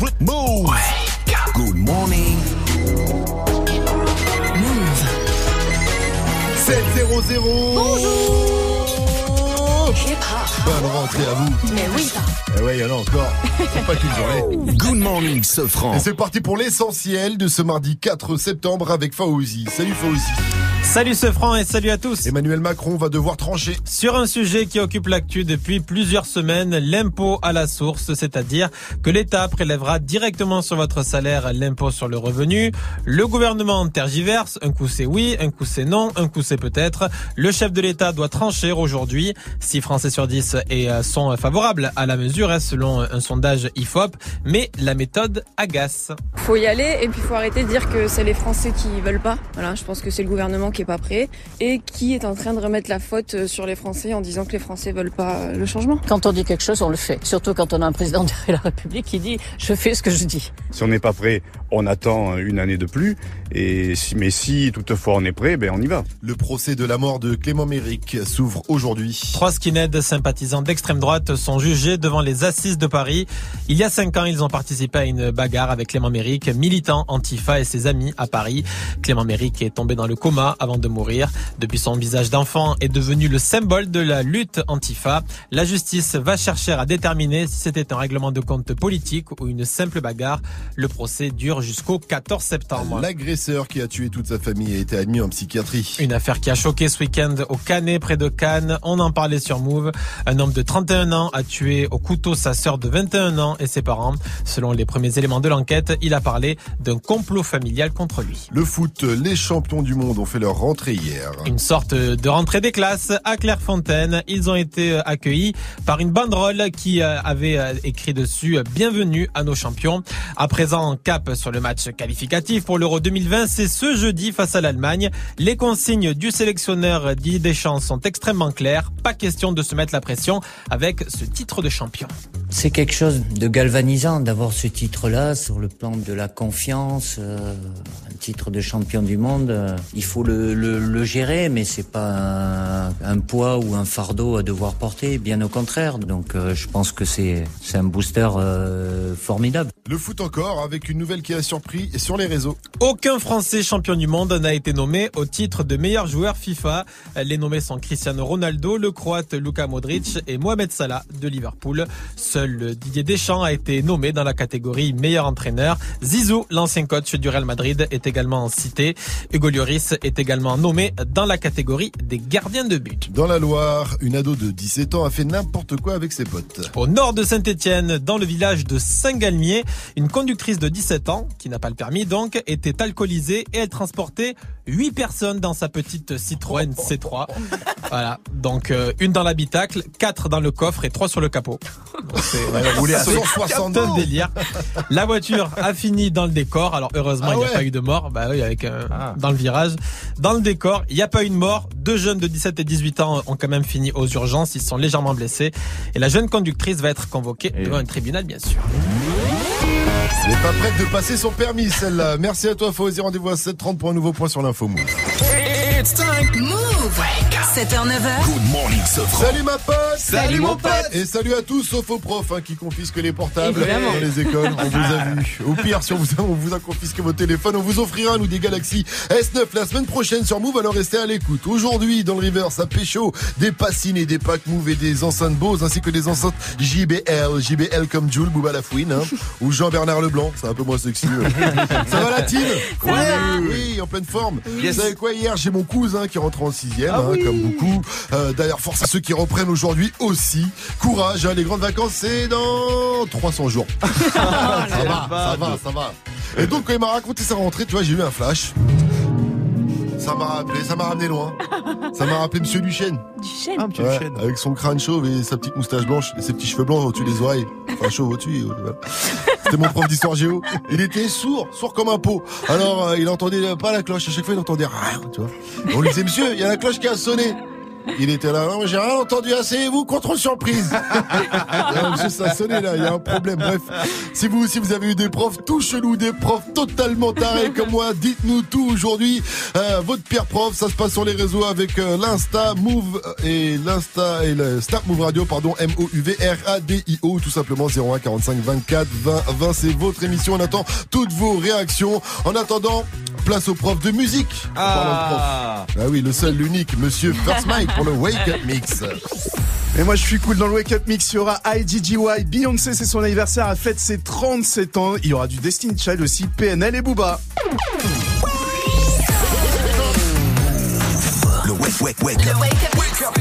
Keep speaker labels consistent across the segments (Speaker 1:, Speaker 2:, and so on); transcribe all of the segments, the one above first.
Speaker 1: Move. Good morning.
Speaker 2: Move.
Speaker 3: 7-0-0
Speaker 2: Hip hop.
Speaker 3: Bonne rentrée à vous
Speaker 2: Mais oui.
Speaker 3: Eh ouais, il y en a encore. C'est pas qu'une journée.
Speaker 1: Good morning, Sofran.
Speaker 3: Et c'est parti pour l'essentiel de ce mardi 4 septembre avec Faouzi. Salut Faouzi.
Speaker 4: Salut ce franc et salut à tous.
Speaker 3: Emmanuel Macron va devoir trancher.
Speaker 4: Sur un sujet qui occupe l'actu depuis plusieurs semaines, l'impôt à la source, c'est-à-dire que l'État prélèvera directement sur votre salaire l'impôt sur le revenu. Le gouvernement tergiverse, un coup c'est oui, un coup c'est non, un coup c'est peut-être. Le chef de l'État doit trancher aujourd'hui. 6 Français sur 10 et euh, sont favorables à la mesure, hein, selon un sondage IFOP, mais la méthode agace.
Speaker 5: faut y aller et puis faut arrêter de dire que c'est les Français qui veulent pas. Voilà, je pense que c'est le gouvernement qui est pas prêt et qui est en train de remettre la faute euh, sur les Français en disant que les Français veulent pas euh, le changement.
Speaker 6: Quand on dit quelque chose, on le fait. Surtout quand on a un président de la République qui dit je fais ce que je dis.
Speaker 7: Si on n'est pas prêt, on attend une année de plus. Et si, mais si toutefois on est prêt, ben on y va.
Speaker 3: Le procès de la mort de Clément Méric s'ouvre aujourd'hui.
Speaker 4: Trois skinheads sympathisants d'extrême droite sont jugés devant les assises de Paris. Il y a cinq ans, ils ont participé à une bagarre avec Clément Méric, militant antifa et ses amis à Paris. Clément Méric est tombé dans le coma avant de mourir. Depuis son visage d'enfant est devenu le symbole de la lutte antifa. La justice va chercher à déterminer si c'était un règlement de compte politique ou une simple bagarre. Le procès dure jusqu'au 14 septembre.
Speaker 3: L'agresseur qui a tué toute sa famille a été admis en psychiatrie.
Speaker 4: Une affaire qui a choqué ce week-end au Canet, près de Cannes. On en parlait sur Move. Un homme de 31 ans a tué au couteau sa sœur de 21 ans et ses parents. Selon les premiers éléments de l'enquête, il a parlé d'un complot familial contre lui.
Speaker 3: Le foot, les champions du monde ont fait leur rentrée hier.
Speaker 4: Une sorte de rentrée des classes à Clairefontaine. Ils ont été accueillis par une banderole qui euh, avait euh, écrit dessus Bienvenue à nos champions. À présent, cap sur le match qualificatif pour l'Euro 2020. C'est ce jeudi face à l'Allemagne. Les consignes du sélectionneur Didier Deschamps sont extrêmement claires. Pas question de se mettre la pression avec ce titre de champion.
Speaker 8: C'est quelque chose de galvanisant d'avoir ce titre-là sur le plan de la confiance. euh, titre de champion du monde, euh, il faut le, le- le gérer, mais c'est pas un, un poids ou un fardeau à devoir porter, bien au contraire. Donc euh, je pense que c'est c'est un booster euh, formidable.
Speaker 3: Le foot encore avec une nouvelle qui a surpris sur les réseaux.
Speaker 4: Aucun Français champion du monde n'a été nommé au titre de meilleur joueur FIFA. Les nommés sont Cristiano Ronaldo, le Croate Luka Modric et Mohamed Salah de Liverpool. Seul Didier Deschamps a été nommé dans la catégorie meilleur entraîneur. Zizou, l'ancien coach du Real Madrid, est également cité. Hugo Lloris est également nommé dans la catégorie des gardiens de but.
Speaker 3: Dans la Loire, une ado de 17 ans a fait n'importe quoi avec ses potes.
Speaker 4: Au nord de Saint-Étienne, dans le village de Saint-Galmier, une conductrice de 17 ans, qui n'a pas le permis donc, était alcoolisée et elle transportait 8 personnes dans sa petite Citroën C3. Voilà, donc euh, une dans l'habitacle, 4 dans le coffre et 3 sur le capot. Donc, c'est-
Speaker 3: roulé à
Speaker 4: c'est
Speaker 3: 160
Speaker 4: un délire. La voiture a fini dans le décor. Alors heureusement,
Speaker 3: Ah
Speaker 4: il n'y a pas eu de mort. Bah oui, avec un-
Speaker 3: Ah.
Speaker 4: dans le virage, dans le décor, il n'y a pas eu de mort. Deux jeunes de 17 et 18 ans ont quand même fini aux urgences. Ils sont légèrement blessés. Et la jeune conductrice va être convoquée devant un tribunal, bien sûr.
Speaker 3: Elle n'est pas prête de passer son permis, celle-là. Merci à toi, Fauzi. Rendez-vous à 7h30 pour un nouveau point sur l'info.
Speaker 1: It's time.
Speaker 2: Move. 7h, 9h.
Speaker 1: Good morning, Sofran.
Speaker 3: Salut ma pote
Speaker 1: Salut, mon pote.
Speaker 3: Et salut à tous, sauf aux profs hein, qui confisquent les portables
Speaker 5: Évidemment.
Speaker 3: dans les écoles. On vous a vu. Au pire, si on vous a, on vous a confisqué vos téléphones, on vous offrira, nous, des Galaxy S9 la semaine prochaine sur Move, alors restez à l'écoute. Aujourd'hui, dans le River, ça pécho des passines et des packs Move et des enceintes Bose, ainsi que des enceintes JBL. JBL comme Jules, Bouba la Fouine, hein, ou Jean-Bernard Leblanc. C'est un peu moins sexy. ça va la team oui, oui, en pleine forme. Vous savez quoi, hier, j'ai mon cousin qui rentre en sixième,
Speaker 5: Ah
Speaker 3: hein, comme beaucoup. Euh, D'ailleurs, force à ceux qui reprennent aujourd'hui aussi. Courage, hein, les grandes vacances, c'est dans 300 jours. ça va, ça va, ça va. Et donc, quand il m'a raconté sa rentrée, tu vois, j'ai eu un flash. Ça m'a rappelé, ça m'a ramené loin. Ça m'a rappelé Monsieur Duchesne. Ouais, avec son crâne chauve et sa petite moustache blanche et ses petits cheveux blancs au-dessus des oreilles. Enfin, chauve au-dessus. euh, voilà. C'était mon prof d'histoire géo. Il était sourd, sourd comme un pot. Alors, euh, il entendait pas la cloche. À chaque fois, il entendait rien, tu vois. On lui disait, monsieur, il y a la cloche qui a sonné. Il était là, non, j'ai rien entendu, ah, asseyez-vous, contre surprise. juste là, il y a un problème. Bref, si vous aussi vous avez eu des profs tout chelous, des profs totalement tarés comme moi, dites-nous tout aujourd'hui. Euh, votre pire prof, ça se passe sur les réseaux avec euh, l'Insta Move euh, et l'Insta et le Snap Move Radio, pardon, M-O-U-V-R-A-D-I-O, tout simplement 01 45 24 20 20. C'est votre émission. On attend toutes vos réactions. En attendant, place au prof de musique.
Speaker 9: Ah,
Speaker 3: ah oui, le seul, l'unique, monsieur First Mike pour le Wake Up Mix.
Speaker 9: Et moi, je suis cool dans le Wake Up Mix. Il y aura IDGY, Beyoncé, c'est son anniversaire, a fête ses 37 ans. Il y aura du Destiny Child aussi, PNL et Booba.
Speaker 10: Le Wake, wake, wake. Wake Up,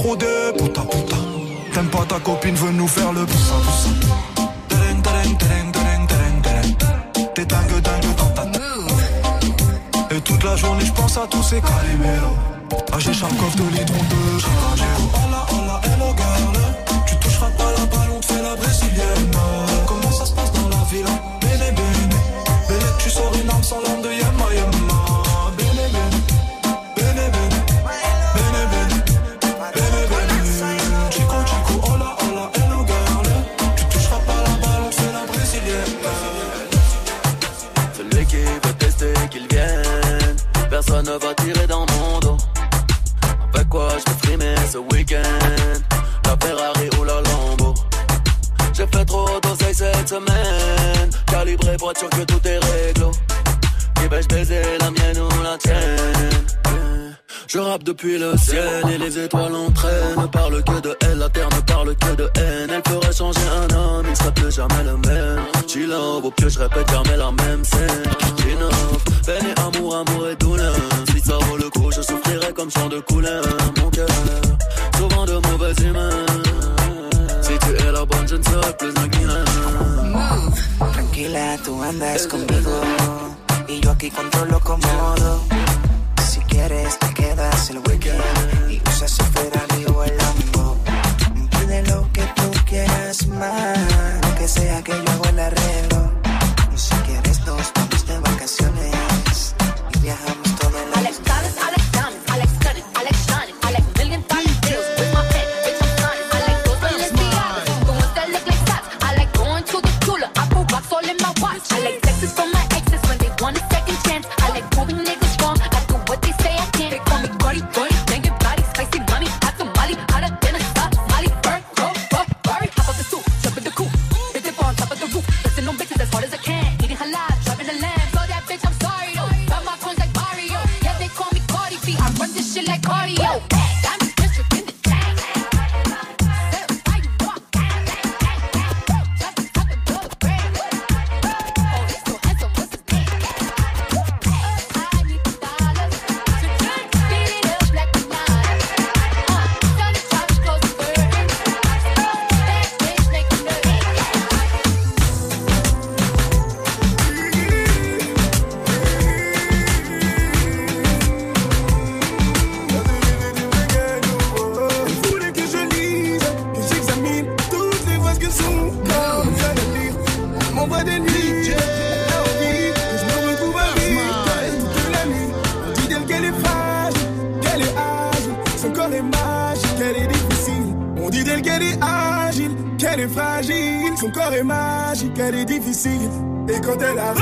Speaker 11: trop
Speaker 10: d'eux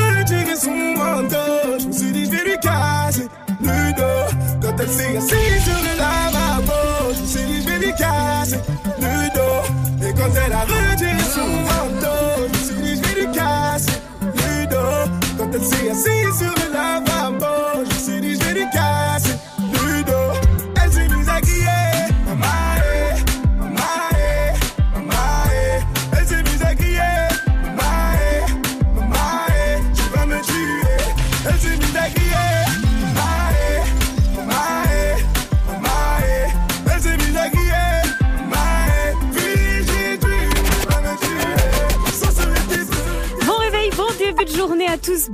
Speaker 12: elle retiré son manteau, je me suis dit je vais lui casser le dos. Quand elle s'est assise sur le lavabo, je me suis dit je vais lui casser le dos. Et quand elle a retiré son manteau, je me suis dit je vais lui casser le dos. Quand elle s'est assise sur le lavabo,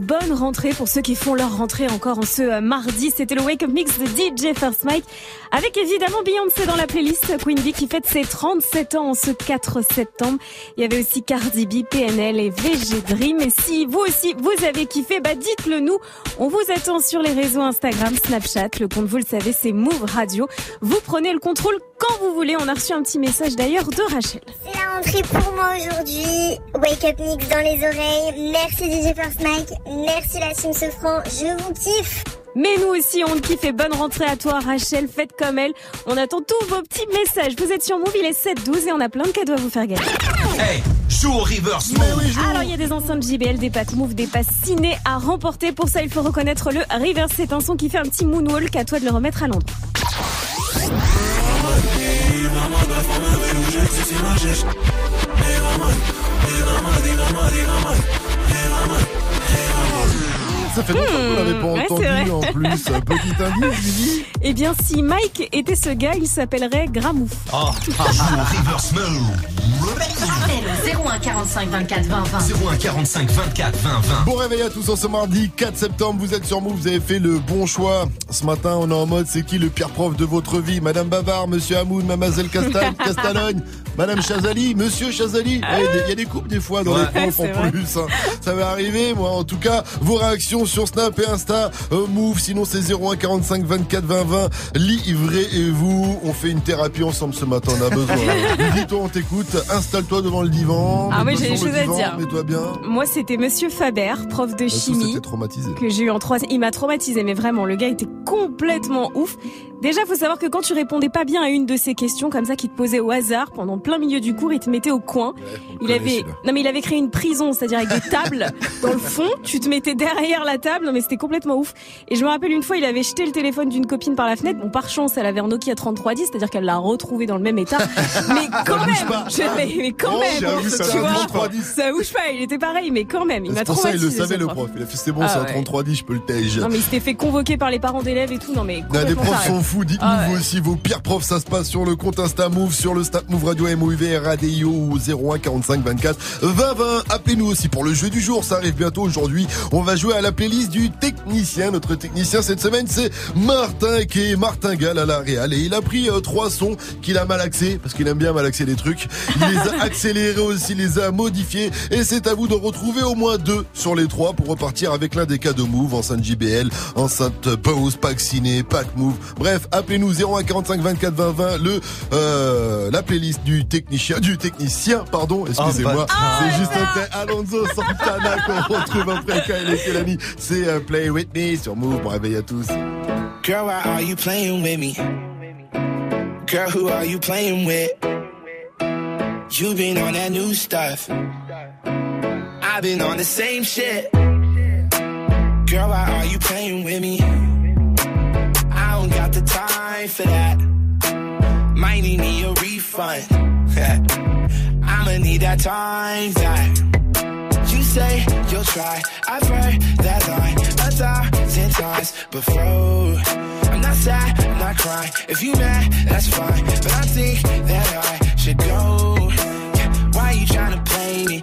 Speaker 13: Bonne rentrée pour ceux qui font leur rentrée encore en ce euh, mardi. C'était le Wake Up Mix de DJ First Mike. Avec évidemment Beyoncé dans la playlist. Queen Bee qui fête ses 37 ans en ce 4 septembre. Il y avait aussi Cardi B, PNL et VG Dream. Et si vous aussi vous avez kiffé, bah dites-le nous. On vous attend sur les réseaux Instagram, Snapchat. Le compte, vous le savez, c'est Move Radio. Vous prenez le contrôle quand vous voulez. On a reçu un petit message d'ailleurs de Rachel.
Speaker 14: C'est la rentrée pour moi aujourd'hui. Wake up mix dans les oreilles. Merci DJ First Mike. Merci la team Sofran. Je vous kiffe.
Speaker 13: Mais nous aussi, on le kiffe et bonne rentrée à toi, Rachel. Faites comme elle. On attend tous vos petits messages. Vous êtes sur Move, il est 7-12 et on a plein de cadeaux à vous faire gagner.
Speaker 1: Hey, joue au reverse move.
Speaker 13: Alors, il y a des enceintes JBL, des packs Move, des passes ciné à remporter. Pour ça, il faut reconnaître le reverse. C'est un son qui fait un petit moonwalk. À toi de le remettre à l'endroit.
Speaker 3: Ça fait longtemps qu'on l'avait pas
Speaker 13: ouais,
Speaker 3: entendu en plus. Un petit indice, Julie.
Speaker 13: Eh bien, si Mike était ce gars, il s'appellerait Gramouf.
Speaker 1: Oh, au reverse move.
Speaker 2: Appel 01 45 24 20 20.
Speaker 1: 01 45 24 20 20.
Speaker 3: Bon réveil à tous en ce mardi 4 septembre, vous êtes sur Move, vous avez fait le bon choix. Ce matin, on est en mode c'est qui le pire prof de votre vie? Madame Bavard, Monsieur Hamoud, Mademoiselle Castal, Castalogne, Madame Chazali, Monsieur Chazali. Ouais, Il y a des- y a des couples des fois dans
Speaker 1: Ouais.
Speaker 3: les profs en
Speaker 1: vrai.
Speaker 3: plus. hein. Ça va arriver, moi en tout cas. Vos réactions sur Snap et Insta, euh, Move, sinon c'est 01 45 24 20 20. Livrez-vous, on fait une thérapie ensemble ce matin, on a besoin. Dis-toi, on t'écoute, installe-toi devant le divan.
Speaker 13: Ah oui, j'ai des choses à dire.
Speaker 3: Mets-toi bien.
Speaker 13: Moi, c'était Monsieur Faber, prof de
Speaker 3: tous
Speaker 13: chimie. que j'ai eu en trois. Il m'a traumatisé, mais vraiment, le gars était complètement ouf. Déjà, faut savoir que quand tu répondais pas bien à une de ces questions comme ça qu'il te posait au hasard pendant plein milieu du cours, il te mettait au coin. il avait non mais il avait créé une prison, c'est-à-dire avec des tables dans le fond, tu te mettais derrière la table, non mais c'était complètement ouf. Et je me rappelle une fois, il avait jeté le téléphone d'une copine par la fenêtre. Bon, par chance, elle avait un Nokia 3310, c'est-à-dire qu'elle l'a retrouvé dans le même état. Mais quand
Speaker 3: Ça bouge
Speaker 13: même,
Speaker 3: pas.
Speaker 13: je- mais, mais quand
Speaker 3: Oh,
Speaker 13: même,
Speaker 3: ça
Speaker 13: tu vois,
Speaker 3: 3310.
Speaker 13: ça bouge pas. Il était pareil, mais quand même, il m'a
Speaker 3: pour ça il le savait le
Speaker 13: prof.
Speaker 3: Il a fait c'est bon,
Speaker 13: Ah
Speaker 3: c'est un
Speaker 13: ouais.
Speaker 3: 3310, je peux le tège.
Speaker 13: Non mais il s'était fait convoquer par les parents d'élèves et tout. Non mais
Speaker 3: Non, profs Dites-nous
Speaker 13: Ah ouais.
Speaker 3: aussi vos pires profs. Ça se passe sur le compte Insta Move, sur le Snap Move Radio MOUV RADIO ou 01 45 24 20 20. Appelez-nous aussi pour le jeu du jour. Ça arrive bientôt aujourd'hui. On va jouer à la playlist du technicien. Notre technicien cette semaine, c'est Martin qui est Martin Gall à la Réal. Et il a pris euh, trois sons qu'il a malaxés parce qu'il aime bien malaxer les trucs. Il les a accélérés aussi, les a modifiés. Et c'est à vous de retrouver au moins deux sur les trois pour repartir avec l'un des cadeaux Move, enceinte JBL, enceinte Bose, pack ciné, pack Move. Bref, appelez-nous 01 45 24 20 20 le euh, la playlist du technicien du technicien pardon excusez-moi
Speaker 9: Oh, bâtard.
Speaker 3: c'est juste après Alonso Santana qu'on retrouve après Kyle et Kelani c'est euh, Play With Me sur Move bon réveil à tous
Speaker 15: Girl, why are you playing with me? Girl, who are you playing with? You been on that new stuff. I've been on the same shit. Girl, why are you playing with me? The time for that. Might need me a refund. I'ma need that time back. You say you'll try. I've heard that line a thousand times before. I'm not sad, I'm not crying. If you mad, that's fine. But I think that I should go. Yeah, Why you tryna play me?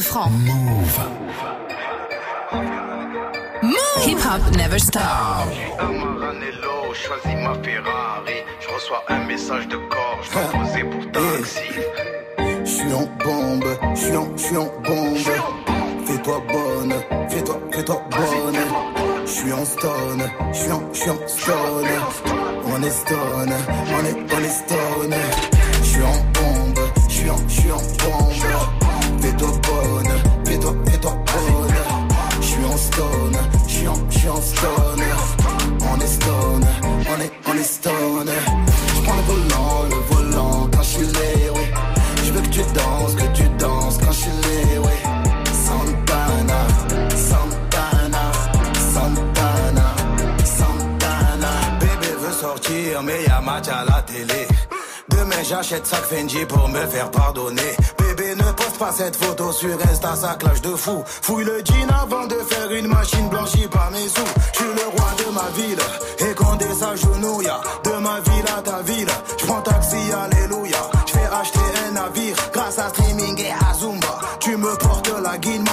Speaker 2: Morning Sofran. Move. Move. Hip Hop Never Stop.
Speaker 16: Dans ma Ranello, choisis ma Ferrari. Je reçois un message de corps, je dois poser pour taxi.
Speaker 17: Je suis en bombe, je suis en, je suis en bombe. Fais-toi bonne, fais-toi, fais-toi bonne. Je suis en stone, je suis en, je suis en stone. On est stone, on est, on est stone. Je suis en bombe, je suis en, je suis en bombe. on. On est stone, on est, on est stone. Je prends le volant, le volant quand je suis là, oui. Je veux que tu danses, que tu danses quand je suis là, oui. Santana, Santana, Santana, Santana. Bébé veut sortir, mais y'a match à la télé j'achète sac Fendi pour me faire pardonner. Bébé, ne poste pas cette photo sur Insta, ça clash de fou. Fouille le jean avant de faire une machine blanchie par mes sous. Je suis le roi de ma ville, et Condé s'agenouille. De ma ville à ta ville, je prends taxi, alléluia. Je fais acheter un navire grâce à streaming et à Zumba. Tu me portes la guine,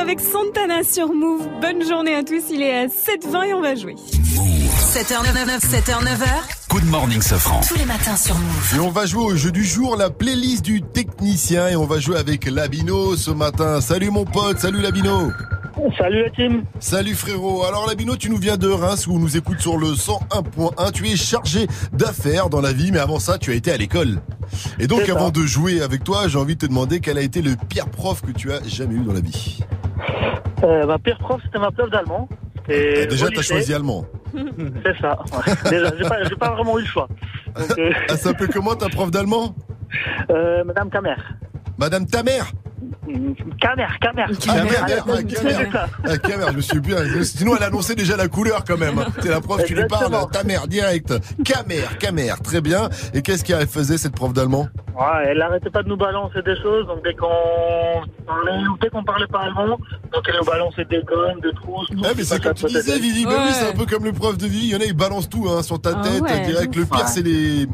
Speaker 13: avec Santana sur Move. Bonne journée à tous. Il est à 7h20 et on va jouer.
Speaker 2: 7h99, 7h9h.
Speaker 1: Good morning, Sofran.
Speaker 2: Tous les matins sur Move.
Speaker 3: Et on va jouer au jeu du jour, la playlist du technicien. Et on va jouer avec Labino ce matin. Salut mon pote, salut Labino.
Speaker 18: Salut la team.
Speaker 3: Salut frérot. Alors Labino, tu nous viens de Reims où on nous écoute sur le 101.1. Tu es chargé d'affaires dans la vie, mais avant ça, tu as été à l'école. Et donc
Speaker 18: ça.
Speaker 3: avant de jouer avec toi, j'ai envie de te demander quel a été le pire prof que tu as jamais eu dans la vie.
Speaker 18: Euh, ma pire prof, c'était ma prof d'allemand. Et
Speaker 3: Ah, déjà, t'as choisi allemand.
Speaker 18: C'est ça. ouais. Déjà, j'ai pas, vraiment eu le choix. Donc, euh,
Speaker 3: Elle s'appelle comment ta prof d'allemand?
Speaker 18: Euh, Madame Camer.
Speaker 3: Madame ta mère?
Speaker 18: Camer, Camer.
Speaker 3: Ah, Camer, ah. Ah, je me suis bien. Sinon, elle annonçait déjà la couleur quand même. C'est la prof, tu lui parles, ta mère, direct. Camer, Camer, très bien. Et qu'est-ce qu'elle faisait, cette prof d'allemand?
Speaker 18: Ouais, elle arrêtait pas de nous balancer des choses, donc dès qu'on dès qu'on parlait pas allemand, donc elle nous balançait des gommes, des trousses, tout.
Speaker 3: Ouais, mais c'est comme tu disais, Vivi. Bah oui, c'est un peu comme le prof de Vivi. Il y en a, ils balancent tout hein, sur ta
Speaker 18: Ah
Speaker 3: tête.
Speaker 18: ouais,
Speaker 3: direct. Le pire,
Speaker 18: ouais.
Speaker 3: c'est les.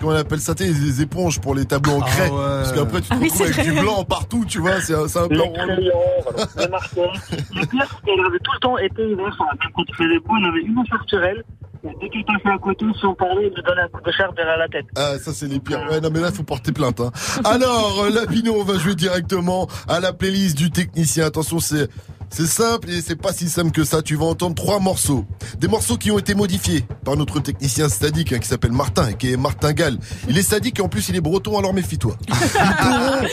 Speaker 3: Comment on appelle ça les éponges pour les tableaux en craie. Parce qu'après, tu te
Speaker 18: Ah
Speaker 3: retrouves avec du blanc partout, tu vois. C'est un, c'est un peu
Speaker 18: Les crayons, voilà, les marqueurs. Le pire, c'est qu'elle avait tout le temps été enfin, même quand il faisait beau, elle avait une offre sur elle. Et dès qu'elle passait à côté, si on parlait, elle lui donnait un coup de charge derrière la tête.
Speaker 3: Ah, ça, c'est les pires. Ouais, non, mais là, faut porter plainte. Hein. Alors, euh, Lapino, on va jouer directement à la playlist du technicien. Attention, c'est. C'est simple et c'est pas si simple que ça. Tu vas entendre trois morceaux. Des morceaux qui ont été modifiés par notre technicien sadique hein, qui s'appelle Martin et qui est Martin Gall. Il est sadique et en plus il est breton, alors méfie-toi. Ils pourront,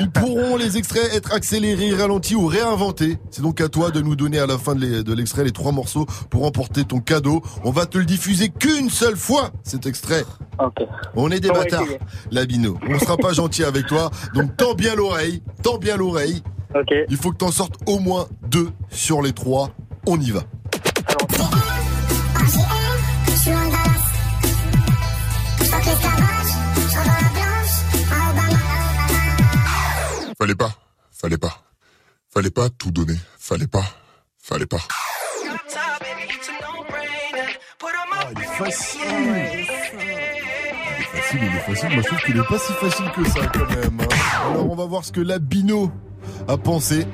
Speaker 3: ils pourront, les extraits être accélérés, ralentis ou réinventés. C'est donc à toi de nous donner à la fin de l'extrait les trois morceaux pour emporter ton cadeau. On va te le diffuser qu'une seule fois, cet extrait. On est des
Speaker 18: On
Speaker 3: bâtards. Labino. On sera pas gentil avec toi. Donc tends bien l'oreille, tends bien l'oreille. Il faut que t'en sortes au moins deux sur les trois. On y va.
Speaker 19: Fallait pas, fallait pas. Fallait pas tout donner. Fallait pas, fallait pas.
Speaker 3: il est facile. Il est facile, il est facile. Moi, je trouve qu'il est pas si facile que ça, quand même. hein. Alors, on va voir ce que Labino a pensé.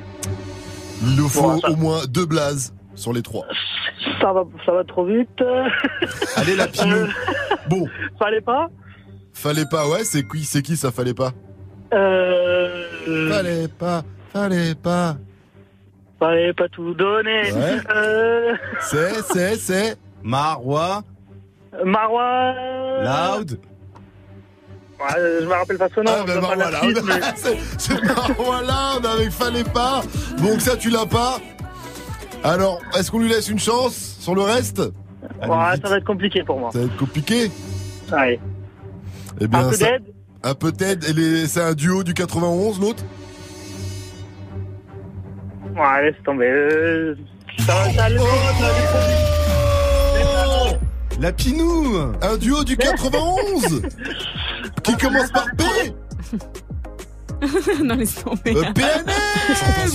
Speaker 3: Il nous faut au moins deux blazes sur les trois.
Speaker 18: Ça va, ça va trop vite.
Speaker 3: Allez, Lapino. Bon.
Speaker 18: Fallait pas.
Speaker 3: Fallait pas, ouais, c'est qui, c'est qui ça fallait pas?
Speaker 18: Euh,
Speaker 3: Fallait pas, fallait pas.
Speaker 18: fallait pas tout donner.
Speaker 3: Ouais.
Speaker 18: Euh,
Speaker 3: C'est, c'est, c'est.
Speaker 9: Marois.
Speaker 18: Marois.
Speaker 9: Loud.
Speaker 18: Ouais, je me rappelle pas son nom.
Speaker 3: Ah, ben
Speaker 18: mais-.
Speaker 3: C'est- C'est Marois Loud avec Fallait pas. Donc ça, tu l'as pas. Alors, est-ce qu'on lui laisse une chance sur le reste?
Speaker 18: Ouais, ça va être compliqué pour moi.
Speaker 3: Ça va être compliqué
Speaker 18: Ouais.
Speaker 3: Eh bien,
Speaker 18: Un peu d'aide?
Speaker 3: Un peu d'aide. Et les- C'est un duo du 91, l'autre?
Speaker 18: Ouais, laisse tomber. Euh, Ça va, ça.
Speaker 3: La Pinou Un duo du 91 qui commence par P.
Speaker 13: non, laisse tomber.
Speaker 3: Euh, PNL,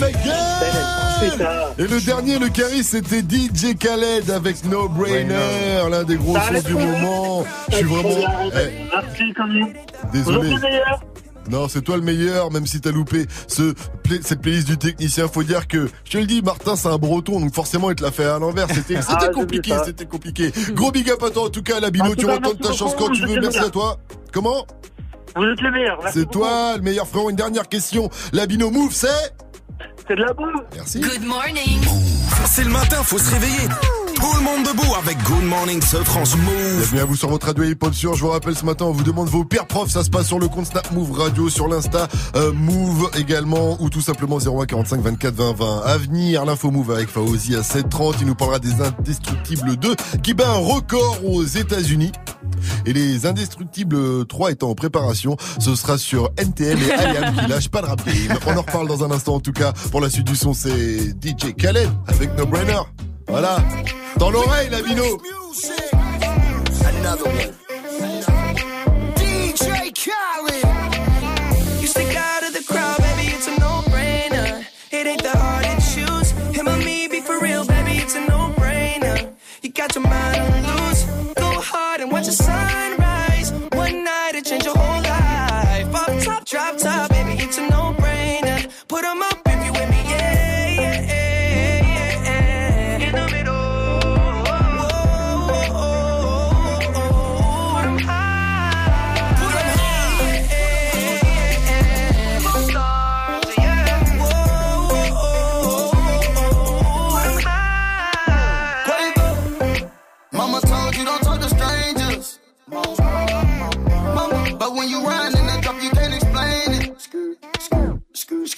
Speaker 3: ma gueule Et le dernier, le carry, c'était DJ Khaled avec No Brainer, l'un des gros sons du moment. Je suis vraiment. eh,
Speaker 18: Merci, Camille.
Speaker 3: Désolé. Non, c'est toi le meilleur, même si t'as loupé ce, play- cette playlist du technicien. Faut dire que, je te le dis, Martin, c'est un breton, donc forcément, il te l'a fait à l'envers. C'était
Speaker 18: Ah,
Speaker 3: compliqué, c'était compliqué. Gros big up à toi, en tout cas, Labino, tu retentes ta chance quand tu veux. Merci à toi. Comment?
Speaker 18: Vous êtes le meilleur. Merci
Speaker 3: C'est toi, le meilleur frérot. Une dernière question. Labino Move, c'est
Speaker 18: C'est de la boue.
Speaker 3: Merci.
Speaker 20: Good morning.
Speaker 1: C'est le matin, faut se réveiller. Tout le monde debout avec Good Morning ce France.
Speaker 3: Bienvenue à vous sur votre radio hip-hop sûr. Je vous rappelle ce matin, on vous demande vos pires profs. Ça se passe sur le compte Snap Move Radio, sur l'Insta euh, Move également, ou tout simplement 0145 24 20 20. À venir, l'info Move avec Faouzi à 7h30. Il nous parlera des Indestructibles 2 qui bat un record aux États-Unis. Et les Indestructibles 3 étant en préparation, ce sera sur NTM et IAM qui lâche pas de rap. On en reparle dans un instant en tout cas. Pour la suite du son, c'est DJ Khaled avec No Brainer. Voilà. Dans l'oreille, la Vino.
Speaker 1: Another one. DJ Khaled.
Speaker 15: You stick out of the crowd, baby, it's a no-brainer. It ain't that hard to choose. Him or me, be for real, baby, it's a no-brainer. You got your mind on loose. Go hard and watch the sunrise. One night it change your whole life. Off top, drop top,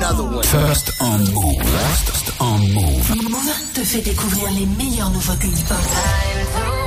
Speaker 1: Another one.
Speaker 20: First on move. First on move. Move te fait découvrir les meilleures nouveautés hip-hop.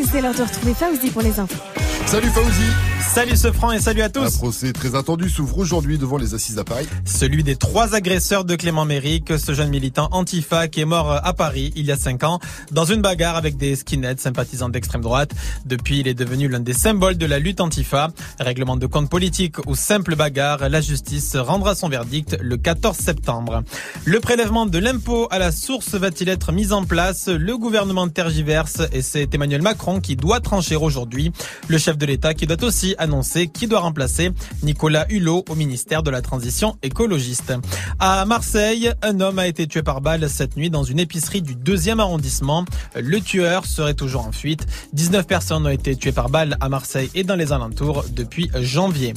Speaker 13: C'est l'heure de retrouver Fauzi pour les infos.
Speaker 3: Salut Fauzi
Speaker 4: Salut ce franc et salut à
Speaker 3: Un
Speaker 4: tous.
Speaker 3: procès très attendu s'ouvre aujourd'hui devant les assises à Paris.
Speaker 4: Celui des trois agresseurs de Clément Méric, ce jeune militant antifa qui est mort à Paris il y a cinq ans dans une bagarre avec des skinheads sympathisants d'extrême droite. Depuis, il est devenu l'un des symboles de la lutte antifa. Règlement de compte politique ou simple bagarre, la justice rendra son verdict le 14 septembre. Le prélèvement de l'impôt à la source va-t-il être mis en place? Le gouvernement tergiverse et c'est Emmanuel Macron qui doit trancher aujourd'hui. Le chef de l'État qui doit aussi annoncer qui doit remplacer Nicolas Hulot au ministère de la Transition écologiste. À Marseille, un homme a été tué par balle cette nuit dans une épicerie du deuxième arrondissement. Le tueur serait toujours en fuite. 19 personnes ont été tuées par balle à Marseille et dans les alentours depuis janvier.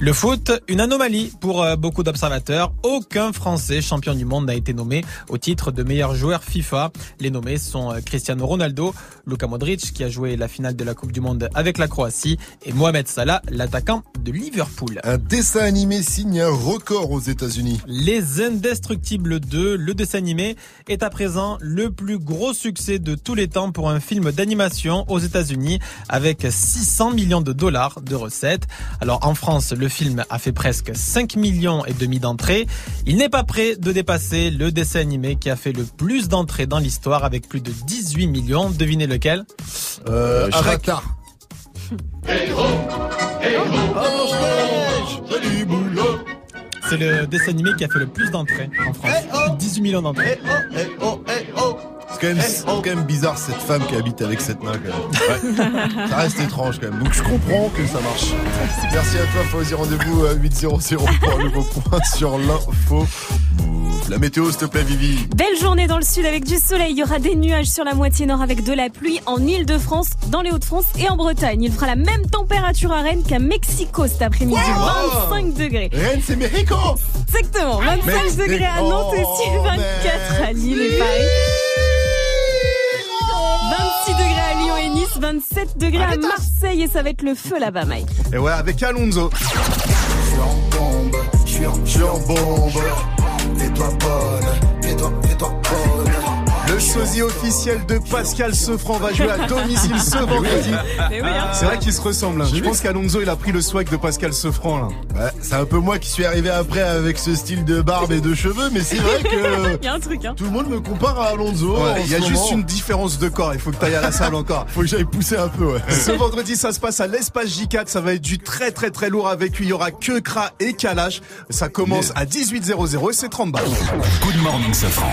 Speaker 4: Le foot, une anomalie pour euh, beaucoup d'observateurs. Aucun Français champion du monde n'a été nommé au titre de meilleur joueur FIFA. Les nommés sont euh, Cristiano Ronaldo, Luka Modric qui a joué la finale de la Coupe du Monde avec la Croatie et Mohamed Salah, l'attaquant de Liverpool.
Speaker 3: Un dessin animé signe un record aux États-Unis.
Speaker 4: Les Indestructibles 2, le dessin animé, est à présent le plus gros succès de tous les temps pour un film d'animation aux États-Unis avec 600 millions de dollars de recettes. Alors en France, le film a fait presque 5 millions et demi d'entrées. Il n'est pas prêt de dépasser le dessin animé qui a fait le plus d'entrées dans l'histoire avec plus de 18 millions. Devinez lequel?
Speaker 3: Euh,
Speaker 4: Shrek.
Speaker 3: Avatar.
Speaker 4: C'est le dessin animé qui a fait le plus d'entrées en France. Plus de 18 millions d'entrées.
Speaker 3: C'est quand, même, c'est quand même bizarre cette femme qui habite avec cette main quand même. Ouais. Ça reste étrange quand même. Donc je comprends que ça marche. Merci à toi Fauzi. Rendez-vous à 800 pour un nouveau point sur l'info. La météo s'il te plaît Vivi.
Speaker 13: Belle journée dans le sud avec du soleil. Il y aura des nuages sur la moitié nord avec de la pluie en Ile-de-France, dans les Hauts-de-France et en Bretagne. Il fera la même température à Rennes qu'à Mexico cet après-midi.
Speaker 3: Wow
Speaker 13: 25 degrés.
Speaker 3: Rennes c'est Mexico
Speaker 13: Exactement. 25
Speaker 3: Mexico.
Speaker 13: degrés à Nantes et
Speaker 3: Oh,
Speaker 13: 24 à Lille et Paris. 26 degrés à Lyon et Nice, 27 degrés à Marseille et ça va être le feu là-bas, Mike.
Speaker 9: Et ouais, avec Alonso.
Speaker 17: Je suis en bombe, je suis en, bombe. Bonne.
Speaker 9: Le sosie officiel de Pascal Sefranc va jouer à domicile ce vendredi.
Speaker 13: Hein.
Speaker 9: C'est vrai qu'ils se ressemblent. hein. Je pense qu'Alonso il a pris le swag de Pascal Sefranc là.
Speaker 3: Ouais, c'est un peu moi qui suis arrivé après avec ce style de barbe et de cheveux, mais c'est vrai que
Speaker 13: Il y a un truc, hein.
Speaker 3: tout le monde me compare à Alonso.
Speaker 9: Ouais, Il y a juste
Speaker 3: moment.
Speaker 9: une différence de corps. Il faut que tu ailles à la salle encore.
Speaker 3: Faut que j'aille pousser un peu, ouais.
Speaker 9: Ce vendredi, ça se passe à l'espace J4. Ça va être du très très très lourd avec lui. Il y aura que Kra et Kalash. Ça commence à 18h00 et c'est 30 balles.
Speaker 1: Good morning, Safran.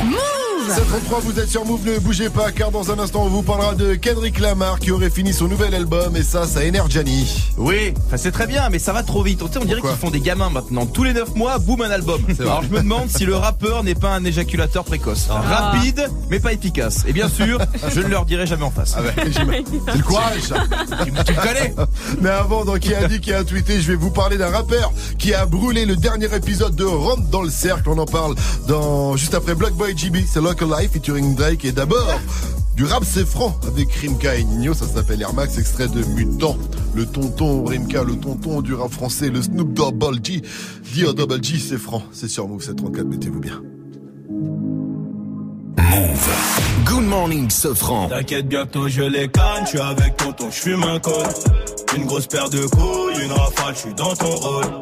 Speaker 3: 733, vous êtes sur Move, ne bougez pas, car dans un instant, on vous parlera de Kendrick Lamar qui aurait fini son nouvel album, et ça, ça énerve Gianni.
Speaker 21: Oui, enfin c'est très bien, mais ça va trop vite. On dirait qu'ils font des gamins maintenant. Tous les 9 mois, boum, un album. Alors je me demande si le rappeur n'est pas un éjaculateur précoce.
Speaker 13: Ah.
Speaker 21: Rapide, mais pas efficace. Et bien sûr, je ne leur dirai jamais en face.
Speaker 3: Ah c'est le courage, ça.
Speaker 21: Tu, me connais
Speaker 3: Mais avant, donc, qui a dit, qui a tweeté, je vais vous parler d'un rappeur qui a brûlé le dernier épisode de Rentre dans le cercle. On en parle dans, juste après Block Boy GB, c'est Local Life featuring Drake. Et d'abord, du rap c'est franc avec Rimka et Nino, ça s'appelle Air Max, extrait de Mutant. Le tonton Rimka, le tonton du rap français, le Snoop Double G. Dire Double G, c'est franc. C'est sur Move 734, mettez-vous bien.
Speaker 1: Good morning, Safran.
Speaker 22: T'inquiète, bientôt je les canne, je suis avec tonton, je fume un col. Une grosse paire de couilles, une rafale, je suis dans ton rôle.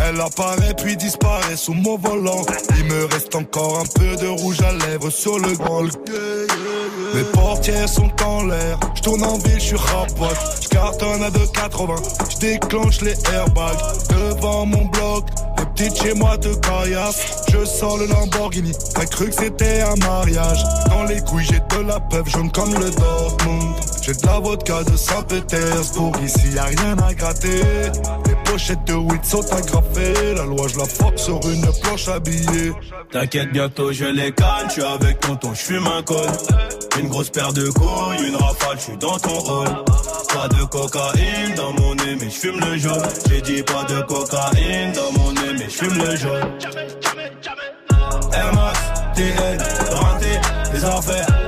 Speaker 23: Elle apparaît puis disparaît sous mon volant. Il me reste encore un peu de rouge à lèvres sur le grand. Mes portières sont en l'air. Je tourne en ville, je suis rapote. Je cartonne à 2,80. Je déclenche les airbags devant mon bloc. Les petites chez moi te caillassent. Je sors le Lamborghini. T'as cru que c'était un mariage. Dans les couilles, j'ai de la peuple jaune comme le Dortmund. J'ai de la vodka de Saint-Pétersbourg. Ici, y a rien à gratter. Pochettes de weed sont agrafées. La loi, je la force sur une planche habillée.
Speaker 22: T'inquiète, bientôt je les canne, je suis avec tonton, je fume un col. Une grosse paire de couilles, une rafale, je suis dans ton rôle. Pas de cocaïne dans mon nez, mais j'fume le jaune. J'ai dit pas de cocaïne dans mon nez, mais j'fume le jaune. Air Max, TN, les affaires.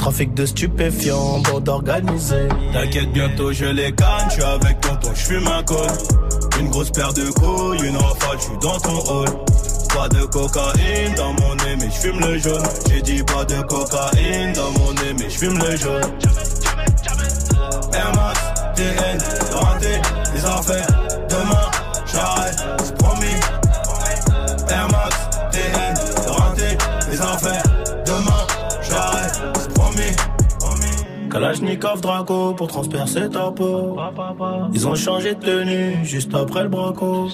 Speaker 22: Trafic de stupéfiants, bande organisée. T'inquiète, bientôt je les canne, je suis avec tonton, je fume un col. Une grosse paire de couilles, une rafale, je suis dans ton hall. Pas de cocaïne dans mon nez, mais je fume le jaune. J'ai dit pas de cocaïne dans mon nez, mais je fume le jaune. Air Max, TN, les affaires. Demain, j'arrête, c'est promis. Air Max, Kalachnikov Draco pour transpercer ta peau. Ils ont changé de tenue juste après le braco.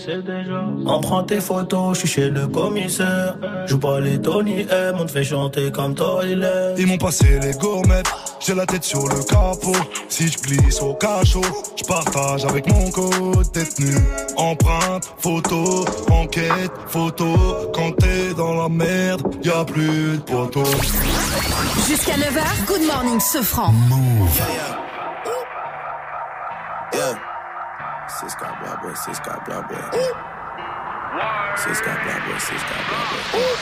Speaker 22: Prend tes photos, je suis chez le commissaire. Joue pas les Tony M, on te fait chanter comme Toilet.
Speaker 24: Ils m'ont passé les gourmettes, j'ai la tête sur le capot. Si je glisse au cachot, je partage avec mon code détenu. Empreinte, photo, enquête, photo. Quand t'es dans la merde, y a plus de poteau.
Speaker 2: Jusqu'à 9h, Good Morning Sofran.
Speaker 25: Yeah. Six got blah boy, six got blah boy. Six got blah boy, six got blah boy.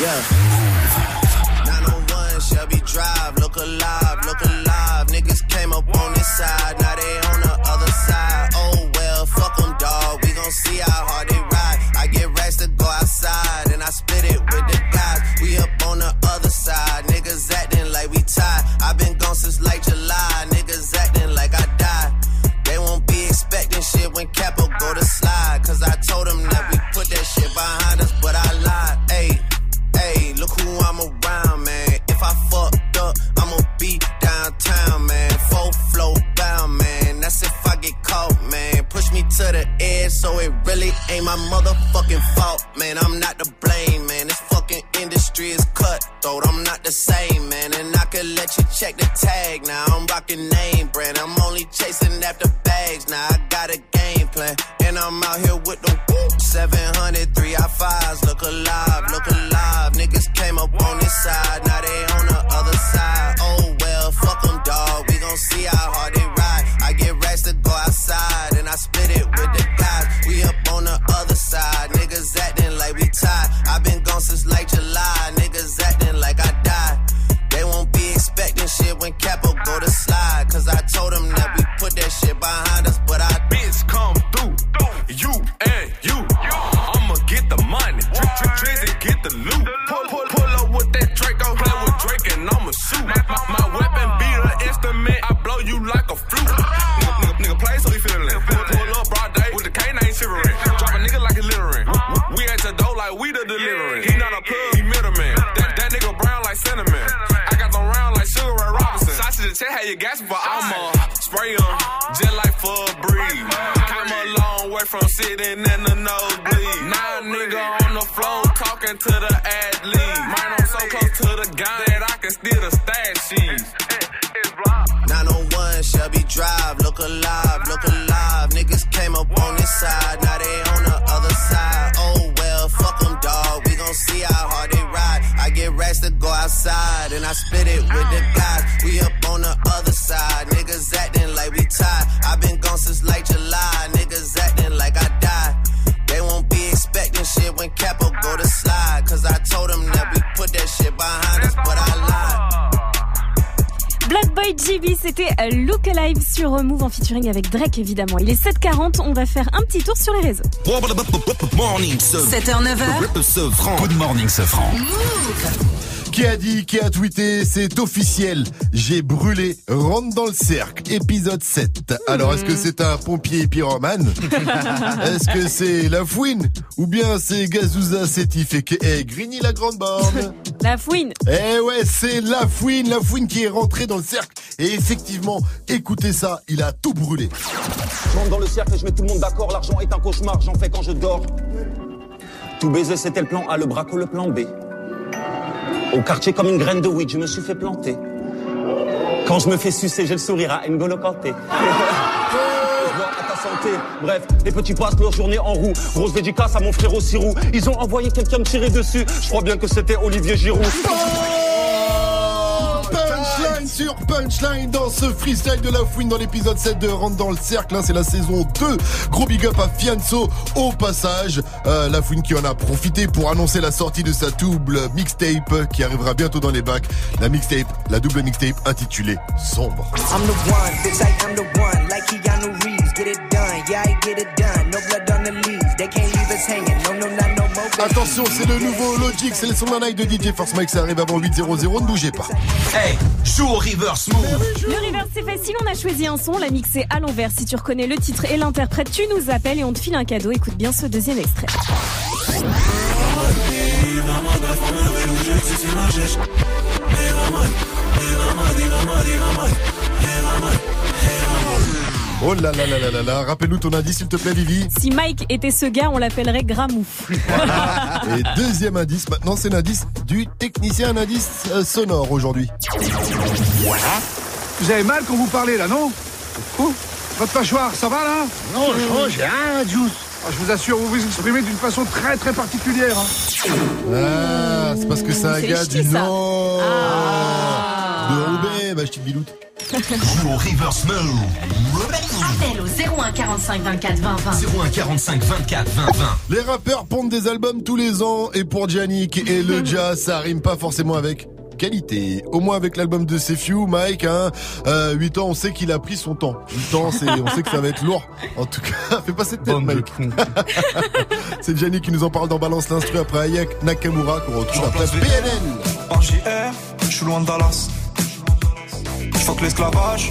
Speaker 25: Yeah. 901 Shelby Drive, look alive, look alive. Niggas came up on this side, now they on the other side. Oh well, fuck them, dog. We gon' see how hard they ride. I get racks to go outside, and I split it with the guys. We up on the other side, niggas acting like we tied. i been gone since like July, niggas acting like I died. They won't be expecting shit when Capo go to slide. Cause I told them that we put that shit behind us, but I lied. Ayy, ayy, look who I'm around, man. If I fucked up, I'ma be downtown, man. Full flow bound, man. That's if I get caught, man. Push me to the edge, so it really ain't my motherfucking fault, man. I'm not to blame, man. This fucking industry is cutthroat. I'm not the same, man. And I could let you check the tag now. I'm rocking name brand. I'm only chasing after bags now. I got a game plan. And I'm out here with the whoop. 700, three I fives. Look alive, look alive. Niggas came up on this side. Now they on the other side. Oh well, fuck them, dog. We gon' see how hard they ride. I get racks to go outside.
Speaker 13: Sur Move en featuring avec Drake évidemment. Il est 7h40, on va faire un petit tour sur les réseaux.
Speaker 26: Morning,
Speaker 2: 7h, 9h.
Speaker 26: Good morning, Sofran.
Speaker 3: Qui a dit, qui a tweeté, c'est officiel. J'ai brûlé, rentre dans le cercle, épisode 7. Alors, est-ce que c'est un pompier pyromane? Est-ce que c'est la fouine? Ou bien c'est Gazouza Sétif et que- eh, Grigny la grande borne?
Speaker 13: La fouine.
Speaker 3: Eh ouais, c'est la fouine, la fouine qui est rentrée dans le cercle. Et effectivement, écoutez ça, il a tout brûlé.
Speaker 26: Je rentre dans le cercle et je mets tout le monde d'accord. L'argent est un cauchemar, j'en fais quand je dors. Tout baiser, c'était le plan A, le braco, le plan B. Au quartier, comme une graine de weed, je me suis fait planter. Quand je me fais sucer, j'ai le sourire à N'Golo Kanté. Santé. Bref, les petits passent leur journée en roue. Grosse dédicace à mon frère Sirou. Ils ont envoyé quelqu'un me tirer dessus. Je crois bien que c'était Olivier Giroud.
Speaker 3: Sur punchline dans ce freestyle de la fouine dans l'épisode 7 de Rentre dans le cercle. hein, c'est la saison 2. Gros big up à Fianso au passage. Euh, la fouine qui en a profité pour annoncer la sortie de sa double mixtape qui arrivera bientôt dans les bacs. La mixtape, la double mixtape intitulée Sombre. Attention, c'est le nouveau Logic, c'est le son d'un de DJ Force Mike, ça arrive avant 8.00, ne bougez pas.
Speaker 1: Hey, joue au reverse move.
Speaker 13: Le reverse, c'est facile. On a choisi un son, l'a mixé à l'envers. Si tu reconnais le titre et l'interprète, tu nous appelles et on te file un cadeau. Écoute bien ce deuxième extrait.
Speaker 3: Oh là là là là là là, rappelle-nous ton indice s'il te plaît Vivi.
Speaker 13: Si Mike était ce gars, on l'appellerait Gramou.
Speaker 3: Et deuxième indice, maintenant c'est l'indice du technicien, un indice euh, sonore aujourd'hui.
Speaker 27: Vous avez mal quand vous parlez là, non Oh, Votre mâchoire, ça va là
Speaker 3: Non, je- j'ai
Speaker 27: rien, Juice. Ah, je vous assure, vous vous exprimez d'une façon très très particulière. hein.
Speaker 3: Ah, c'est parce que c'est un gars du. Nord
Speaker 13: Ah.
Speaker 3: de Roubaix, ma petite biloute.
Speaker 1: Joue au reverse move.
Speaker 28: Appel au 01 45 24 20 20.
Speaker 1: 01 45 24 20 20.
Speaker 3: Les rappeurs pondent des albums tous les ans et pour Giannick et le jazz, ça rime pas forcément avec qualité. Au moins avec l'album de Sefiu, Mike, hein, euh, 8 ans, on sait qu'il a pris son temps. 8 ans, c'est, on sait que ça va être lourd. En tout cas, fais pas cette tête, Mike. c'est Giannick qui nous en parle dans Balance l'instru après Ayak Nakamura qu'on retrouve après PNL.
Speaker 11: Par JR, je suis loin de Dallas. Je fuck l'esclavage,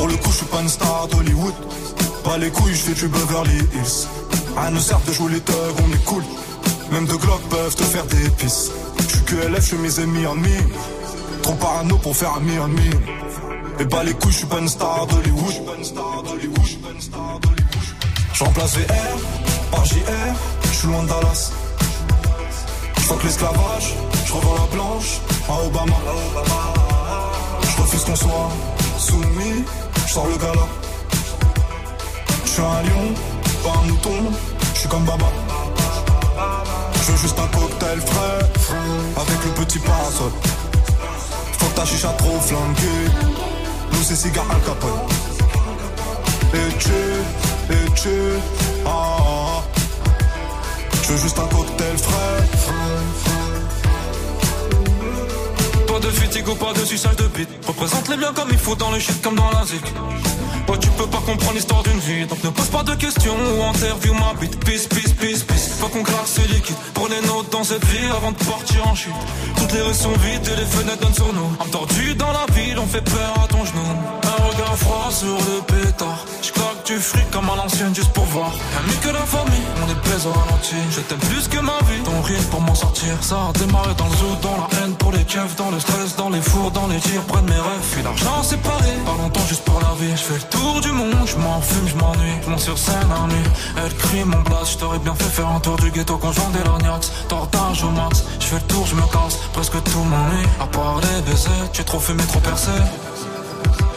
Speaker 11: Pour le coup, je suis pas une star d'Hollywood. Pas les couilles, je fais du Beverly Hills. Rien ne sert de jouer les thugs, on est cool. Même deux Glock peuvent te faire des pisses. Je suis QLF, je suis mes ennemis en. Trop parano pour faire un en. Et pas les couilles, je suis pas une star d'Hollywood. Je remplace VR par JR, je suis loin de Dallas. Je l'esclavage, je revends la blanche à Obama. Je refuse qu'on soit soumis, je sors le gala. Je suis un lion, pas un mouton, je suis comme Baba. Je veux juste un cocktail frais, avec le petit parasol. Faut que ta chicha trop flanquée, nous c'est cigare Al Capone. Et tu, et tu, ah, ah, ah. Je veux juste un cocktail frais.
Speaker 29: De fatigue pas de suçage de bite. Représente les biens comme il faut dans le shit comme dans la zik. Ouais, tu peux pas comprendre l'histoire d'une vie. Donc ne pose pas de questions ou interview ma bite. Peace, peace, peace, peace. Faut qu'on claque ce liquide. Prenez notes dans cette vie avant de partir en chute. Toutes les rues sont vides et les fenêtres donnent sur nous. Tordue dans la ville, on fait peur à ton genou. Un froid sur le pétard. Je du fric comme à l'ancienne juste pour voir. Ami que la famille, on est au ralenti. Je t'aime plus que ma vie. Ton rire pour m'en sortir. Ça a démarré dans le zoo, dans la haine pour les keufs, dans le stress, dans les fours, dans les tirs, près mes rêves. Puis l'argent séparé, pas longtemps juste pour la vie. Je fais le tour du monde, je fume, je m'ennuie. Je sur scène à nuit. Elle crie mon blast, je t'aurais bien fait faire un tour du ghetto conjoint des lorgnax. Tortage au max, je fais le tour, je me casse. Presque tout m'ennuie. À part les baisers, tu es trop fumé, trop percé.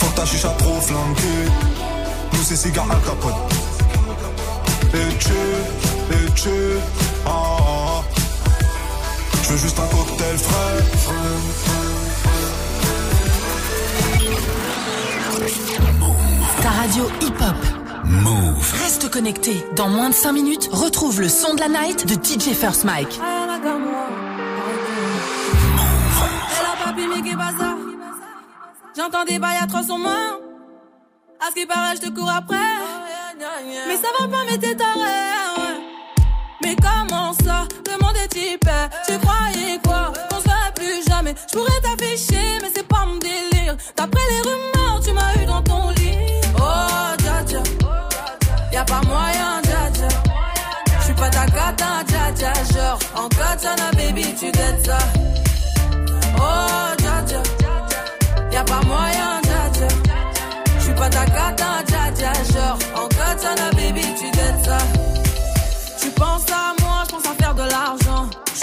Speaker 11: Faut que ta chicha trop flanquée, nous c'est cigare Al Capone. Et tu, et tu, ah, ah, ah. Je veux juste un cocktail frais.
Speaker 2: Ta radio hip-hop. Move. Reste connecté. Dans moins de 5 minutes, retrouve le son de la night de DJ First Mike.
Speaker 30: Hello J'entends des bails à 300 mains. À ce qui paraît, je te cours après. Mais ça va pas, mais t'es taré. Mais comment ça? Est type. Tu croyais quoi? Qu'on se plus jamais. Je pourrais t'afficher, mais c'est pas mon délire. D'après les rumeurs, tu m'as eu dans ton lit. Oh, dja dja. Y'a pas moyen, dja dja. J'suis pas ta cata, dja dja. Genre, en katana, baby, tu dettes ça.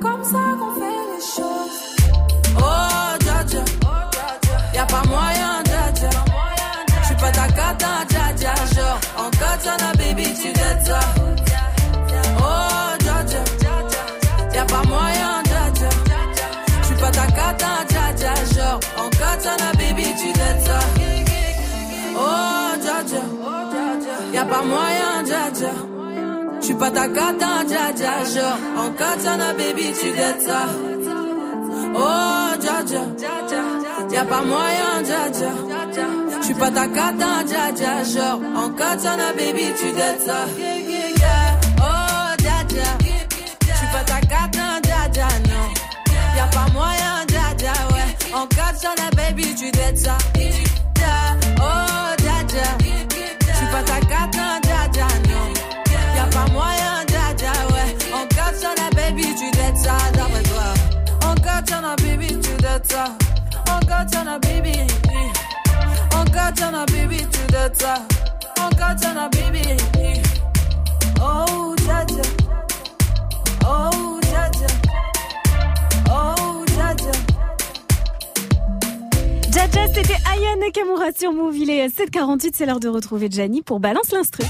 Speaker 30: comme ça qu'on fait les choses. Oh, dja y'a pas moyen, dja dja. J'suis pas ta cata, dja. Genre, en baby, tu ça. Oh, dja y'a pas moyen, dja dja. J'suis pas ta cata, dja dja. Genre, en baby, tu dettes ça. Oh, dja dja. Y'a pas moyen. J'suis pas ta cata, dja dja. Genre, en katana, baby, tu dettes ça. Oh, dja dja. Y'a pas moyen, dja dja. J'suis pas ta cata, dja dja. Genre, en katana, baby, tu dettes ça. Oh, dja dja. J'suis pas ta cata, dja dja, non. Y'a pas moyen, dja dja, ouais. En katana, baby, tu dettes ça.
Speaker 13: Jaja, c'était Aya Nakamura sur Move. Il est 7h48, c'est l'heure de retrouver Gianni pour Balance l'instru.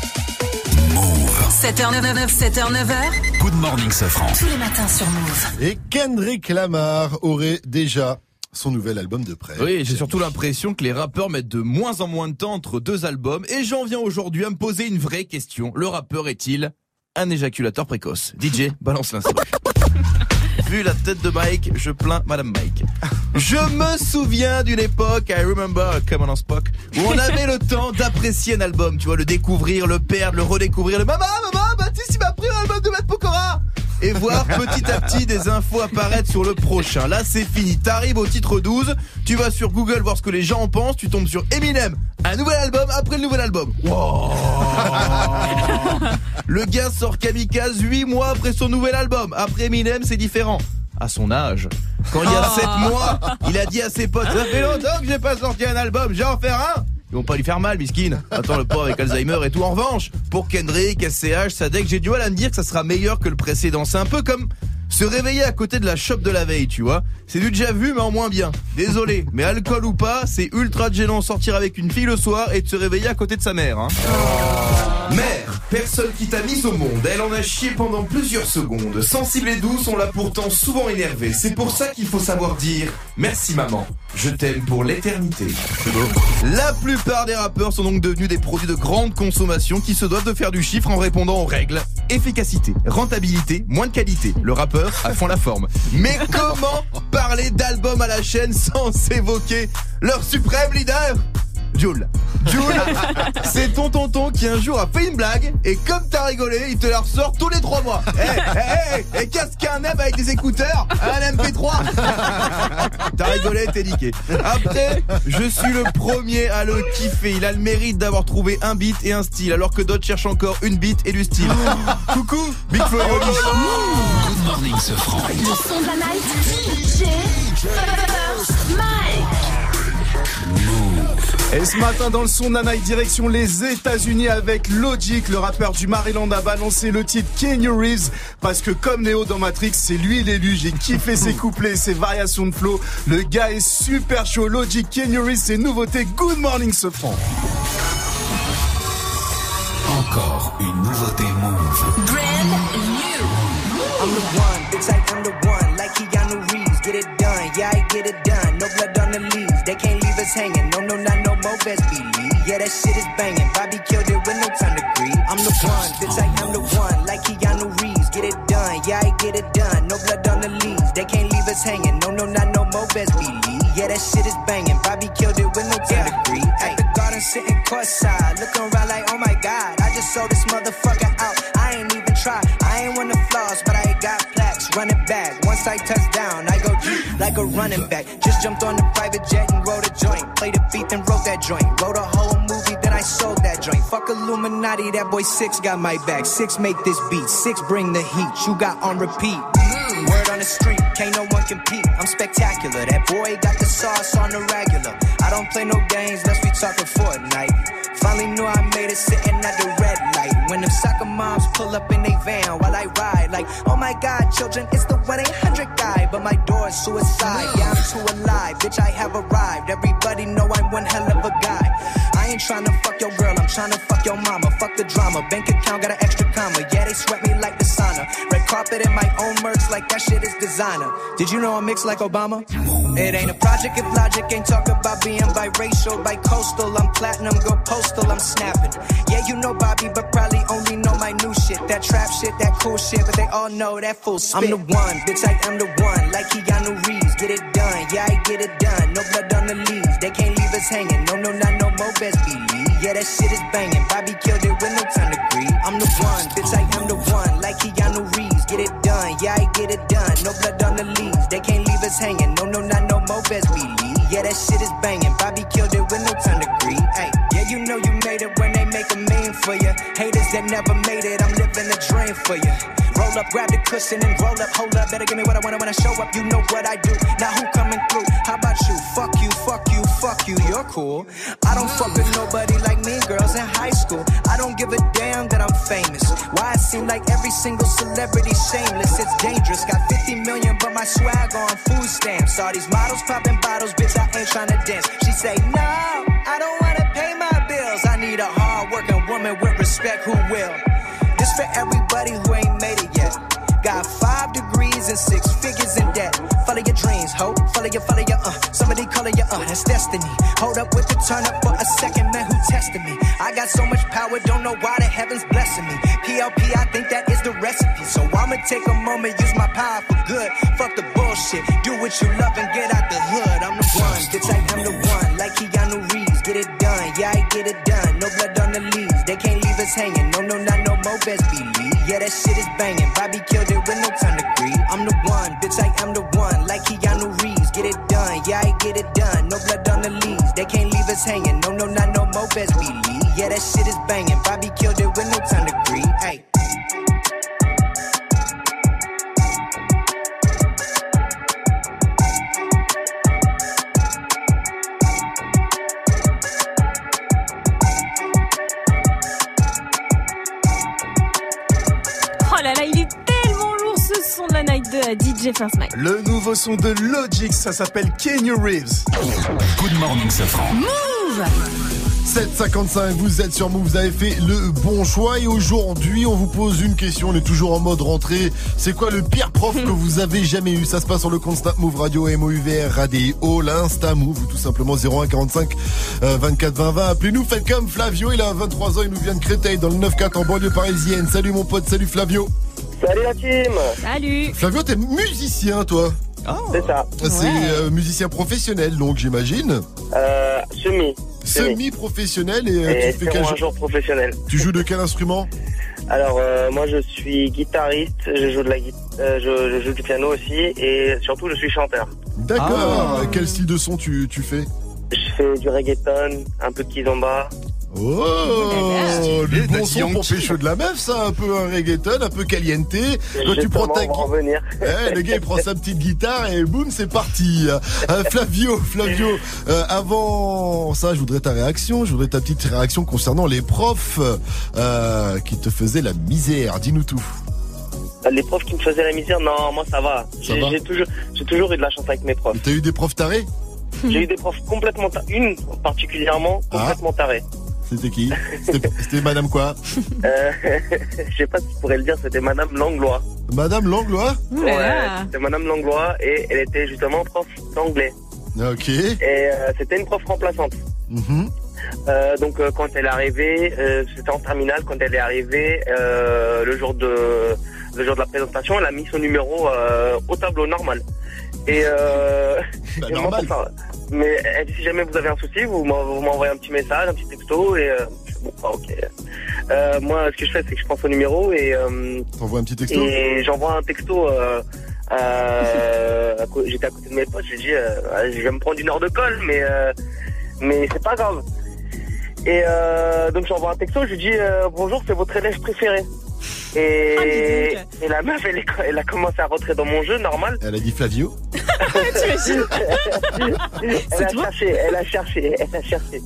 Speaker 2: 7h99, 7h9h.
Speaker 3: Good morning, Safran.
Speaker 2: Tous les matins sur Move.
Speaker 3: Et Kendrick Lamar aurait déjà son nouvel album de près.
Speaker 21: Oui, j'ai surtout l'impression que les rappeurs mettent de moins en moins de temps entre deux albums et j'en viens aujourd'hui à me poser une vraie question. Le rappeur est-il un éjaculateur précoce? DJ, balance l'instru. Vu la tête de Mike, je plains Madame Mike. Je me souviens d'une époque, I remember, comme on Spock, où on avait le temps d'apprécier un album, tu vois, le découvrir, le perdre, le redécouvrir, le maman, maman, Baptiste, il m'a pris l'album de Matt Pokora et voir petit à petit des infos apparaître sur le prochain. Là, c'est fini. T'arrives au titre 12, tu vas sur Google voir ce que les gens en pensent, tu tombes sur Eminem, un nouvel album après le nouvel album. Wow. le gars sort Kamikaze 8 mois après son nouvel album. Après Eminem, c'est différent. À son âge. Quand il y a 7 mois, il a dit à ses potes, ça fait longtemps que j'ai pas sorti un album, j'ai en faire un ils vont pas lui faire mal, miskin. Attends, le pauvre avec Alzheimer et tout. En revanche, pour Kendrick, SCH, Sadek, j'ai du mal à me dire que ça sera meilleur que le précédent. C'est un peu comme se réveiller à côté de la shop de la veille, tu vois. C'est du déjà vu, mais en moins bien. Désolé, mais alcool ou pas, c'est ultra gênant sortir avec une fille le soir et de se réveiller à côté de sa mère. Hein. Mère, personne qui t'a mise au monde. Elle en a chié pendant plusieurs secondes. Sensible et douce, on l'a pourtant souvent énervée. C'est pour ça qu'il faut savoir dire merci maman. Je t'aime pour l'éternité. La plupart des rappeurs sont donc devenus des produits de grande consommation qui se doivent de faire du chiffre en répondant aux règles. Efficacité, rentabilité, moins de qualité. Le rappeur a fond la forme. Mais comment parler d'album à la chaîne sans évoquer leur suprême leader? Jules. Jules, c'est ton tonton qui un jour a fait une blague et comme t'as rigolé, il te la ressort tous les trois mois. Eh, eh, eh, et qu'est-ce qu'un M avec des écouteurs Un MP3 T'as rigolé, t'es niqué. Après, je suis le premier à le kiffer. Il a le mérite d'avoir trouvé un beat et un style, alors que d'autres cherchent encore une beat et du style. Coucou, Big Flo et Oli.
Speaker 31: Good morning, ce franc.
Speaker 2: Le son de la night, DJ First Mike.
Speaker 9: Et ce matin, dans le son night, direction les États-Unis avec Logic, le rappeur du Maryland a balancé le titre Kenny Reeves parce que comme Neo dans Matrix, c'est lui l'élu. J'ai kiffé ses couplets, ses variations de flow. Le gars est super chaud. Logic, Kenny Reeves, c'est nouveauté. Good morning, ce franc.
Speaker 31: Encore une nouveauté move.
Speaker 2: Brand new.
Speaker 32: I'm the one, bitch, I am the one. Like Keanu Reeves, get it done. Yeah, I get it done. No blood on the leaves. They can't leave us hanging. No, no, not no best believe. Yeah, that shit is banging. Bobby killed it with no time to grieve. I'm the one, bitch, I am the one. Like Keanu Reeves, get it done. Yeah, I get it done. No blood on the leaves. They can't leave us hanging. No, no, not no more best believe. Yeah, that shit is banging. Bobby killed it with no time to grieve. At the garden sitting courtside, looking around like, oh my god, I just sold this motherfucker out. I ain't even try. I ain't one of flaws, but I ain't got plaques. Run it back. Once I touch down, I go deep like a running back. Just jumped on the private jet and rode a joint. Played beat and wrote that joint. Wrote a whole movie, then I sold that joint. Fuck Illuminati, that boy Six got my back. Six make this beat. Six bring the heat. You got on repeat. Mm, word on the street, can't no one compete. I'm spectacular. That boy got the sauce on the regular. Don't play no games, let's be talking Fortnite. Finally knew I made it sitting at the red light. When the soccer moms pull up in they van while I ride, like, oh my god, children, it's the 1 800 guy. But my door is suicide. Yeah, I'm too alive. Bitch, I have arrived. Everybody know I'm one hell of a guy. I ain't tryna fuck your girl, I'm tryna fuck your mama. Fuck the drama. Bank account got an extra comma. Yeah, they sweat me like the sauna. Red carpet in my own merch, like that shit is designer. Did you know I'm mixed like Obama? It ain't a project if logic ain't talk about being biracial, bi-coastal. I'm platinum, go postal, I'm snapping. Yeah, you know Bobby, but probably only know my new shit. That trap shit, that cool shit, but they all know that full spit. I'm the one, bitch, I am the one. Like Keanu Reeves, get it done. Yeah, I get it done. No blood on the leaves. Us hanging. No, no, not no more best believe. Yeah, that shit is banging. Bobby killed it with no time to grieve. I'm the one, bitch, I am the one. Like Keanu Reeves, get it done. Yeah, I get it done. No blood on the leaves. They can't leave us hanging. No, no, not no more best believe. Yeah, that shit is banging. Bobby killed it with no time to grieve. Hey, yeah, you know you made it when they make a meme for you. Haters that never made it, I'm living the dream for you. Roll up, grab the cushion and roll up. Hold up, better give me what I want when I show up. You know what I do. Now who coming through? How about you? Fuck you, fuck fuck you. You're cool. I don't fuck with nobody like me, girls in high school. I don't give a damn that I'm famous. Why it seem like every single celebrity shameless? It's dangerous. Got 50 million, but my swag on food stamps. All these models popping bottles, bitch. I ain't trying to dance. She say no, I don't wanna pay my bills. I need a hard working woman with respect who will. This for everybody who ain't made it yet. Got five degrees and six figures in debt. Dreams, hope. Follow your, follow your, uh. Somebody calling you, uh. That's destiny. Hold up with the turn up for a second, man. Who tested me? I got so much power, don't know why the heavens blessing me. PLP, I think that is the recipe. So I'ma take a moment, use my power for good. Fuck the bullshit. Do what you love and get out the hood. I'm the one, bitch. I am the one. Like Keanu Reeves, get it done. Yeah, I get it done. No blood on the leaves. They can't leave us hanging. No, no, not no more best believe. Yeah, that shit is banging. Bobby killed it with no get it done. No blood on the leaves. They can't leave us hanging. No, no, not no more best believe. Yeah, that shit is banging. Bobby
Speaker 13: de DJ First Mike.
Speaker 9: Le nouveau son de Logic, ça s'appelle Kenny Reeves.
Speaker 31: Good morning, ce franc.
Speaker 2: Move
Speaker 3: 755, vous êtes sur Move, vous avez fait le bon choix et aujourd'hui on vous pose une question, on est toujours en mode rentrée. C'est quoi le pire prof que vous avez jamais eu? Ça se passe sur le compte Snap Move Radio MOUVR Radio, l'Insta Move ou tout simplement 0145 euh, 24 20 20. Appelez-nous, faites comme Flavio, il a 23 ans, il nous vient de Créteil dans le 9-4 en banlieue parisienne. Salut mon pote, salut Flavio.
Speaker 33: Salut la team
Speaker 13: Salut
Speaker 3: Flavio, t'es musicien toi
Speaker 33: C'est ça.
Speaker 3: C'est euh, musicien professionnel donc j'imagine
Speaker 33: Euh, semi.
Speaker 3: Semi-professionnel et, euh,
Speaker 33: Et
Speaker 3: tu fais quel
Speaker 33: un jour professionnel.
Speaker 3: Tu joues de quel instrument?
Speaker 33: Alors euh, moi je suis guitariste, je joue de la guitare, je, je joue du piano aussi et surtout je suis chanteur.
Speaker 3: D'accord.
Speaker 33: Ah.
Speaker 3: Quel style de son tu, tu fais?
Speaker 33: Je fais du reggaeton, un peu de kizomba.
Speaker 3: Oh, du bon son pour pécho de la meuf, ça, un peu un reggaeton, un peu caliente. Quand tu prends ta. Eh, le gars il prend sa petite guitare et boum c'est parti. Euh, Flavio, Flavio, euh, avant ça je voudrais ta réaction, je voudrais ta petite réaction concernant les profs euh, qui te faisaient la misère. Dis-nous tout.
Speaker 33: Les profs qui me faisaient la misère, non, moi ça va. J'ai toujours, j'ai toujours eu de la chance avec mes profs.
Speaker 3: T'as eu des profs tarés?
Speaker 33: J'ai eu des profs complètement tarés, une particulièrement
Speaker 3: Ah.
Speaker 33: complètement tarée.
Speaker 3: C'était qui C'était Madame quoi
Speaker 33: Euh, je sais pas si je pourrais le dire, c'était Madame Langlois.
Speaker 3: Madame Langlois
Speaker 33: Ouais, c'était Madame Langlois et elle était justement prof d'anglais.
Speaker 3: Ok.
Speaker 33: Et euh, c'était une prof remplaçante.
Speaker 3: Mhm.
Speaker 33: Euh, donc euh, quand elle est arrivée, euh, c'était en terminale, quand elle est arrivée, euh, le jour de le jour de la présentation, elle a mis son numéro euh, au tableau normal. Et euh,
Speaker 3: Bah,
Speaker 33: et
Speaker 3: normal.
Speaker 33: Mais elle dit si jamais vous avez un souci, vous m'en- vous m'envoyez un petit message, un petit texto et euh, bon bah, ok. Euh, moi ce que je fais c'est que je prends son numéro et euh,
Speaker 3: T'envoies un petit texto?
Speaker 33: et j'envoie un texto. Euh, euh, à J'étais à côté de mes potes, j'ai dit, euh, je vais me prendre une heure de colle, mais euh, mais c'est pas grave. Et euh, donc j'envoie un texto, je lui dis euh, bonjour, c'est votre élève préféré. Et, et la meuf, elle, est- elle a commencé à rentrer dans mon jeu normal.
Speaker 3: Elle a dit Flavio.
Speaker 33: elle a cherché, elle a cherché, elle a cherché.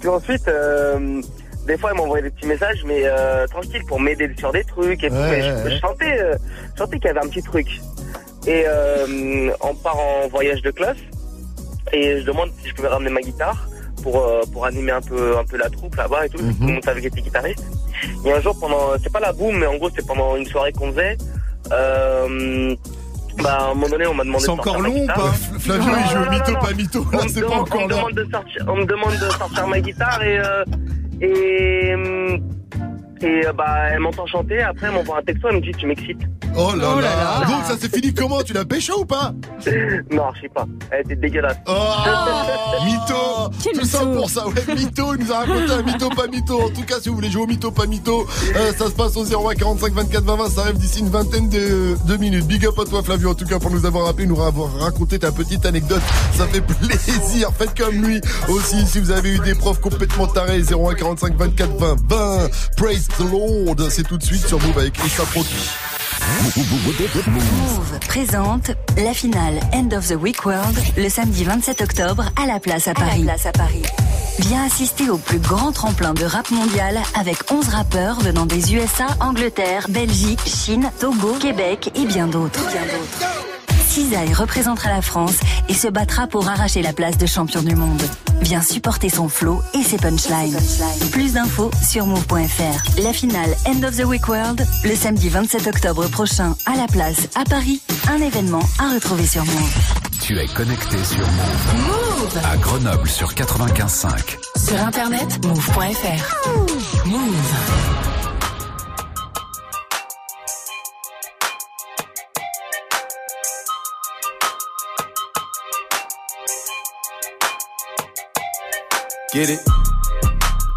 Speaker 33: Puis ensuite, euh, des fois, elle m'envoyait des petits messages, mais euh, tranquille, pour m'aider sur des trucs. Et tout.
Speaker 3: Ouais,
Speaker 33: Mais je,
Speaker 3: ouais, ouais.
Speaker 33: je sentais, euh, je sentais qu'il y avait un petit truc. Et euh, on part en voyage de classe, et je demande si je pouvais ramener ma guitare pour euh, pour animer un peu un peu la troupe là-bas et tout.
Speaker 3: Mhm.
Speaker 33: Tout le monde savait que j'étais guitariste. Et un jour, pendant, c'est pas la boum, mais en gros, c'était pendant une soirée qu'on faisait. Euh, bah, à un moment donné, on m'a demandé
Speaker 3: C'est
Speaker 33: de
Speaker 3: encore long ou pas Flavio, il joue
Speaker 33: Non,
Speaker 3: mytho,
Speaker 33: non,
Speaker 3: pas mytho. Là, c'est pas encore
Speaker 33: on me
Speaker 3: l'heure.
Speaker 33: demande de sortir, on me demande de sortir ma guitare et euh, et hum, et euh, bah elle m'entend chanter. Après, elle m'envoie un texto, elle me dit tu m'excites.
Speaker 3: Oh là là. Donc ça s'est fini comment? Tu l'as pécho ou pas?
Speaker 33: Non, je sais pas. Elle était dégueulasse.
Speaker 3: Oh, mytho Tout ça pour ça, ouais, mytho, il nous a raconté un mytho, pas mytho. En tout cas, si vous voulez jouer au mytho, pas mytho, euh, ça se passe au 01 45 24 20 20, ça arrive d'ici une vingtaine de, de minutes. Big up à toi, Flavio, en tout cas, pour nous avoir appelé, nous avoir raconté ta petite anecdote. Ça fait plaisir. Faites comme lui aussi, si vous avez eu des profs complètement tarés, 01 45 24 20 20. Praise Lord, c'est tout de suite sur Move avec Issa Proki.
Speaker 34: Move présente la finale End of the Week World le samedi 27 octobre à la place à Paris. Viens assister au plus grand tremplin de rap mondial avec 11 rappeurs venant des USA, Angleterre, Belgique, Chine, Togo, Québec et bien d'autres. Cisaille représentera la France et se battra pour arracher la place de champion du monde. Viens supporter son flow et ses punchlines. Plus d'infos sur move.fr. La finale End of the Week World, le samedi 27 octobre prochain à la place à Paris. Un événement à retrouver sur Move.
Speaker 31: Tu es connecté sur Move.
Speaker 2: Move
Speaker 31: À Grenoble sur 95.5.
Speaker 2: Sur internet, move.fr. Move.
Speaker 15: Get it?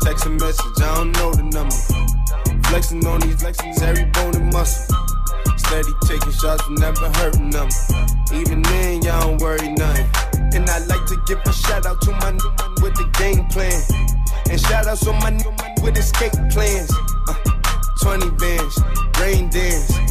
Speaker 15: Text a message, I don't know the number. Flexing on these flexing every bone and muscle. Steady taking shots, never hurting them. Even then, y'all don't worry nothing. And I like to give a shout out to my new man with the game plan. And shout outs to my new man with escape plans. Uh, 20 bands, rain dance.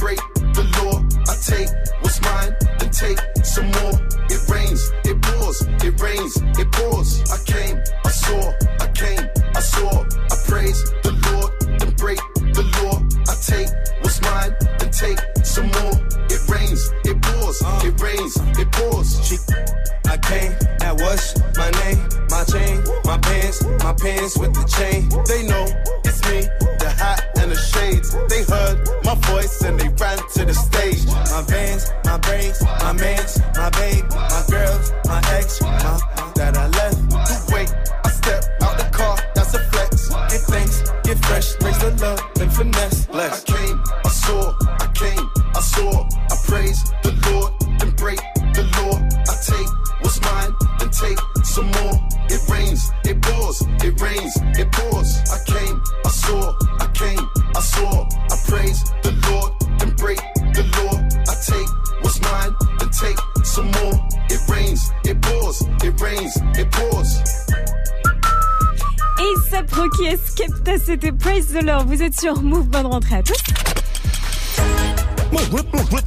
Speaker 17: break the law. I take what's mine, then take some more. It rains, it pours, it rains, it pours. I came, I saw, I came, I saw, I praise the Lord, then break the law. I take what's mine, then take some more. It rains, it pours, it rains, it pours.
Speaker 15: She, I came, that was my name, my chain, my pants, my pants with the chain. They know it's me, shades. They heard my voice and they ran to the stage. My vans, my braids, my mans, my babe, my girls, my ex, my that I left. The wait, I step out the car, that's a flex. Get thanks, get fresh, raise the love and finesse. Bless.
Speaker 17: I came, I saw, I came, I saw, I praise the Lord, then break the law. I take what's mine, then take some more. It rains, it pours, it rains, it pours. I came, I saw, take some more. It rains, it pours, it rains, it pours.
Speaker 13: Et ça qui est Skepta, c'était Praise the Lord. Vous êtes sur Move, bonne rentrée à tous.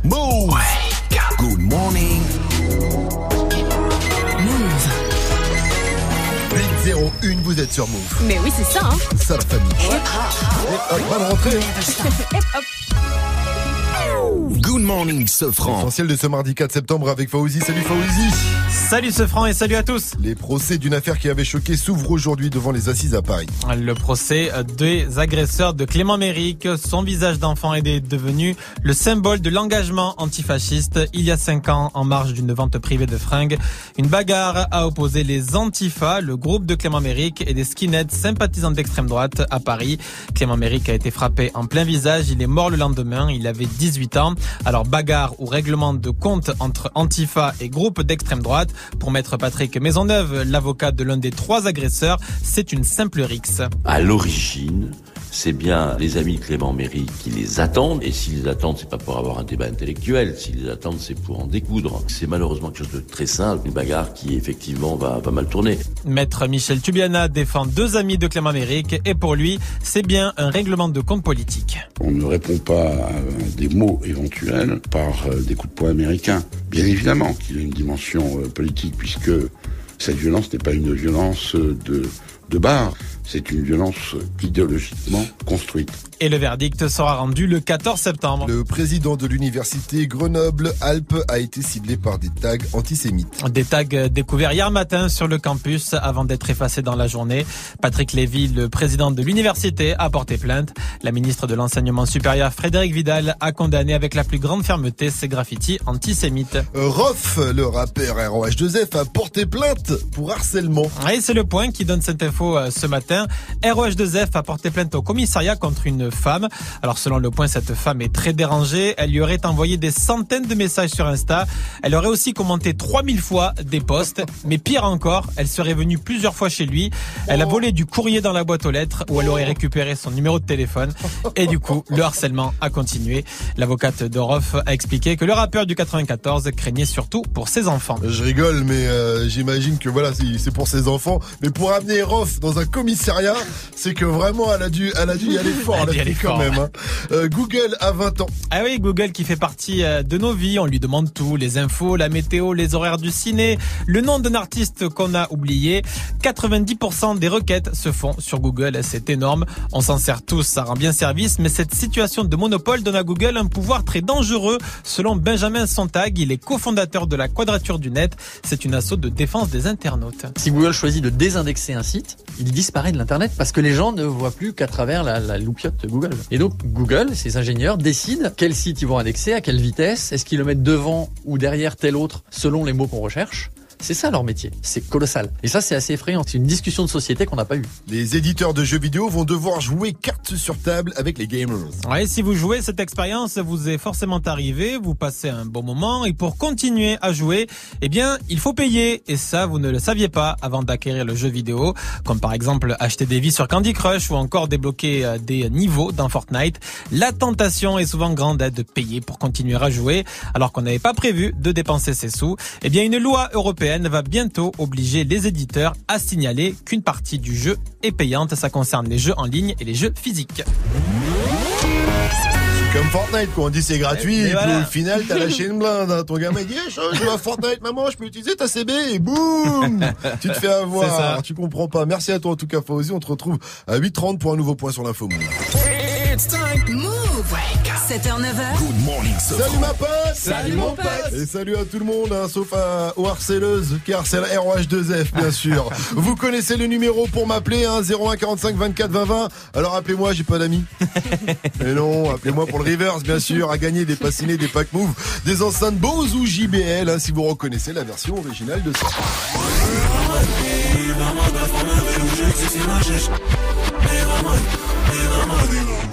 Speaker 3: Move.
Speaker 31: Good morning.
Speaker 2: Move.
Speaker 3: 801, vous êtes sur Move.
Speaker 13: Mais oui, c'est ça, hein.
Speaker 3: C'est ça la famille. Hop, bonne rentrée.
Speaker 13: Hip hop.
Speaker 31: Good morning, Sofran.
Speaker 3: Essentiel de ce mardi 4 septembre avec Fauzi. Salut Fauzi.
Speaker 4: Salut ce franc et salut à tous.
Speaker 3: Les procès d'une affaire qui avait choqué s'ouvrent aujourd'hui devant les assises à Paris.
Speaker 4: Le procès des agresseurs de Clément Méric, son visage d'enfant est devenu le symbole de l'engagement antifasciste. Il y a cinq ans, en marge d'une vente privée de fringues, une bagarre a opposé les Antifa, le groupe de Clément Méric et des skinheads sympathisants d'extrême droite à Paris. Clément Méric a été frappé en plein visage. Il est mort le lendemain. Il avait 18 Alors bagarre ou règlement de compte entre Antifa et groupe d'extrême droite. Pour maître Patrick Maisonneuve, l'avocat de l'un des trois agresseurs, c'est une simple rixe.
Speaker 35: À l'origine, c'est bien les amis de Clément Méry qui les attendent. Et s'ils les attendent, c'est pas pour avoir un débat intellectuel. S'ils les attendent, c'est pour en découdre. C'est malheureusement quelque chose de très simple, une bagarre qui effectivement va, va mal tourner.
Speaker 4: Maître Michel Tubiana défend deux amis de Clément Méric et pour lui, c'est bien un règlement de compte politique.
Speaker 36: On ne répond pas à des mots éventuels par euh, des coups de poing américains. Bien évidemment qu'il y a une dimension euh, politique puisque cette violence n'est pas une violence euh, de, de barre, c'est une violence idéologiquement construite.
Speaker 4: Et le verdict sera rendu le 14 septembre.
Speaker 3: Le président de l'université Grenoble-Alpes a été ciblé par des tags antisémites.
Speaker 4: Des tags découverts hier matin sur le campus avant d'être effacés dans la journée. Patrick Lévy, le président de l'université, a porté plainte. La ministre de l'enseignement supérieur, Frédéric Vidal, a condamné avec la plus grande fermeté ces graffitis antisémites.
Speaker 3: Rof, le rappeur ROH2F, a porté plainte pour harcèlement.
Speaker 4: Et c'est le point qui donne cette info euh, ce matin. ROH2F a porté plainte au commissariat contre une femme. Alors selon le point, cette femme est très dérangée. Elle lui aurait envoyé des centaines de messages sur Insta. Elle aurait aussi commenté 3000 fois des posts. Mais pire encore, elle serait venue plusieurs fois chez lui. Elle a volé du courrier dans la boîte aux lettres où elle aurait récupéré son numéro de téléphone. Et du coup, le harcèlement a continué. L'avocate de a expliqué que le rappeur du 94 craignait surtout pour ses enfants.
Speaker 3: Je rigole, mais euh, j'imagine que voilà, c'est pour ses enfants. Mais pour amener Rof dans un commissariat, c'est que vraiment, elle a dû, elle a dû y aller fort.
Speaker 4: Elle a dû y aller
Speaker 3: quand
Speaker 4: fort.
Speaker 3: même. hein. Euh, Google a 20 ans.
Speaker 4: Ah oui, Google qui fait partie euh, de nos vies, on lui demande tout, les infos, la météo, les horaires du ciné, le nom d'un artiste qu'on a oublié. 90% des requêtes se font sur Google, c'est énorme. On s'en sert tous, ça rend bien service, mais cette situation de monopole donne à Google un pouvoir très dangereux. Selon Benjamin Sontag, il est cofondateur de la Quadrature du Net. C'est une assaut de défense des internautes.
Speaker 37: Si Google choisit de désindexer un site, il disparaît de l'Internet parce que les gens ne voient plus qu'à travers la, la loupiote Google. Et donc Google, ses ingénieurs, décident quel site ils vont indexer, à quelle vitesse, est-ce qu'ils le mettent devant ou derrière tel autre selon les mots qu'on recherche. C'est ça leur métier. C'est colossal. Et ça, c'est assez effrayant. C'est une discussion de société qu'on n'a pas eue.
Speaker 3: Les éditeurs de jeux vidéo vont devoir jouer carte sur table avec les gamers.
Speaker 4: Ouais, si vous jouez cette expérience, vous est forcément arrivé, vous passez un bon moment et pour continuer à jouer, eh bien, il faut payer et ça, vous ne le saviez pas avant d'acquérir le jeu vidéo, comme par exemple acheter des vies sur Candy Crush ou encore débloquer euh, des niveaux dans Fortnite. La tentation est souvent grande de payer pour continuer à jouer alors qu'on n'avait pas prévu de dépenser ses sous. Eh bien, une loi européenne européenne va bientôt obliger les éditeurs à signaler qu'une partie du jeu est payante. Ça concerne les jeux en ligne et les jeux physiques.
Speaker 3: C'est comme Fortnite, quoi. On dit c'est gratuit,
Speaker 4: Et
Speaker 3: et, puis
Speaker 4: voilà.
Speaker 3: au final, t'as lâché une blinde. hein. Ton gamin dit, Eh, je joue à Fortnite, maman, je peux utiliser ta CB, et boum Tu te fais
Speaker 4: C'est ça.
Speaker 3: avoir. Tu comprends pas. Merci à toi, en tout cas, Fauzi. On te retrouve à 8h30 pour un nouveau point sur l'info.
Speaker 2: It's time. Move. 7h, 9h.
Speaker 31: Good morning, Sofran.
Speaker 3: Salut ma pote
Speaker 2: Salut, mon pote.
Speaker 3: Et salut à tout le monde, hein, sauf à, aux harceleuses qui harcèlent ROH2F bien sûr. Vous connaissez le numéro pour m'appeler, hein, 01 45 24 20 20. Alors appelez-moi, j'ai pas d'amis. Mais non, appelez-moi pour le reverse bien sûr, à gagner des passinés, des packs move, des enceintes Bose ou JBL, hein, si vous reconnaissez la version originale de ça.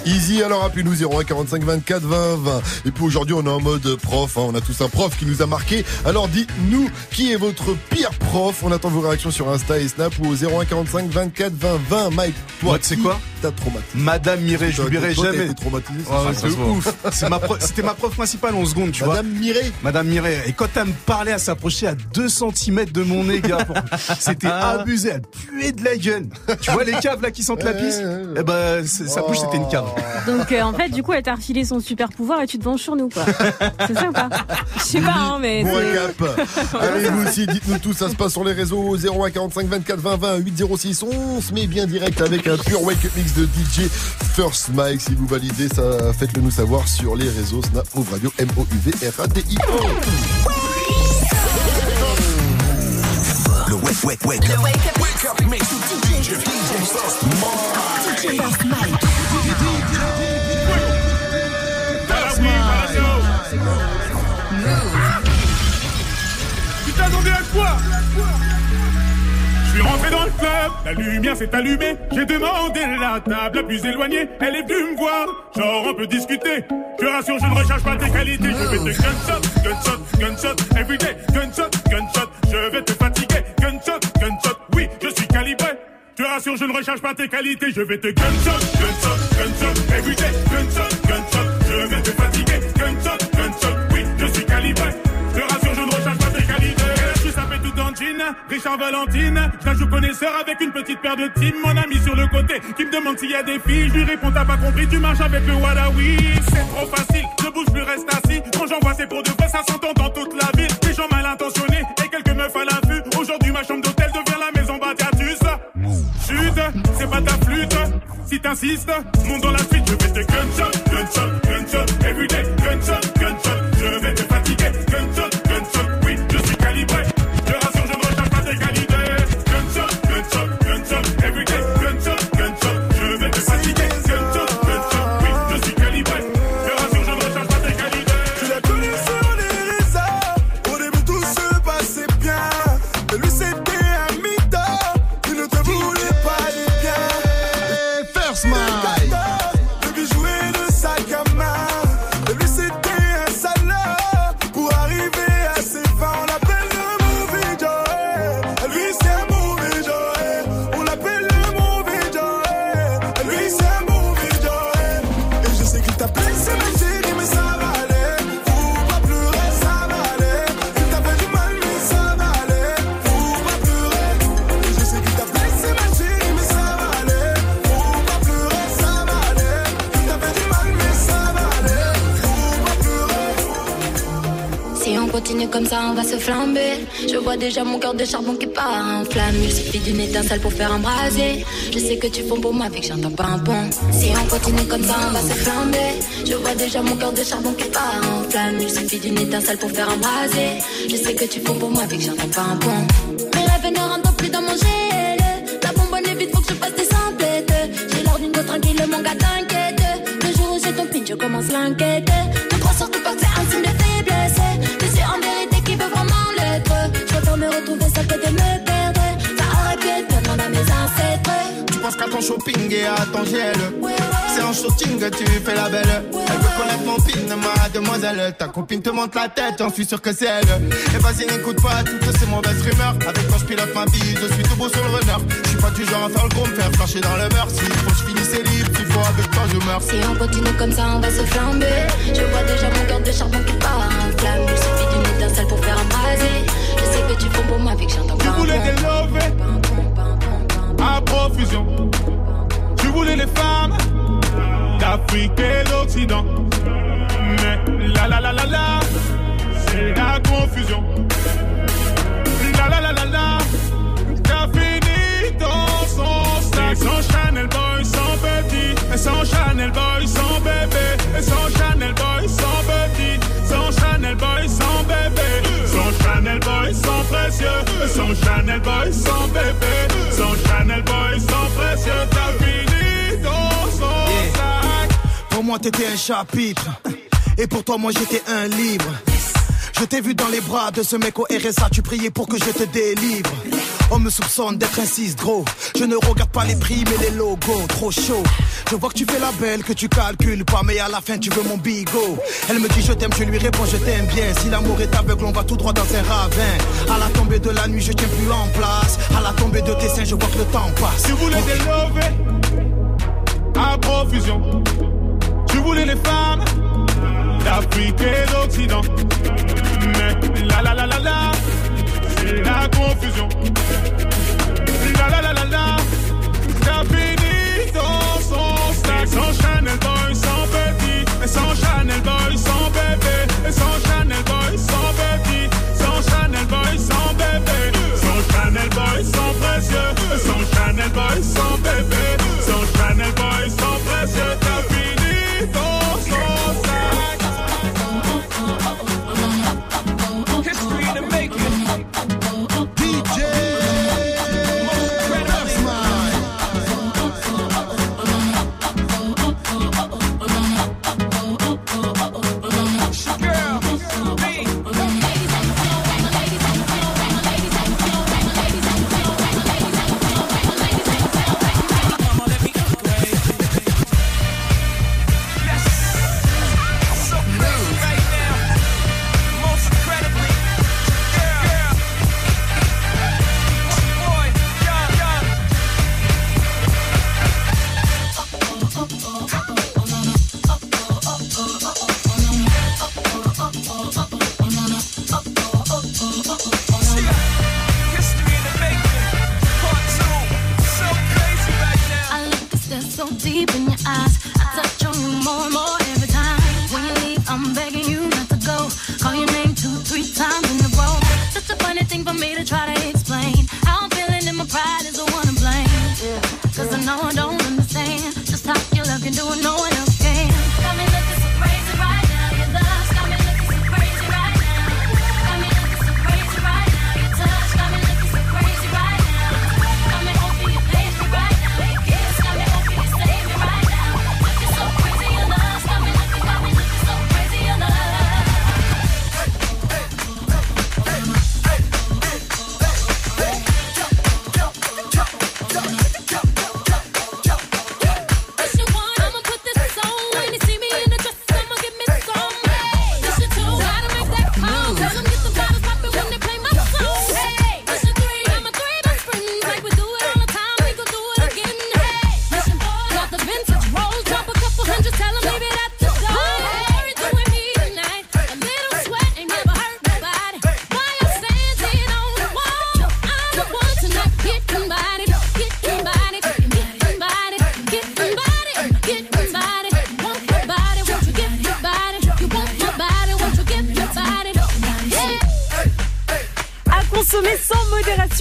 Speaker 3: Easy, alors appelez-nous 01 45 24 20 20. Et puis aujourd'hui, on est en mode prof. hein. On a tous un prof qui nous a marqué. Alors dites-nous qui est votre pire prof? On attend vos réactions sur Insta et Snap ou au 01 45 24 20 20. Mike, toi,
Speaker 9: Moi, tu sais
Speaker 3: qui
Speaker 9: quoi?
Speaker 3: T'as traumatisé?
Speaker 9: Madame Mireille, je l'oublierai jamais.
Speaker 3: traumatisé, c'est
Speaker 9: Ouais, c'est
Speaker 3: voit.
Speaker 9: ouf. C'est C'était ma prof principale en seconde, tu vois.
Speaker 3: Madame Mireille?
Speaker 9: Madame Mireille. Et quand elle me parlait, elle s'approchait à 2 cm de mon nez, gars. C'était abusé. Elle puait de la gueule. Tu vois les caves là qui sentent la pisse? Eh ben, c'est- sa bouche, c'était une cave.
Speaker 13: Donc euh, en fait, du coup, elle t'a refilé son super pouvoir et tu te venges sur nous, quoi. C'est ça ou pas Je sais pas, hein, mais.
Speaker 3: Bon cap. Allez, vous aussi, dites-nous tout. Ça se passe sur les réseaux 01 45 24 20 20 806. On se met bien direct avec un pur wake up mix de DJ First Mike. Si vous validez ça, faites-le nous savoir sur les réseaux Snap Move Radio M O U V R A D I O.
Speaker 31: Le wake, wake, wake. Le wake up, wake up mix to DJ, DJ First Mike.
Speaker 38: Je suis rentré dans le club, la lumière s'est allumée. J'ai demandé la table la plus éloignée. Elle est venue me voir, genre on peut discuter. Je rassure, je ne recherche pas tes qualités. Je vais te gunshot, gunshot, gunshot, everyday. Gunshot, gunshot, je vais te fatiguer. Gunshot, gunshot, oui, je suis calibré. Je rassure, je ne recherche pas tes qualités. Je vais te gunshot, gunshot, gunshot, everyday. Gunshot, gunshot, je vais te fatiguer. Sapé tout en Valentine. Je la joue connaisseur avec une petite paire de team. Mon ami sur le côté qui me demande s'il y a des filles. Je lui réponds, t'as pas compris, tu marches avec le Wadawi. C'est trop facile, je bouge plus, reste assis. Quand j'envoie, c'est pour de vrai, ça s'entend dans toute la ville. Des gens mal intentionnés et quelques meufs à l'affût. Aujourd'hui, ma chambre d'hôtel devient la maison Batiatus. Sud, c'est pas ta flûte. Si t'insistes, monte dans la suite, je vais te gunshot, gunshot, gunshot, everyday, gunshot, gunshot, je vais
Speaker 39: comme ça, on va se flamber. Je vois déjà mon cœur de charbon qui part en flamme. Il suffit d'une étincelle pour faire embraser. Je sais que tu fonds pour moi, fait que j'entends pas un pont. Si on continue comme ça, on va se flamber. Je vois déjà mon cœur de charbon qui part en flamme. Il suffit d'une étincelle pour faire embraser. Je sais que tu fonds pour moi, fait que j'entends pas un pont. Mes rêves ne rentrent plus dans mon gel. La bonbonne est vide, faut que je fasse des emplettes. J'ai l'air d'une go tranquille, mon gars t'inquiète. Le jour où j'ai ton pin, je commence l'enquête. Ne crois surtout pas que c'est un signe de me retrouver de me perdre. Ça aurait pu être demande à mes ancêtres.
Speaker 15: Tu penses qu'à ton shopping et à ton gel C'est en shooting que tu fais la belle Elle veut connaître mon pin, ma demoiselle Ta copine te monte la tête, j'en suis sûr que c'est elle Et vas-y n'écoute pas toutes ces mauvaises rumeurs Avec quand je pilote ma vie, je suis tout beau sur le runner Je suis pas du genre à faire le gros, me faire flasher dans le mur S'il faut que je finisse libre, s'il faut avec toi je meurs
Speaker 39: Si on continue comme ça, on va se flamber. Je vois déjà mon cœur de charbon qui part en flamme. Il suffit d'une étincelle pour faire embraser tu voulais des lovés à profusion. Tu voulais les femmes
Speaker 10: d'Afrique et l'Occident. Mais la la la la la, c'est la confusion. La la la la la, t'as fini dans son sac. Sans Chanel Boy, sans petit. Et sans Chanel Boy, sans bébé. Et sans Chanel Boy, sans petit. Sans Chanel Boy, sans Chanel Boy, sans précieux. Sans Chanel Boy, sans bébé. Sans Chanel Boy, sans précieux. T'as fini dans son sac.
Speaker 17: Pour moi, t'étais un chapitre. Et pour toi, moi, j'étais un livre. Je t'ai vu dans les bras de ce mec au RSA, tu priais pour que je te délivre. On me soupçonne d'être 6 gros. Je ne regarde pas les prix mais les logos, trop chaud. Je vois que tu fais la belle, que tu calcules pas, mais à la fin tu veux mon bigot. Elle me dit je t'aime, je lui réponds je t'aime bien. Si l'amour est aveugle, on va tout droit dans un ravin. À la tombée de la nuit, je tiens plus en place. À la tombée de tes seins, je vois que le temps passe.
Speaker 10: Tu voulais des lovés à profusion. Tu voulais les femmes d'Afrique et d'Occident. Mais la la la la la, la confusion. La la la la la, t'as dans son sac. Sans Chanel Boy, sans petit. Et sans Chanel Boy, sans bébé. Et sans Chanel Boy, sans petit. Sans Chanel Boy, sans bébé. Sans Chanel Boy, sans précieux. Sans Chanel Boy, sans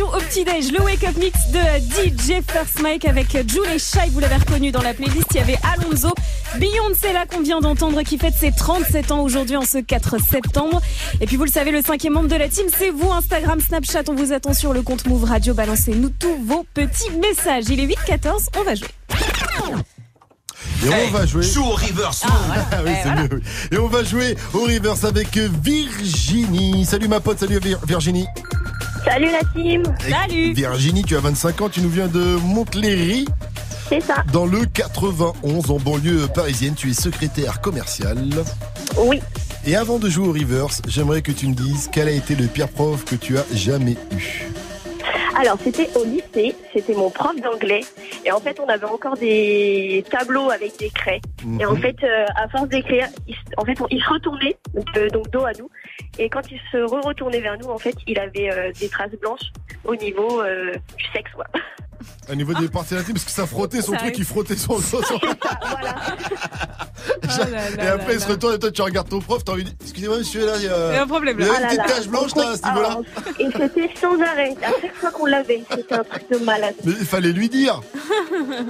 Speaker 13: au petit-déj, le Wake Up Mix de DJ First Mike avec Julie Shy, vous l'avez reconnu dans la playlist, il y avait Alonso, Beyoncé là qu'on vient d'entendre qui fête ses 37 ans aujourd'hui en ce 4 septembre. Et puis vous le savez, le cinquième membre de la team, c'est vous, Instagram, Snapchat, on vous attend sur le compte Move Radio, balancez-nous tous vos petits messages. Il est 8-14, on va jouer.
Speaker 3: Et on va jouer.
Speaker 1: Joue au reverse.
Speaker 3: Ah oui, c'est mieux. oui. Et on va jouer au reverse avec Virginie. Salut ma pote, salut Vir- Virginie.
Speaker 40: Salut la team
Speaker 13: Salut
Speaker 3: Virginie, tu as 25 ans, tu nous viens de Montlhéry.
Speaker 40: C'est ça.
Speaker 3: Dans le 91, en banlieue parisienne, tu es secrétaire commerciale.
Speaker 40: Oui.
Speaker 3: Et avant de jouer au reverse, j'aimerais que tu me dises quel a été le pire prof que tu as jamais eu.
Speaker 40: Alors c'était au lycée, c'était mon prof d'anglais et en fait on avait encore des tableaux avec des craies et en
Speaker 3: Mhm.
Speaker 40: fait euh, à force d'écrire, en fait on- il se retournait donc, euh, donc dos à nous et quand il se re-retournait vers nous en fait il avait euh, des traces blanches au niveau euh, du sexe quoi.
Speaker 3: Au niveau des parties intimes, parce que ça frottait son
Speaker 13: Ça
Speaker 3: truc, il frottait son.
Speaker 13: Oh là là
Speaker 3: et après,
Speaker 13: là
Speaker 3: il se
Speaker 13: là.
Speaker 3: retourne et toi, tu regardes ton prof, t'as envie de dire Excusez-moi, monsieur, là, il y a,
Speaker 13: Il y a un problème,
Speaker 3: il y
Speaker 13: là.
Speaker 3: a
Speaker 13: Ah
Speaker 3: une
Speaker 13: là
Speaker 3: petite
Speaker 13: là.
Speaker 3: tache blanche, là, à ce niveau-là.
Speaker 40: Et c'était sans arrêt. À chaque fois qu'on l'avait, c'était un truc de malade.
Speaker 3: Mais il fallait lui dire.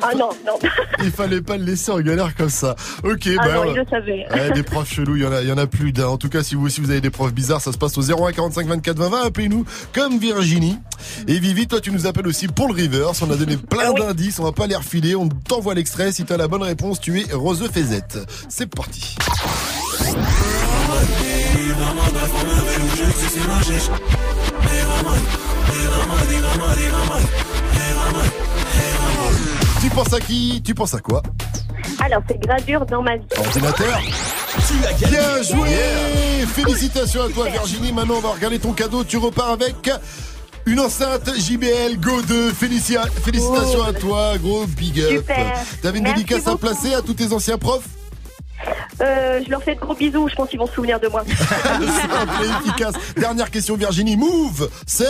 Speaker 40: Ah non, non.
Speaker 3: Il fallait pas le laisser en galère comme ça. Ok,
Speaker 40: Ah
Speaker 3: bah.
Speaker 40: non, le savait.
Speaker 3: Ouais, des profs chelous, il y en a, il y en a plus d'un. En tout cas, si vous aussi vous avez des profs bizarres, ça se passe au 01 45 24 20 20. Appelez-nous comme Virginie. Et Vivi, toi, tu nous appelles aussi pour le reverse. On a donné plein d'indices. On va pas les refiler. On t'envoie l'extrait. Si t'as la bonne réponse, tu es Roseux Fézette. C'est parti. Tu penses à qui? Tu penses à quoi?
Speaker 40: Alors, c'est gradure dans ma vie.
Speaker 3: Ordinateur Bien joué Félicitations à toi Virginie. Maintenant on va regarder ton cadeau. Tu repars avec une enceinte JBL Go 2. Félicia- Félicitations à toi, gros big up.
Speaker 40: Super.
Speaker 3: T'avais une
Speaker 40: Merci
Speaker 3: dédicace à placer à tous tes anciens profs?
Speaker 40: Euh, je leur fais de gros bisous, je pense qu'ils vont se souvenir de moi.
Speaker 3: Simple et efficace. Dernière question Virginie. Move, c'est...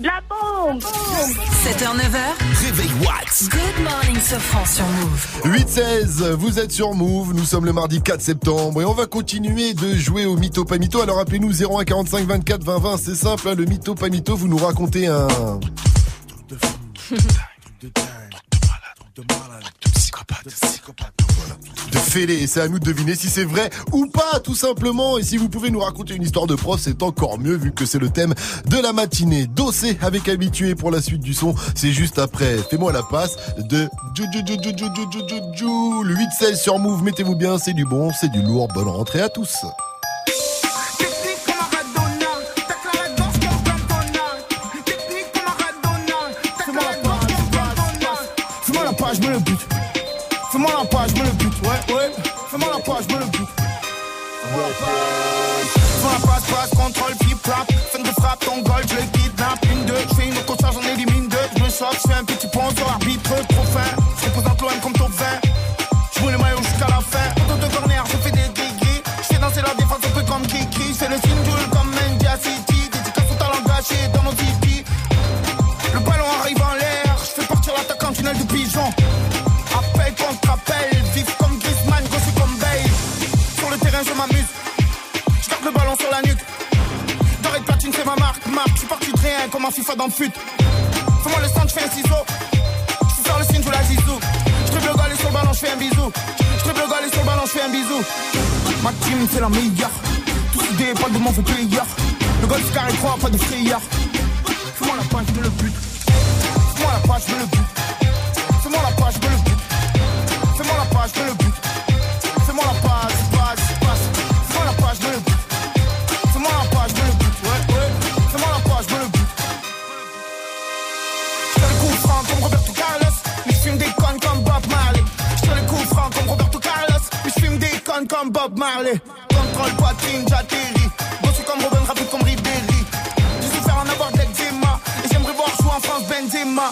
Speaker 40: De la bombe
Speaker 2: 7h, 9h.
Speaker 31: Réveil What
Speaker 2: Good morning, Sofran sur Move.
Speaker 3: 8-16, vous êtes sur Move, nous sommes le mardi 4 septembre et on va continuer de jouer au mytho pas mytho. Alors appelez-nous 01 45 24 20 20, c'est simple, hein, le mytho pas mytho, vous nous racontez un... de fêlé. Et c'est à nous de deviner si c'est vrai ou pas, tout simplement. Et si vous pouvez nous raconter une histoire de prof, c'est encore mieux vu que c'est le thème de la matinée. Dossé avec habitué pour la suite du son. C'est juste après. Fais-moi la passe de le 8-16 sur Move. Mettez-vous bien, c'est du bon, c'est du lourd. Bonne rentrée à tous.
Speaker 41: je me Fais-moi la page. Fais-moi la passe, passe, contrôle, flip, flap. Fin de frappe, ton goal, je kidnappe. Une, deux, je fais une auto-charge, j'en élimine deux. Je me choque, je fais un petit pont sur l'arbitre, trop fin. Je représente l'OM comme top 20. Je le maillot jusqu'à la fin. Auto de corner, je fais des gris-gris. Je fais danser la défense un peu comme Kiki. Fais le single comme Mendia City. Dédicace au talent gâché dans nos titi. Le ballon arrive en l'air, je fais partir l'attaquant tunnel de pigeon. FIFA dans le fut. Fais-moi le centre, je fais un ciseau. Je sors le signe, je la zizou. Je triple le sur le ballon, je fais un bisou. Je triple le gars, sur le ballon, je fais un bisou. Ma team, c'est la meilleure. Tous idées, pas de mon fait player. Le golf carré 3, pas de frayeur. Fais-moi la page, je le but. Fais-moi la page, je le but. Fais-moi la page, je le but. Fais-moi la page, je le but. Marley. Contrôle poitrine, j'atterris. Bossu comme Robin, rapide comme Ribéry. J'ai souffert en avoir de l'eczéma. Et j'aimerais voir jouer en France Benzema.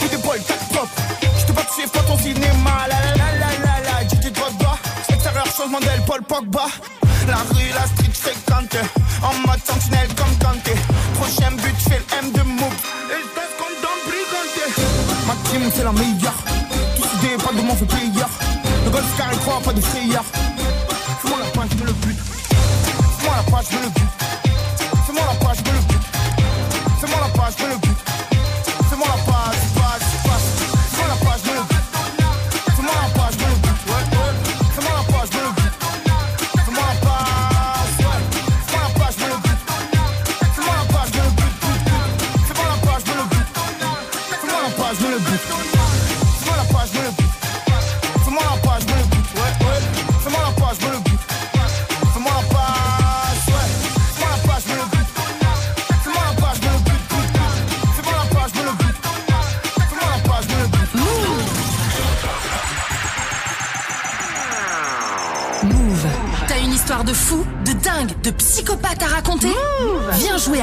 Speaker 41: Coup d'épaule, tac propre. Je te pas touché, pas ton cinéma. La la la la la la, Gigi Drogba. Extérieur, changement d'aile, Paul Pogba. La rue, la street, fréquente. En mode sentinelle comme Kanté. Prochain but, fais le M de Moog. Et je comme Don Brigante. Ma team, c'est la meilleure. Tous idées, pas de mon fait player. Le golf carré 3, pas de frayeur.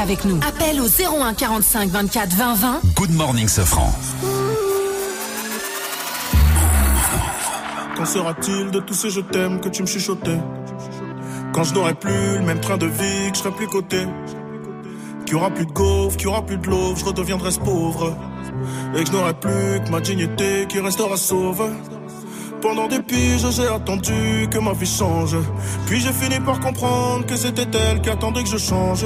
Speaker 2: Avec nous. Appelle au 01 45 24 20 20.
Speaker 31: Good morning, Sofran.
Speaker 38: Qu'en sera-t-il de tous ces je t'aime que tu me chuchotais? Quand je n'aurai plus le même train de vie, que je serai plus coté Qu'il y aura plus de gaufres, qu'il y aura plus de l'eau, je redeviendrai ce pauvre
Speaker 42: Et que je n'aurai plus que ma dignité qui restera sauve. Pendant des piges, j'ai attendu que ma vie change. Puis j'ai fini par comprendre que c'était elle qui attendait que je change.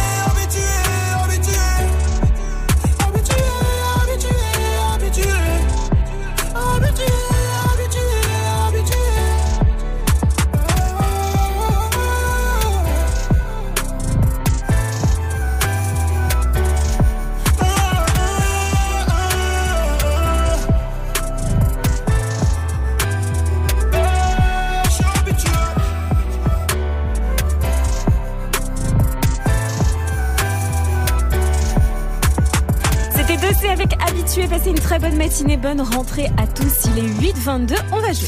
Speaker 13: avec Habitué. Passez une très bonne matinée, bonne rentrée à tous. Il est 8h22, on va jouer.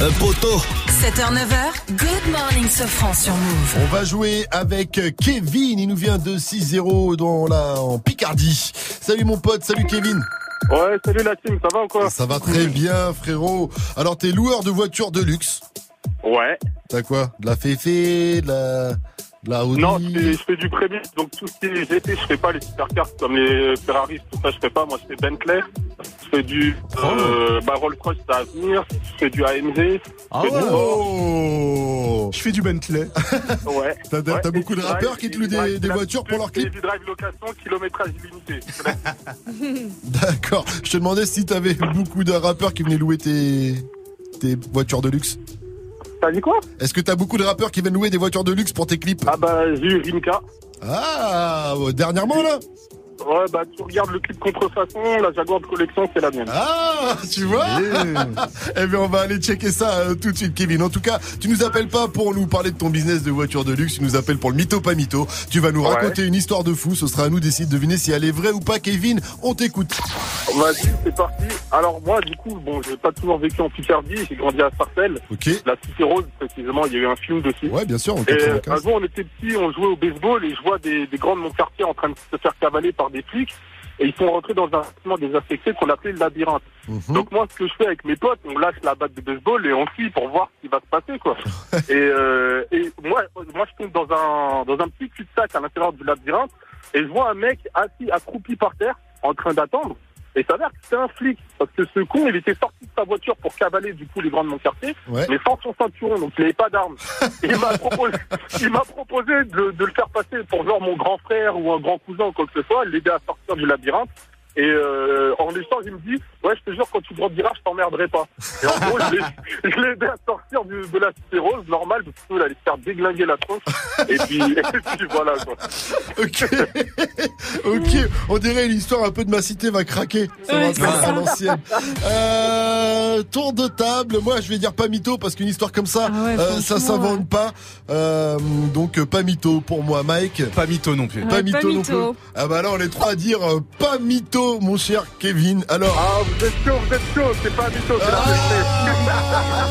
Speaker 3: Un poteau.
Speaker 2: 7h, 9h, Good Morning Sofran sur Move.
Speaker 3: On va jouer avec Kevin. Il nous vient de 6-0 dans la, en Picardie. Salut mon pote, salut Kevin.
Speaker 43: Ouais, salut la team, ça va ou quoi?
Speaker 3: Ça va très bien, frérot. Alors, t'es loueur de voitures de luxe.
Speaker 43: Ouais.
Speaker 3: T'as quoi? De la Féfé, de la, la Audi
Speaker 43: Non, je fais, je fais du prémis, donc tout ce qui est GT, je fais pas les supercars comme les Ferrari, tout ça, je fais pas. Moi, je fais Bentley, je fais du euh, bah, Rolls-Royce, ça à venir, je fais du AMG.
Speaker 3: Ah
Speaker 43: je fais du Porsche.
Speaker 3: Oh
Speaker 9: Je fais du Bentley.
Speaker 43: Ouais.
Speaker 3: T'as
Speaker 43: Ouais,
Speaker 3: beaucoup de rappeurs qui te louent des, voitures pour leurs clips
Speaker 43: Easy Drive location, kilométrage illimité.
Speaker 3: D'accord. Je te demandais si t'avais beaucoup de rappeurs qui venaient louer tes, tes voitures de luxe.
Speaker 43: T'as dit quoi
Speaker 3: Est-ce que t'as beaucoup de rappeurs qui viennent louer des voitures de luxe pour tes clips
Speaker 43: Ah bah, j'ai eu Rimka.
Speaker 3: Ah, euh, dernièrement là
Speaker 43: Ouais, bah, tu regardes le clip contrefaçon, la Jaguar de collection, c'est la mienne.
Speaker 3: Ah, tu vois Eh bien, on va aller checker ça euh, tout de suite, Kevin. En tout cas, tu nous appelles pas pour nous parler de ton business de voiture de luxe, tu nous appelles pour le mytho pas mytho. Tu vas nous
Speaker 43: Ouais.
Speaker 3: raconter une histoire de fou, ce sera à nous d'essayer de deviner si elle est vraie ou pas, Kevin. On t'écoute.
Speaker 43: Vas-y, c'est parti. Alors moi, du coup, bon, j'ai pas toujours vécu en Picardie, j'ai grandi à Sarcelles.
Speaker 3: Ok.
Speaker 43: La Cité Rose, précisément, il y a eu un film dessus.
Speaker 3: Ouais, bien sûr, en
Speaker 43: Et
Speaker 3: 95.
Speaker 43: un jour, on était petits, on jouait au baseball et je vois des, des grands de mon quartier en train de se faire cavaler par des flics. Et ils sont rentrés dans un bâtiment désaffecté qu'on appelait le labyrinthe.
Speaker 3: Mhm.
Speaker 43: Donc moi, ce que je fais avec mes potes, on lâche la batte de baseball et on suit pour voir ce qui va se passer, quoi. et, euh, et moi, moi, je tombe dans un dans un petit cul-de-sac à l'intérieur du labyrinthe et je vois un mec assis, accroupi par terre, en train d'attendre. Et ça a l'air que c'est un flic, parce que ce con, il était sorti de sa voiture pour cavaler du coup les grands de mon quartier,
Speaker 3: Ouais.
Speaker 43: mais sans son ceinturon, donc il n'avait pas d'arme. Il m'a proposé, il proposé de, de le faire passer pour genre mon grand frère ou un grand cousin ou quoi que ce soit, l'aider à sortir du labyrinthe. Et euh, en échange, il me dit Ouais, je te jure, quand tu me rediras, je t'emmerderai pas. Et en gros, je l'ai- aidé à sortir du- de la cité rose, normal, parce qu'il allait se faire déglinguer la tronche. Et puis, et puis voilà, quoi.
Speaker 3: Ok, ok, on dirait une histoire un peu de ma cité va craquer. Ça va
Speaker 43: c'est
Speaker 3: l'ancienne. Euh, tour de table, moi je vais dire pas mytho parce qu'une histoire comme ça,
Speaker 9: Ah ouais,
Speaker 3: euh, ça s'invente pas. Euh, donc pas mytho pour moi, Mike.
Speaker 9: Pas mytho non plus.
Speaker 3: Pas mytho
Speaker 9: pas
Speaker 3: non plus. Ah bah là on est trois à dire euh, pas mytho, mon cher Kevin. Alors.
Speaker 43: Ah, vous êtes chaud, vous êtes chaud, c'est pas mytho, c'est la vérité.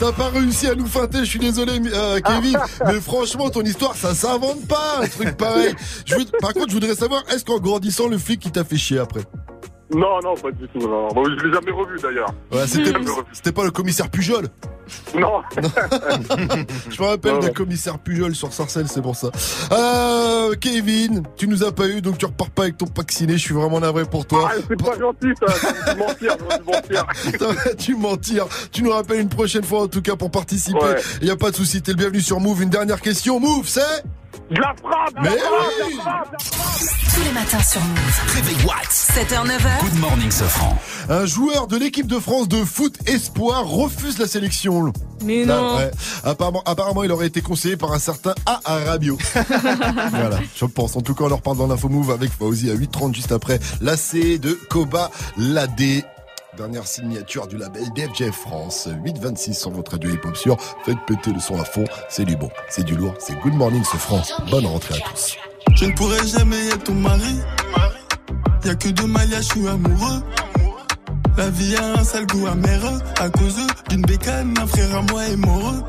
Speaker 3: T'as pas réussi à nous feinter, je suis désolé euh, Kevin, mais franchement ton histoire ça s'invente pas un truc pareil. Je veux- par contre je voudrais savoir, est-ce qu'en grandissant le flic qui t'a fait chier après?
Speaker 43: Non, non, pas du tout. Non. Bon, je l'ai jamais revu d'ailleurs.
Speaker 3: Ouais, c'était, pas le commissaire Pujol
Speaker 43: Non.
Speaker 3: Je me rappelle d'un commissaire Pujol sur Sarcelles, c'est pour ça. Euh, Kevin, tu nous as pas eu, donc tu repars pas avec ton vacciné. Je suis vraiment navré pour toi.
Speaker 43: Ah, c'est pas gentil ça, mentir, mentir.
Speaker 3: Ça va, tu mentir. Tu nous rappelles une prochaine fois, en tout cas, pour participer.
Speaker 43: Ouais.
Speaker 3: Il y a pas de souci. T'es le bienvenu sur Move. Une dernière question. Move, c'est
Speaker 43: De la frappe,
Speaker 3: Mais
Speaker 2: Tous les matins sur Move.
Speaker 31: Réveil Watts.
Speaker 2: 7h, 9h.
Speaker 31: Good morning, Sofran.
Speaker 3: Un joueur de l'équipe de France de foot espoir refuse la sélection.
Speaker 13: Mais non.
Speaker 3: ouais. Apparemment, apparemment, il aurait été conseillé par un certain A. Arabio. voilà, je pense. En tout cas, on leur parle dans l'info move avec Fauzi à 8h30 juste après l'AC de Koba Ladé. Dernière signature du label DFJ France. 826 sur votre radio hip-hop sur. Faites péter le son à fond. C'est du bon, c'est du lourd. C'est Good Morning ce France. Bonne rentrée à tous.
Speaker 44: Je ne pourrai jamais être ton mari. Y'a que deux mariages, je suis amoureux. La vie a un sale goût amer à cause d'une bécane, un frère à moi est mort.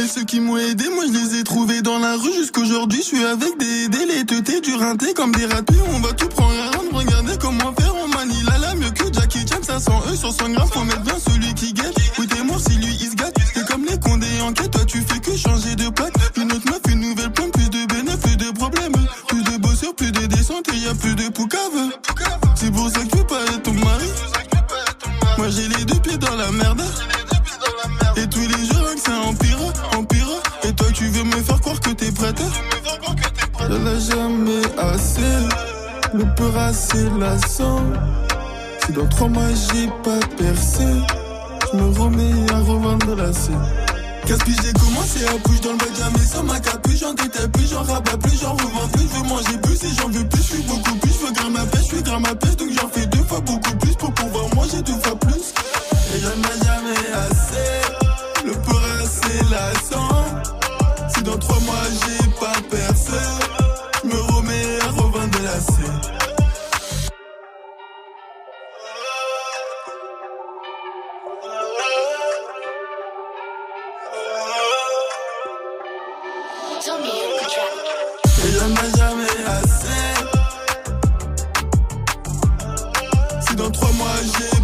Speaker 44: Et ceux qui m'ont aidé, moi je les ai trouvés dans la rue jusqu'aujourd'hui. Je suis avec des délétetés, du rinté comme des ratés. On va tout prendre à rendre, regardez comment faire. On manie la la mieux que Jackie Chan, ça sent eux sur 100 grammes. Faut mettre bien celui qui guette. Oui, t'es mort si lui il se gâte. C'est comme les condés en quête, toi tu fais que changer de plaque. Une autre meuf, une nouvelle pomme, plus de bénéfices, plus de problèmes. Plus de bosseurs, plus de descentes et y a plus de poucave. C'est pour ça que tu veux pas être ton mari. Moi j'ai les deux pieds dans la merde. Je l'ai jamais assez, le peur assez lassant. Si dans trois mois j'ai pas percé, je me remets à revendre la scène. Qu'est-ce que j'ai commencé à bouger dans le bac, jamais sans ma capuche, j'en détaille plus, j'en rabats plus, j'en revends plus, je veux manger plus et j'en veux plus, je suis beaucoup plus, je veux grimper ma pêche, je suis grimper ma pêche, donc j'en fais deux fois beaucoup plus pour pouvoir manger deux fois plus. Et j'en ai jamais assez, le peur assez lassant. Dans trois mois j'ai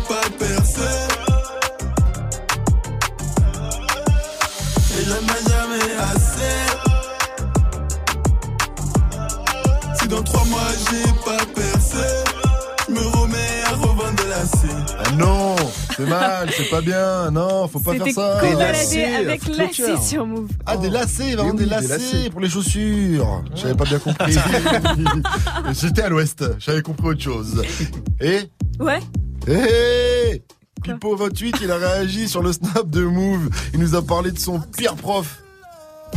Speaker 3: mal, c'est pas bien. Non, faut pas faire ça.
Speaker 13: Cobaladé avec lacets sur Move.
Speaker 3: Ah, des lacets, vraiment des
Speaker 9: des
Speaker 3: lacets,
Speaker 9: lacets.
Speaker 3: pour les chaussures. J'avais pas bien compris. J'étais à l'ouest, j'avais compris autre chose. Et
Speaker 13: Ouais.
Speaker 3: Hé Pipo 28, il a réagi sur le snap de Move. Il nous a parlé de son pire prof.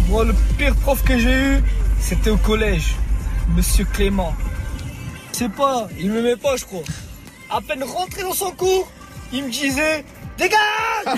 Speaker 45: Moi, le pire prof que j'ai eu, c'était au collège. Monsieur Clément. Je sais pas, il m'aimait pas, je crois. À peine rentré dans son cours, il me disait
Speaker 9: Dégage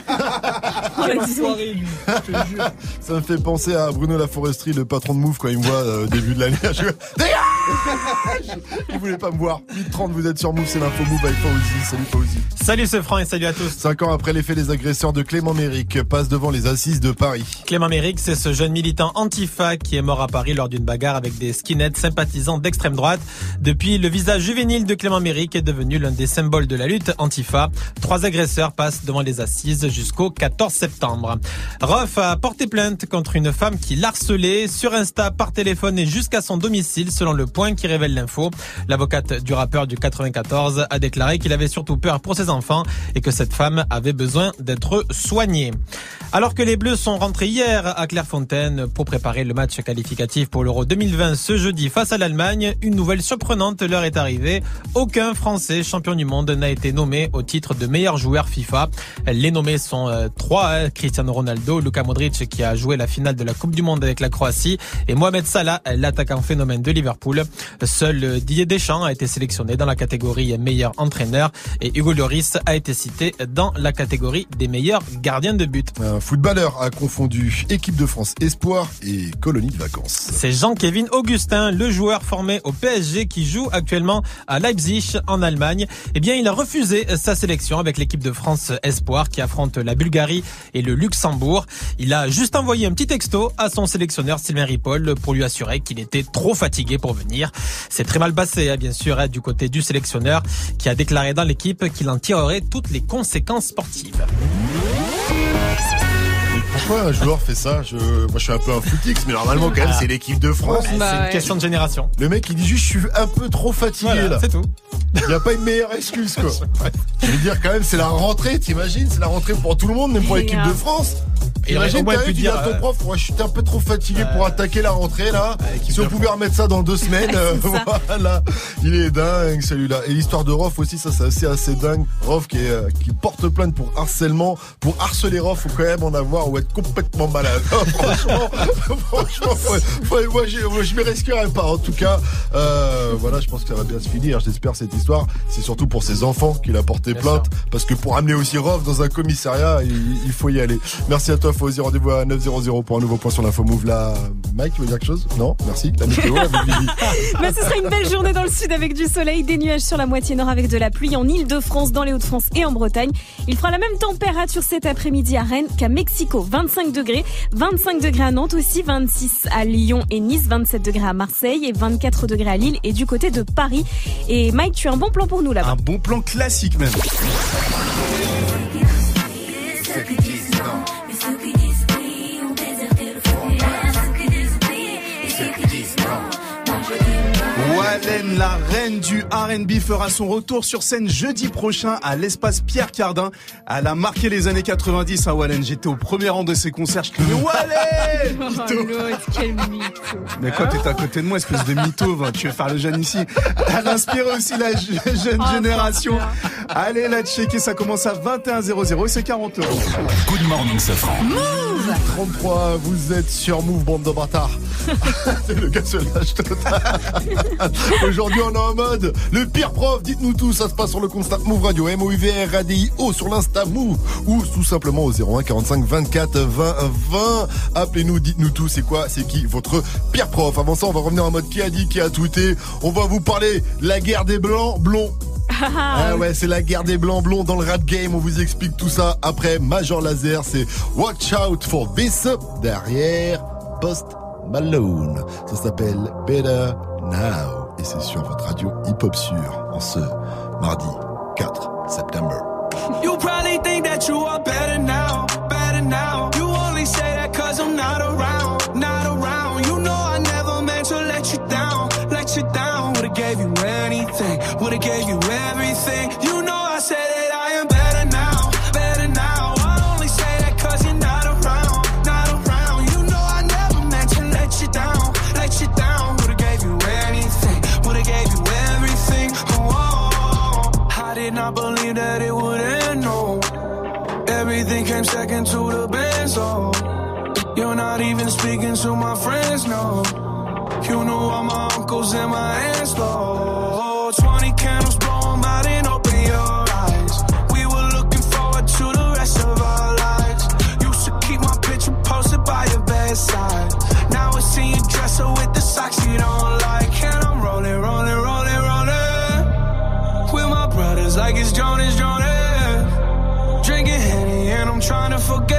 Speaker 3: Ça me fait penser à Bruno Laforesterie, le patron de Move, quand il me voit euh, au début de l'année. Je Dégage Il voulait pas me voir. 8h30, vous êtes sur Move, c'est l'info Move avec Fauzi. Salut Fauzi.
Speaker 4: Salut ce franc et salut à tous.
Speaker 3: Cinq ans après les faits, les agresseurs de Clément Méric passent devant les assises de Paris.
Speaker 4: Clément Méric, c'est ce jeune militant antifa qui est mort à Paris lors d'une bagarre avec des skinheads sympathisants d'extrême droite. Depuis, le visage juvénile de Clément Méric est devenu l'un des symboles de la lutte antifa. Trois agresseurs passent devant les assises jusqu'au 14 septembre. Rof a porté plainte contre une femme qui l'harcelait sur Insta, par téléphone et jusqu'à son domicile, selon le qui révèle l'info. L'avocate du rappeur du 94 a déclaré qu'il avait surtout peur pour ses enfants et que cette femme avait besoin d'être soignée. Alors que les Bleus sont rentrés hier à Clairefontaine pour préparer le match qualificatif pour l'Euro 2020 ce jeudi face à l'Allemagne, une nouvelle surprenante leur est arrivée. Aucun Français champion du monde n'a été nommé au titre de meilleur joueur FIFA. Les nommés sont euh, trois, hein, Cristiano Ronaldo, Luka Modric qui a joué la finale de la Coupe du Monde avec la Croatie et Mohamed Salah, l'attaquant phénomène de Liverpool. Seul Didier Deschamps a été sélectionné dans la catégorie meilleur entraîneur et Hugo Lloris a été cité dans la catégorie des meilleurs gardiens de but.
Speaker 3: Un footballeur a confondu équipe de France Espoir et colonie de vacances.
Speaker 4: C'est Jean-Kévin Augustin, le joueur formé au PSG qui joue actuellement à Leipzig en Allemagne. Eh bien, il a refusé sa sélection avec l'équipe de France Espoir qui affronte la Bulgarie et le Luxembourg. Il a juste envoyé un petit texto à son sélectionneur Sylvain Ripoll pour lui assurer qu'il était trop fatigué pour venir. C'est très mal passé, hein, bien sûr, hein, du côté du sélectionneur qui a déclaré dans l'équipe qu'il en tirerait toutes les conséquences sportives.
Speaker 3: Pourquoi un joueur fait ça je... Moi je suis un peu un footix, mais normalement quand même c'est l'équipe de France.
Speaker 4: c'est une question de génération.
Speaker 3: Le mec il dit juste je suis un peu trop fatigué
Speaker 4: Voilà,
Speaker 3: là.
Speaker 4: c'est tout.
Speaker 3: Il n'y a pas une meilleure excuse quoi. Je veux dire quand même c'est la rentrée, t'imagines C'est la rentrée pour tout le monde, même pour
Speaker 4: Et,
Speaker 3: l'équipe
Speaker 4: euh,
Speaker 3: de France.
Speaker 4: au
Speaker 3: Imagine t'arrives, tu dis
Speaker 4: dire,
Speaker 3: à ton
Speaker 4: euh,
Speaker 3: prof, ouais, je suis un peu trop fatigué pour attaquer la rentrée là. Si on pouvait remettre ça dans deux semaines, euh, voilà. Il est dingue celui-là. Et l'histoire de Rof aussi, ça c'est assez assez dingue. Rof qui, est, qui porte plainte pour harcèlement, pour harceler Rof, faut quand même en avoir ou être complètement malade. franchement, franchement, ouais, ouais, moi, je, m'y risquerais pas. En tout cas, euh, voilà, je pense que ça va bien se finir. J'espère cette histoire. C'est surtout pour ses enfants qu'il a porté plainte, parce que pour amener aussi Rof dans un commissariat, il, il faut y aller. Merci à toi, Fauzi. Rendez-vous à 900 pour un nouveau point sur l'info move. Là, Mike, tu veux dire quelque chose? Non, merci. La météo avec Vivi.
Speaker 13: Mais ce sera une belle journée dans le sud avec du soleil, des nuages sur la moitié nord avec de la pluie en Ile-de-France, dans les Hauts-de-France et en Bretagne. Il fera la même température cet après-midi à Rennes qu'à Mexico, 25 degrés, 25 degrés à Nantes aussi, 26 à Lyon et Nice, 27 degrés à Marseille et 24 degrés à Lille et du côté de Paris. Et Mike, tu as un bon plan pour nous là-bas.
Speaker 9: Un bon plan classique même. La reine du R&B, fera son retour sur scène jeudi prochain à l'espace Pierre Cardin. Elle a marqué les années 90 à Wallen. J'étais au premier rang de ses concerts. Je criais Wallen
Speaker 13: Oh, l'autre, quel mytho.
Speaker 9: Mais quoi, t'es à côté de moi, espèce de mytho, va, tu veux faire le jeune ici. Elle inspire aussi la je- jeune
Speaker 13: Oh,
Speaker 9: génération. Allez la checker, ça commence à 21h00 et c'est 40 euros.
Speaker 31: Good morning, Safran.
Speaker 3: 33, vous êtes sur Move, bande de bâtards. le gars se lâche total. Aujourd'hui, on est en mode le pire prof. Dites-nous tout. Ça se passe sur le constat Move Radio, M-O-U-V-R, A-D-I-O, sur l'Insta Move ou tout simplement au 01 45 24 20 20. Appelez-nous, dites-nous tout. C'est quoi, c'est qui votre pire prof Avant ça, on va revenir en mode qui a dit, qui a tweeté. On va vous parler la guerre des blancs blonds. Ah ouais, c'est la guerre des blancs blonds dans le rap game. On vous explique tout ça après Major Laser. C'est Watch Out for This derrière Post Malone. Ça s'appelle Better Now et c'est sur votre radio hip hop sûr en ce mardi 4 septembre.
Speaker 46: You probably think that you are better now, second to the best, oh. You're not even speaking to my friends, no. You know all my uncles and my aunts, though.
Speaker 15: forget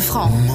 Speaker 41: France.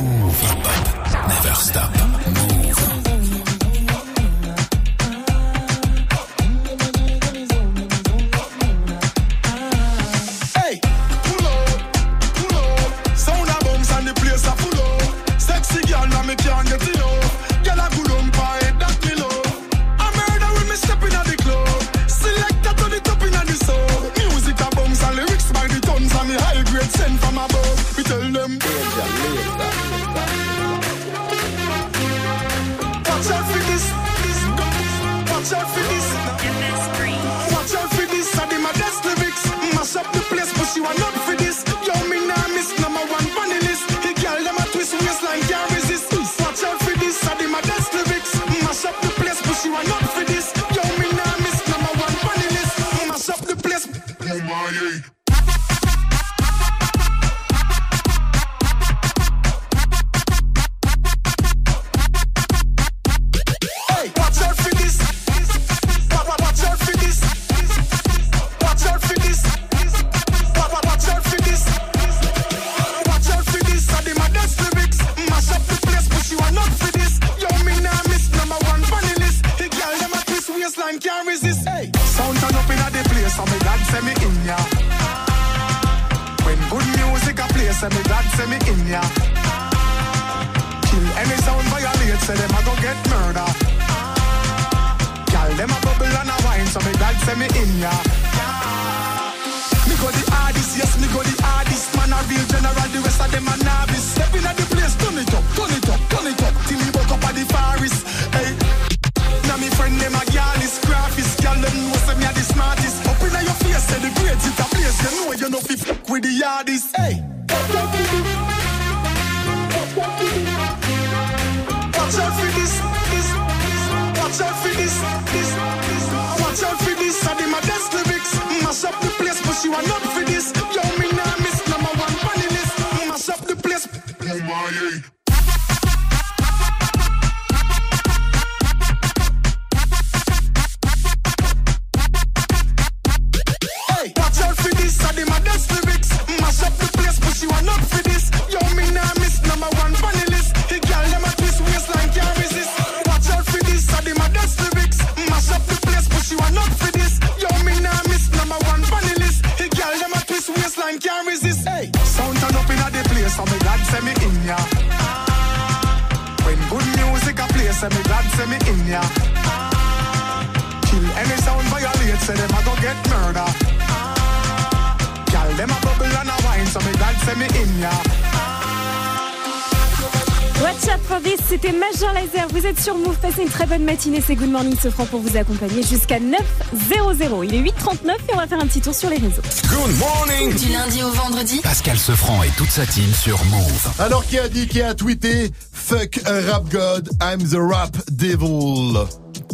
Speaker 41: c'est Good Morning Sofran pour vous accompagner jusqu'à 9.00. Il est 8.39 et on va faire un petit tour sur les réseaux.
Speaker 31: Good morning
Speaker 2: Du lundi au vendredi,
Speaker 31: Pascal Sefranc et toute sa team sur Move.
Speaker 3: Alors qui a dit, qui a tweeté Fuck a rap god, I'm the rap devil.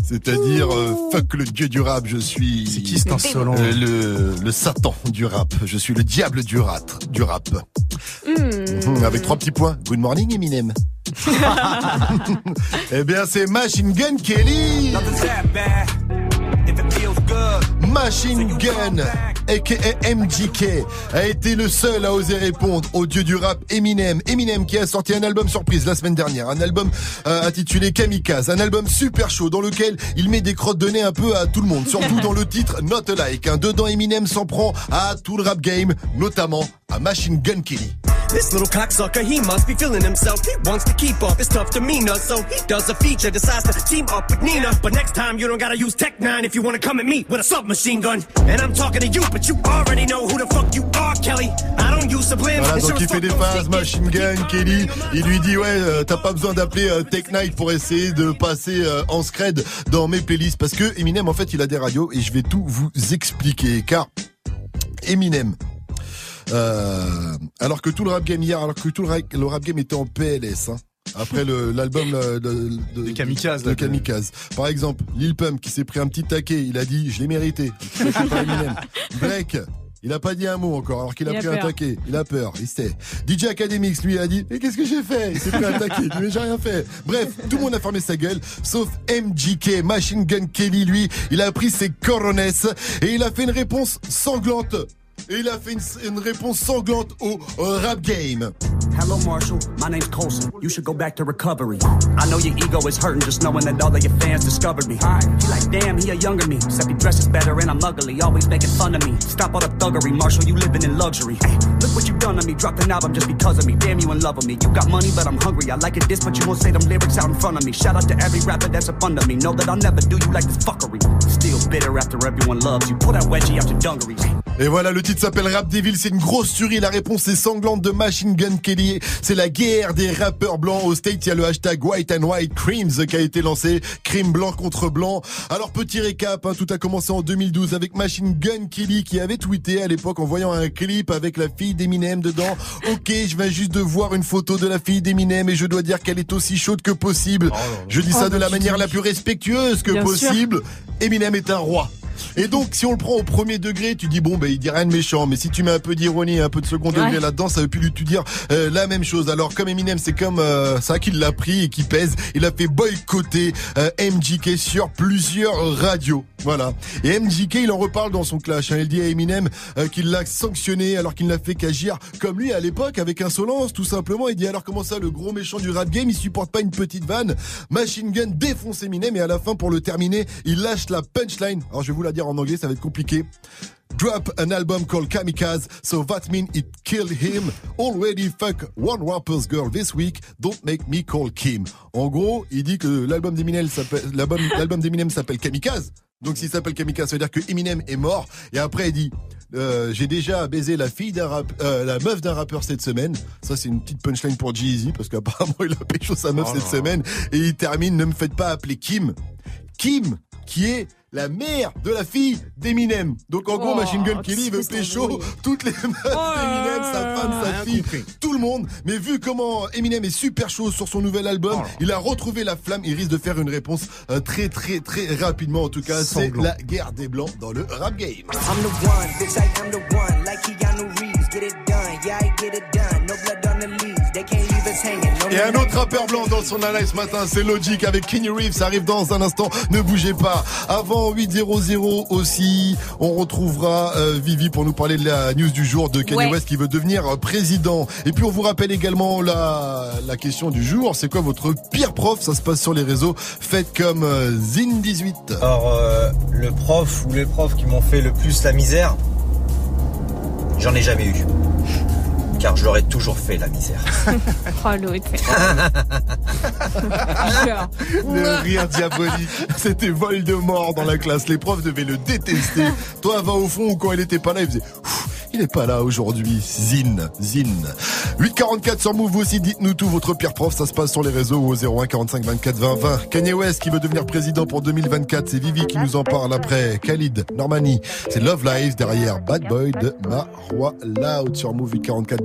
Speaker 3: C'est-à-dire, euh, fuck le dieu du rap, je suis. C'est
Speaker 9: qui cet insolent
Speaker 3: le, le, Satan du rap, je suis le diable du, rat, du rap.
Speaker 41: Hmm.
Speaker 3: Avec trois petits points. Good morning, Eminem eh bien, c'est Machine Gun Kelly. Machine Gun, aka MGK, a été le seul à oser répondre au dieu du rap Eminem. Eminem qui a sorti un album surprise la semaine dernière, un album euh, intitulé Kamikaze, un album super chaud dans lequel il met des crottes de nez un peu à tout le monde, surtout dans le titre Not. Hein. Dedans, Eminem s'en prend à tout le rap game, notamment à Machine Gun Kelly.
Speaker 47: This little cocksucker, he must be feeling himself. He wants to keep up his tough demeanor, so he does a feature, decides to team up with Nina. But next time, you don't gotta use Tech 9 if you wanna come at me with a submachine gun. And I'm talking to you, but you already know who the fuck you are, Kelly. I don't use sublims.
Speaker 3: Voilà, donc il fait des phases, Machine Gun, Kelly. Il lui dit, ouais, euh, t'as pas besoin d'appeler euh, Tech Night pour essayer de passer euh, en scred dans mes playlists. Parce que Eminem, en fait, il a des radios et je vais tout vous expliquer. Car Eminem, euh, alors que tout le rap game hier, alors que tout le rap, le rap game était en PLS, hein, après le- l'album euh, de, de, de
Speaker 9: Kamikaze,
Speaker 3: de Kamikaze. Par exemple, Lil Pump qui s'est pris un petit taquet, il a dit je l'ai mérité. Drake. Il a pas dit un mot encore, alors qu'il a,
Speaker 48: Il a
Speaker 3: pris un taquet. Il a peur, il sait. DJ Academics, lui, a dit, mais qu'est-ce que j'ai fait? Il s'est pris un taquet. Mais j'ai rien fait. Bref, tout le monde a fermé sa gueule, sauf MGK, Machine Gun Kelly, lui. Il a pris ses coronesses et il a fait une réponse sanglante. Et il a fait une, une réponse sanglante au rap game.
Speaker 49: Hello, Marshall. My name's Colson. You should go back to recovery. I know your ego is hurting just knowing that all of your fans discovered me. You like, damn, he a younger me. Except he dresses better and I'm ugly. Always making fun of me. Stop all the thuggery, Marshall. You living in luxury. Hey, look what you done to me. Dropped an album just because of me. Damn, you in love with me. You got money, but I'm hungry. I like it this, but you won't say them lyrics out in front of me. Shout out to every rapper that's up under me. Know that I'll never do you like this fuckery. Still bitter after everyone loves you. Pull that wedgie out your dungarees.
Speaker 3: Et voilà, le titre s'appelle Rap Devil, c'est une grosse tuerie. La réponse est sanglante de Machine Gun Kelly. C'est la guerre des rappeurs blancs. Au State, il y a le hashtag White and White Creams qui a été lancé. Crime blanc contre blanc. Alors, petit récap, hein, tout a commencé en 2012 avec Machine Gun Kelly qui avait tweeté à l'époque en voyant un clip avec la fille d'Eminem dedans. Ok, je viens juste de voir une photo de la fille d'Eminem et je dois dire qu'elle est aussi chaude que possible. Je dis ça
Speaker 48: Oh,
Speaker 3: de la manière la plus respectueuse que
Speaker 48: Bien sûr.
Speaker 3: possible. Eminem est un roi. Et donc, si on le prend au premier degré, tu dis bon, ben il dit rien de méchant. Mais si tu mets un peu d'ironie, un peu de second degré
Speaker 48: Ouais.
Speaker 3: là-dedans, ça veut plus lui tout dire euh, la même chose. Alors, comme Eminem, c'est comme euh, ça qu'il l'a pris et qui pèse. Il a fait boycotter euh, MJK sur plusieurs radios. Voilà. Et MJK, il en reparle dans son clash. hein. Il dit à Eminem euh, qu'il l'a sanctionné alors qu'il n'a fait qu'agir comme lui à l'époque avec insolence, tout simplement. Il dit alors comment ça, le gros méchant du rap game, il supporte pas une petite vanne? Machine Gun défonce Eminem et à la fin, pour le terminer, il lâche la punchline. Alors je vais vous la dire en anglais, ça va être compliqué. Drop an album called Kamikaze, so that mean it killed him. Already fuck one rapper's girl this week. Don't make me call Kim. En gros, il dit que l'album d'Eminem s'appelle l'album l'album d'Eminem s'appelle Kamikaze. Donc s'il s'appelle Kamikaze, ça veut dire que Eminem est mort. Et après, il dit euh, j'ai déjà baisé la fille d'un rap, euh, la meuf d'un rappeur cette semaine. Ça c'est une petite punchline pour Jeezy parce qu'apparemment il a pécho sa meuf
Speaker 48: Oh
Speaker 3: cette semaine. Et il termine ne me faites pas appeler Kim. Kim qui est la mère de la fille d'Eminem. Donc en gros,
Speaker 48: Oh,
Speaker 3: Machine Gun Kelly veut pécho toutes les meufs d'Eminem, sa femme, sa fille, tout le monde. Mais vu comment Eminem est super chaud sur son nouvel album, il a retrouvé la flamme. Il risque de faire une réponse euh, très très très rapidement. En tout cas, c'est la guerre des blancs dans le rap game.
Speaker 48: I'm the one, bitch, I am the one. Like Keanu Reeves, get it done, yeah, I get it done.
Speaker 3: Et un autre rappeur blanc dans son analyse ce matin, c'est Logic avec Kenny Reeves. Ça arrive dans un instant. Ne bougez pas. Avant 8.00 aussi, on retrouvera euh, Vivi pour nous parler de la news du jour de Kanye
Speaker 48: Ouais.
Speaker 3: West qui veut devenir euh, président. Et puis on vous rappelle également la, la question du jour. C'est quoi votre pire prof? Ça se passe sur les réseaux. Faites comme euh, Zine18.
Speaker 50: Alors, euh, le prof ou les profs qui m'ont fait le plus la misère, j'en ai jamais eu. Car je leur ai toujours fait la misère.
Speaker 13: Oh l'autre.
Speaker 3: Le rire diabolique. C'était Voldemort dans la classe. Les profs devaient le détester. Toi, va au fond, quand il était pas là, il faisait, il est pas là aujourd'hui. Zine, zine. 844 sur Move aussi. Dites-nous tout. Votre pire prof, ça se passe sur les réseaux au 01 45 24 20 20. Kanye West qui veut devenir président pour 2024. C'est Vivi qui nous en parle après. Khalid, Normani. C'est Love Lives derrière Bad Boy de Marwa Loud sur Move 844.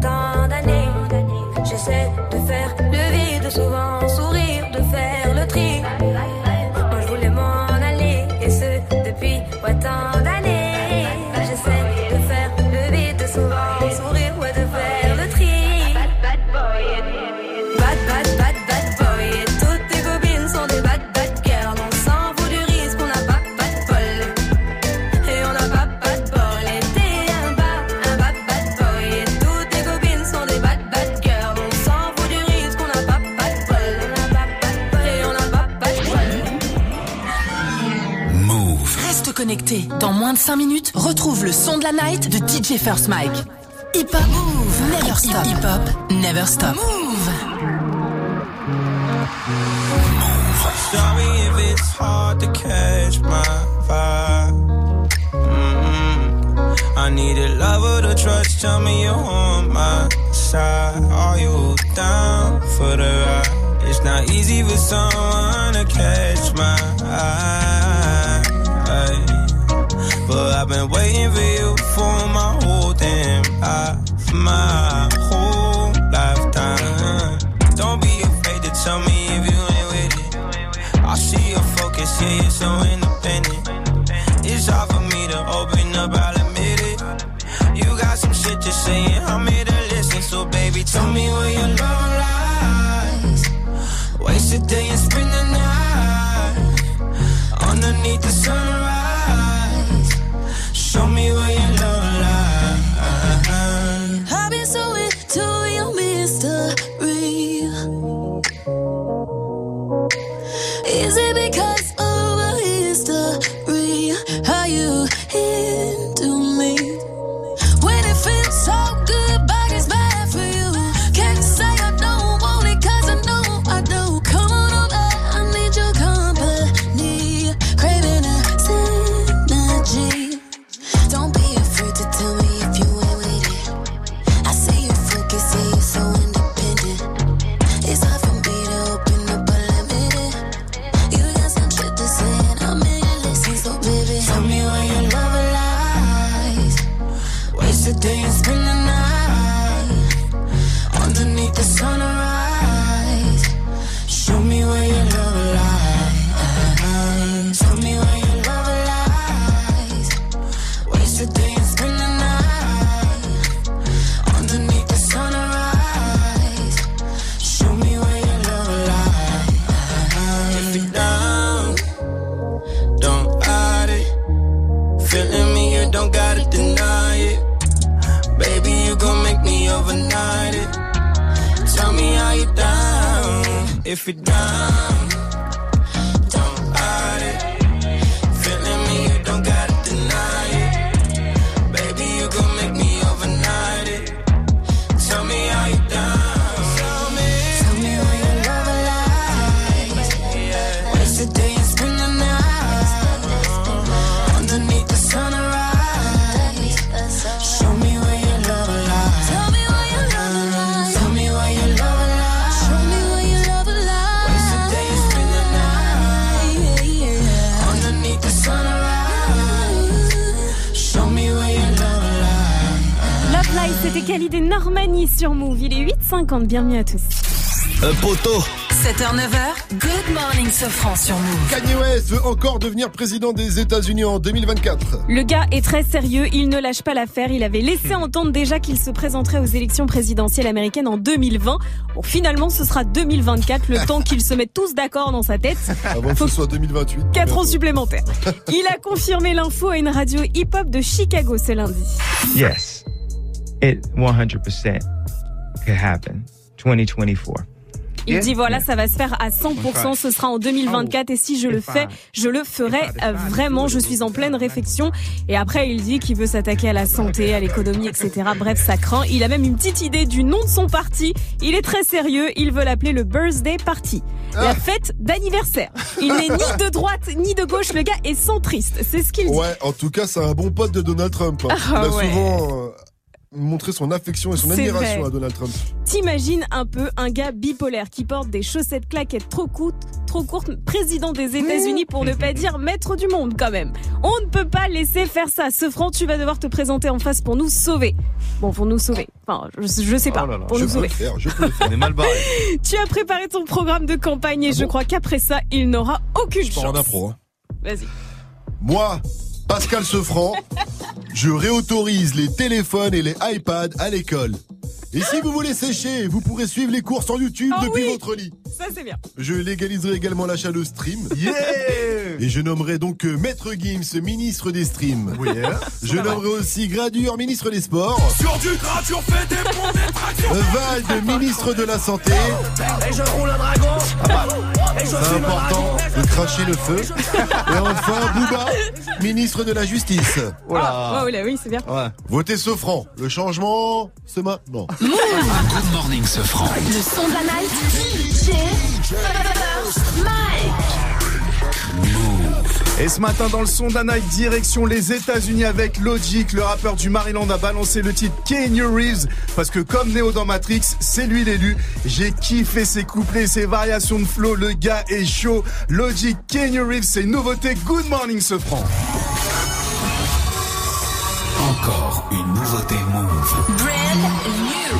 Speaker 48: tant d'années, je
Speaker 2: sais. nouveauté. Dans moins de 5 minutes, retrouve le son de la night de DJ First Mike. Hip Hop Move Never Stop. Hip Hop Never Stop. Move.
Speaker 51: Sorry if it's hard to catch my vibe. Mm-hmm. I need a lover to trust. Tell me you're on my side. Are you down for the ride? It's not easy for someone to catch my eye. But I've been waiting for you for my whole damn life, my whole lifetime. Don't be afraid to tell me if you ain't with it. I see your focus, yeah, you're so independent. It's hard for me to open up, I'll admit it. You got some shit to say and I'm here to listen. So, baby, tell me where your love lies. Waste a day and spend the night underneath the sunrise.
Speaker 13: Bienvenue à tous.
Speaker 31: Un poteau.
Speaker 2: 7h, 9h, Good Morning Sofran sur Move.
Speaker 3: Kanye West veut encore devenir président des États-Unis en 2024.
Speaker 13: Le gars est très sérieux, il ne lâche pas l'affaire. Il avait laissé entendre déjà qu'il se présenterait aux élections présidentielles américaines en 2020. Bon, finalement, ce sera 2024, le temps qu'ils se mettent tous d'accord dans sa tête.
Speaker 3: Avant que ce soit 2028.
Speaker 13: 4 ans supplémentaires. Il a confirmé l'info à une radio hip-hop de Chicago ce lundi.
Speaker 52: Yes, it 100% could happen. 2024.
Speaker 13: Il
Speaker 52: Yeah.
Speaker 13: dit voilà,
Speaker 52: Yeah.
Speaker 13: ça va se faire à 100%, ce sera en 2024 et si je le fais, je le ferai euh, vraiment. Je suis en pleine réflexion. Et après, il dit qu'il veut s'attaquer à la santé, à l'économie, etc. Bref, ça craint. Il a même une petite idée du nom de son parti. Il est très sérieux. Il veut l'appeler le Birthday Party. La fête d'anniversaire. Il n'est ni de droite ni de gauche. Le gars est centriste. C'est ce qu'il dit.
Speaker 3: Ouais, en tout cas, c'est un bon pote de Donald Trump. hein.
Speaker 13: Ah
Speaker 3: Il a
Speaker 13: ouais.
Speaker 3: souvent euh, montré son affection et son admiration
Speaker 13: vrai.
Speaker 3: à Donald Trump.
Speaker 13: T'imagines un peu un gars bipolaire qui porte des chaussettes claquettes trop courtes, trop courtes, président des États-Unis pour ne pas dire maître du monde quand même. On ne peut pas laisser faire ça. Ce franc, tu vas devoir te présenter en face pour nous sauver. Bon, pour nous sauver. Enfin, je, je sais pas.
Speaker 3: Oh là là,
Speaker 13: pour
Speaker 3: je
Speaker 13: nous
Speaker 3: peux
Speaker 13: sauver.
Speaker 3: le faire, je peux le faire. On est mal barré.
Speaker 13: Tu as préparé ton programme de campagne et je crois qu'après ça, il n'aura aucune
Speaker 3: Je
Speaker 13: chance.
Speaker 3: en impro. hein.
Speaker 13: Vas-y.
Speaker 3: Moi, Pascal Sefranc, je réautorise les téléphones et les iPads à l'école. Et si vous voulez sécher, vous pourrez suivre les cours sur YouTube
Speaker 13: Ah
Speaker 3: depuis
Speaker 13: oui.
Speaker 3: votre lit.
Speaker 13: Ça, c'est bien.
Speaker 3: Je légaliserai également l'achat de stream.
Speaker 9: Yeah
Speaker 3: Et je nommerai donc euh, Maître Gims ministre des streams.
Speaker 9: Oui, hein.
Speaker 3: Je nommerai aussi Gradure ministre des sports.
Speaker 31: Sur du gras, tu refais des bons des tractions.
Speaker 3: Val ministre de la santé.
Speaker 31: Et je roule un dragon. Et je
Speaker 3: C'est important de cracher le feu. Et enfin, Bouba, ministre de la Justice.
Speaker 13: Ah, oh là, oui, c'est bien.
Speaker 3: Votez Sofran. Le changement, c'est maintenant.
Speaker 2: Move.
Speaker 31: Good morning, ce franc.
Speaker 2: Le son de la night. DJ Mike.
Speaker 9: Et ce matin, dans le son d'un night, direction les États-Unis avec Logic, le rappeur du Maryland a balancé le titre Kenny Reeves parce que comme Neo dans Matrix, c'est lui l'élu. J'ai kiffé ses couplets, ses variations de flow, le gars est chaud. Logic, Kenny Reeves, c'est une nouveauté. Good morning, ce franc.
Speaker 31: Une nouveauté move.
Speaker 2: Brand new.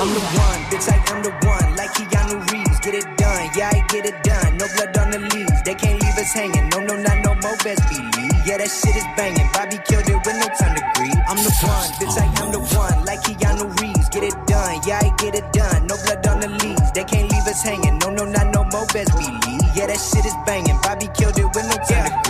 Speaker 32: I'm the one, bitch, I am the one. Like Keanu Reeves, get it done. Yeah, I get it done. No blood on the leaves. They can't leave us hanging. No, no, not no more, best believe. Yeah, that shit is banging. Bobby killed it with no time to grieve. I'm the one, bitch, I am the one. Like Keanu Reeves, get it done. Yeah, I get it done. No blood on the leaves. They can't leave us hanging. No, no, not no more, best believe. Yeah, that shit is banging. Bobby killed it with no time to grieve.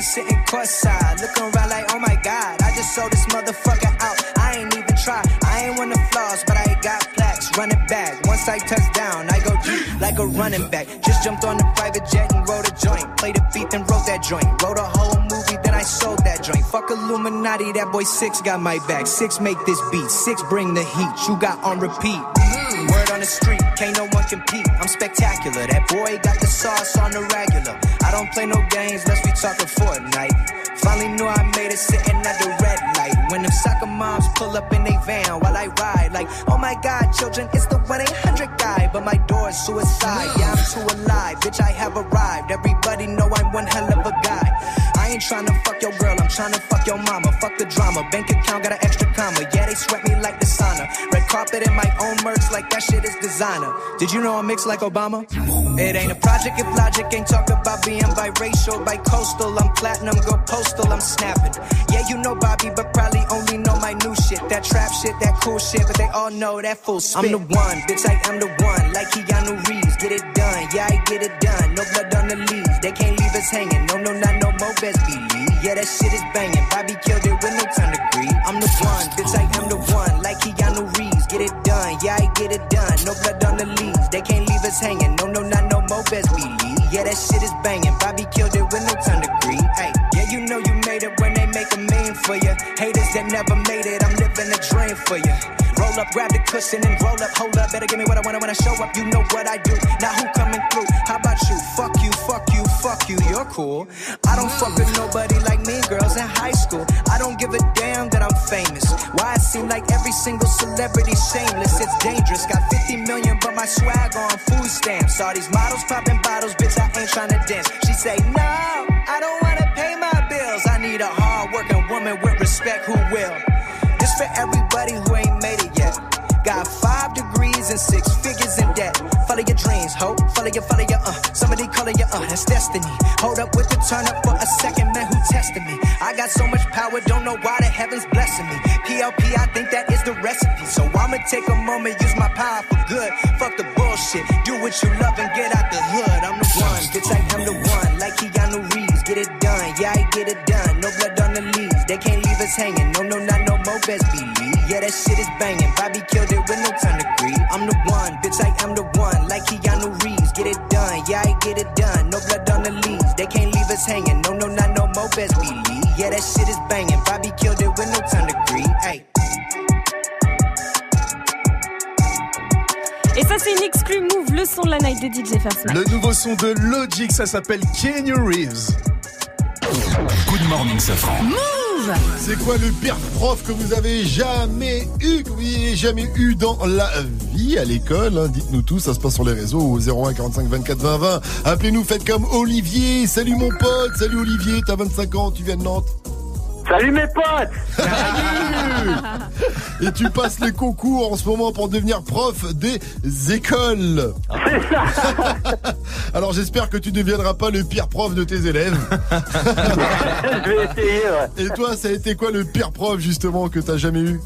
Speaker 32: Garden sitting courtside, looking around like, oh my god, I just sold this motherfucker out. I ain't even try. I ain't one of flaws, but I got plaques. Run it back. Once I touch down, I go deep like a running back. Just jumped on the private jet and rode a joint. Played a beat and wrote that joint. Wrote a whole movie, then I sold that joint. Fuck Illuminati, that boy Six got my back. Six make this beat. Six bring the heat. You got on repeat. Word on the street, can't no one compete. I'm spectacular. That boy got the sauce on the regular. I don't play no games, let's be talking Fortnite. Finally knew I made it sitting at the red light. When them soccer moms pull up in they van while I ride, like, oh my god, children, it's the 1 800 guy. But my door's suicide, yeah, I'm too alive. Bitch, I have arrived. Everybody know I'm one hell of a guy. I ain't tryna fuck your girl, I'm tryna fuck your mama. Fuck the drama, bank account got an extra they sweat me like the sauna. Red carpet in my own merch, like that shit is designer. Did you know I'm mixed like Obama? It ain't a project if logic ain't talk about being biracial, bi-coastal. I'm platinum, go postal, I'm snapping. Yeah, you know Bobby, but probably only know my new shit. That trap shit, that cool shit, but they all know that full spit. I'm the one, bitch, I am the one. Like Keanu Reeves, get it done. Yeah, I get it done. No blood on the leaves. They can't leave us hanging. No, no, not no more, best believe. Yeah, that shit is banging. No blood on the leaves. They can't leave us hanging. No, no, not no more, best believe. Yeah, that shit is banging. Bobby killed it with no time to grieve. Hey, yeah, you know you made it when they make a meme for you. Haters that never made it, I'm living a dream for you. Roll up, grab the cushion and roll up. Hold up, better give me what I want when I show up. You know what I do. Now who coming through? How about you? Fuck you, fuck you, fuck you. You're cool. I don't fuck with nobody like me, girls in high school. I don't give a damn that I'm famous. Why it seem like every single celebrity shameless? It's dangerous. Got 50 million, but my swag on food stamps. All these models popping bottles, bitch. I ain't trying to dance. She say no, I don't wanna pay my bills. I need a hard working woman with respect who will. This for everybody who ain't made it yet. Got five degrees and six figures in debt. Follow your dreams, ho. Follow your, follow your, uh. Somebody calling your, uh. That's destiny. Hold up with the turn up for a second, man. Who tested me? I got so much power, don't know why the heavens blessing me. PLP, I think that is the recipe. So I'ma take a moment, use my power for good. Fuck the bullshit. Do what you love and get out the hood. I'm the one, bitch. I am the one. Like Keanu Reeves, get it done. Yeah, I get it done. No blood on the leaves. They can't leave us hanging. No, no, not no more. Best believe. Yeah, that shit is banging. Bobby killed it with no time to grieve. I'm the one, bitch. I am the one. Like Keanu Reeves, get it done. Yeah, I get it done. No blood on the leaves. They can't leave us hanging. No, no, not no more. Best believe. Yeah, that shit is banging. Bobby killed
Speaker 13: ça, c'est une exclu move, le son de la night de DJ Mike.
Speaker 9: Le nouveau son de Logic, ça s'appelle Kenny Reeves.
Speaker 31: Good morning, Safran.
Speaker 13: Move
Speaker 3: C'est quoi le pire prof que vous avez jamais eu, que vous ayez jamais eu dans la vie à l'école hein? Dites-nous tout, ça se passe sur les réseaux au 01 45 24 20 20. Appelez-nous, faites comme Olivier. Salut mon pote, salut Olivier, t'as 25 ans, tu viens de Nantes.
Speaker 2: Salut mes potes
Speaker 3: Et tu passes les concours en ce moment pour devenir prof des écoles.
Speaker 2: C'est ça
Speaker 3: Alors j'espère que tu ne deviendras pas le pire prof de tes élèves.
Speaker 2: Je vais essayer, ouais.
Speaker 3: Et toi, ça a été quoi le pire prof justement que t'as jamais eu?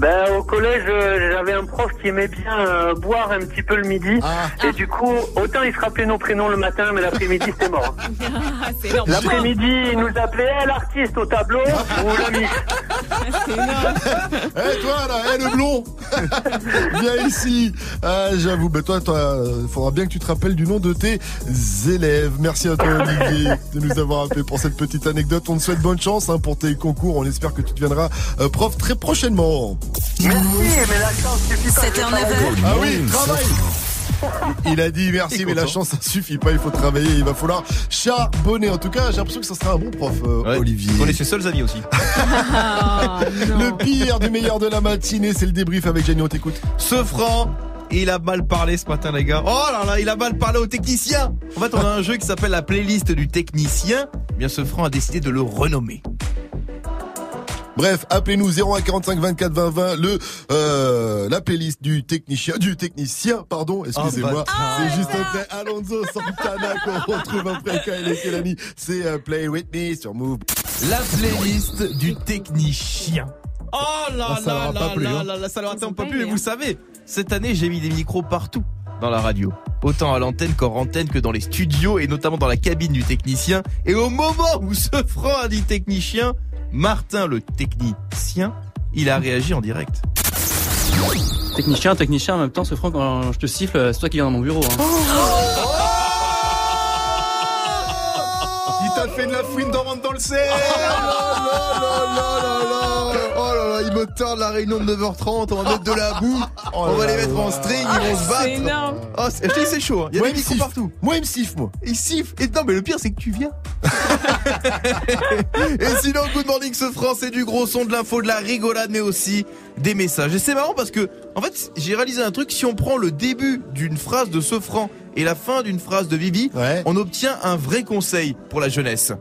Speaker 2: Ben, au collège, euh, j'avais un prof qui aimait bien euh, boire un petit peu le midi. Et du coup, autant il se rappelait nos prénoms le matin, mais l'après-midi, c'était mort.
Speaker 13: c'est énorme.
Speaker 2: L'après-midi, il nous appelait Eh, l'artiste au tableau ou l'ami.
Speaker 13: C'est énorme.
Speaker 3: Eh toi là, eh le blond Viens ici Ah, J'avoue, ben toi, euh, faudra bien que tu te rappelles du nom de tes élèves. Merci à toi Olivier de nous avoir appelé pour cette petite anecdote. On te souhaite bonne chance hein, pour tes concours. On espère que tu deviendras euh, prof très prochainement.
Speaker 2: Merci, mais la chance suffit pas.
Speaker 34: 7h, 9h.
Speaker 3: Ah oui, travail il a dit merci, mais la chance ça suffit pas, il faut travailler, il va falloir charbonner. En tout cas, j'ai l'impression que ça sera un bon prof, euh, Olivier.
Speaker 21: On est ses seuls amis aussi.
Speaker 3: Le pire du meilleur de la matinée, c'est le débrief avec Jenny, on t'écoute.
Speaker 21: Ce franc, il a mal parlé ce matin, les gars. Oh là là, il a mal parlé au technicien. En fait, on a un jeu qui s'appelle la playlist du technicien. Eh Bien, ce franc a décidé de le renommer.
Speaker 3: Bref, appelez-nous 01 45 24 20 20 le euh, la playlist du technicien du technicien pardon excusez-moi
Speaker 21: Ah,
Speaker 3: c'est juste après Alonso Santana qu'on retrouve après Kyle et Kelani c'est euh, Play With Me sur Move
Speaker 21: La playlist du technicien. Oh là
Speaker 3: Ah, ça
Speaker 21: là là
Speaker 3: plu,
Speaker 21: là
Speaker 3: hein.
Speaker 21: là là, ça leur a
Speaker 13: Ils ont
Speaker 21: pas
Speaker 13: pas
Speaker 21: plu, mais vous
Speaker 13: hein.
Speaker 21: savez, cette année j'ai mis des micros partout dans la radio. Autant à l'antenne qu'en antenne que dans les studios et notamment dans la cabine du technicien. Et au moment où ce franc a dit technicien, Martin le technicien, il a réagi en direct.
Speaker 53: Technicien, technicien, en même temps, ce franc, quand je te siffle, c'est toi qui viens dans mon bureau. hein.
Speaker 9: Il t'a fait de la fouine dans le C
Speaker 21: Oh là là, il me tord la réunion de 9h30, on va mettre de la boue, on va les mettre en string, ils vont se battre.
Speaker 13: C'est énorme.
Speaker 21: Oh, c'est- je te dis, c'est chaud, hein. il y a
Speaker 3: Moi,
Speaker 21: des
Speaker 3: il me
Speaker 21: micros
Speaker 3: siffle.
Speaker 21: partout.
Speaker 3: moi il me siffle moi
Speaker 21: Il siffle. Et non, mais le pire, c'est que tu viens. Et sinon, Good Morning ce franc, c'est du gros son, de l'info, de la rigolade, mais aussi des messages. Et c'est marrant parce que, en fait, j'ai réalisé un truc. Si on prend le début d'une phrase de ce franc et la fin d'une phrase de Vivi,
Speaker 3: Ouais.
Speaker 21: on obtient un vrai conseil pour la jeunesse.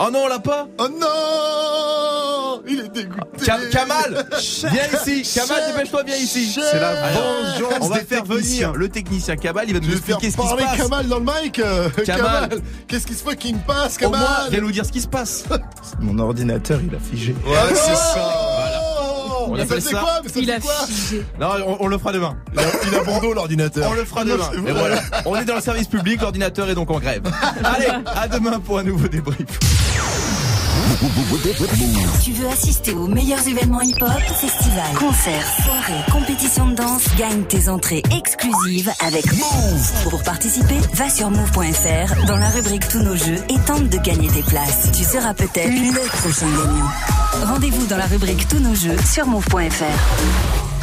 Speaker 21: Oh non, on l'a pas
Speaker 3: Oh non Il est dégoûté
Speaker 21: Ka- Kamal Viens ici Kamal, dépêche-toi, viens ici
Speaker 3: C'est la
Speaker 21: vengeance On va faire venir le technicien Kamal, il va nous expliquer ce qui se passe.
Speaker 3: Kamal dans le mic
Speaker 21: Kamal.
Speaker 3: Qu'est-ce qui se fucking passe
Speaker 21: Au moins,
Speaker 3: Kamal
Speaker 21: viens nous dire ce qui se passe.
Speaker 9: Mon ordinateur, il a figé.
Speaker 21: Ouais, c'est ça.
Speaker 3: On
Speaker 21: On
Speaker 3: ça
Speaker 21: appelle
Speaker 3: fait
Speaker 21: ça-
Speaker 3: quoi Mais ça
Speaker 13: Il
Speaker 3: fait
Speaker 13: a
Speaker 3: quoi
Speaker 13: figé.
Speaker 21: Non, on, on le fera demain.
Speaker 3: il a, il a bon dos l'ordinateur
Speaker 21: On le fera demain. Et voilà. On est dans le service public, l'ordinateur est donc en grève. Allez, à demain pour un nouveau débrief.
Speaker 34: Tu veux assister aux meilleurs événements hip-hop, festivals, concerts, soirées, compétitions de danse, gagne tes entrées exclusives avec Move. Pour participer, va sur move.fr dans la rubrique Tous nos jeux et tente de gagner tes places. Tu seras peut-être le prochain gagnant. Rendez-vous dans la rubrique Tous nos jeux sur move.fr.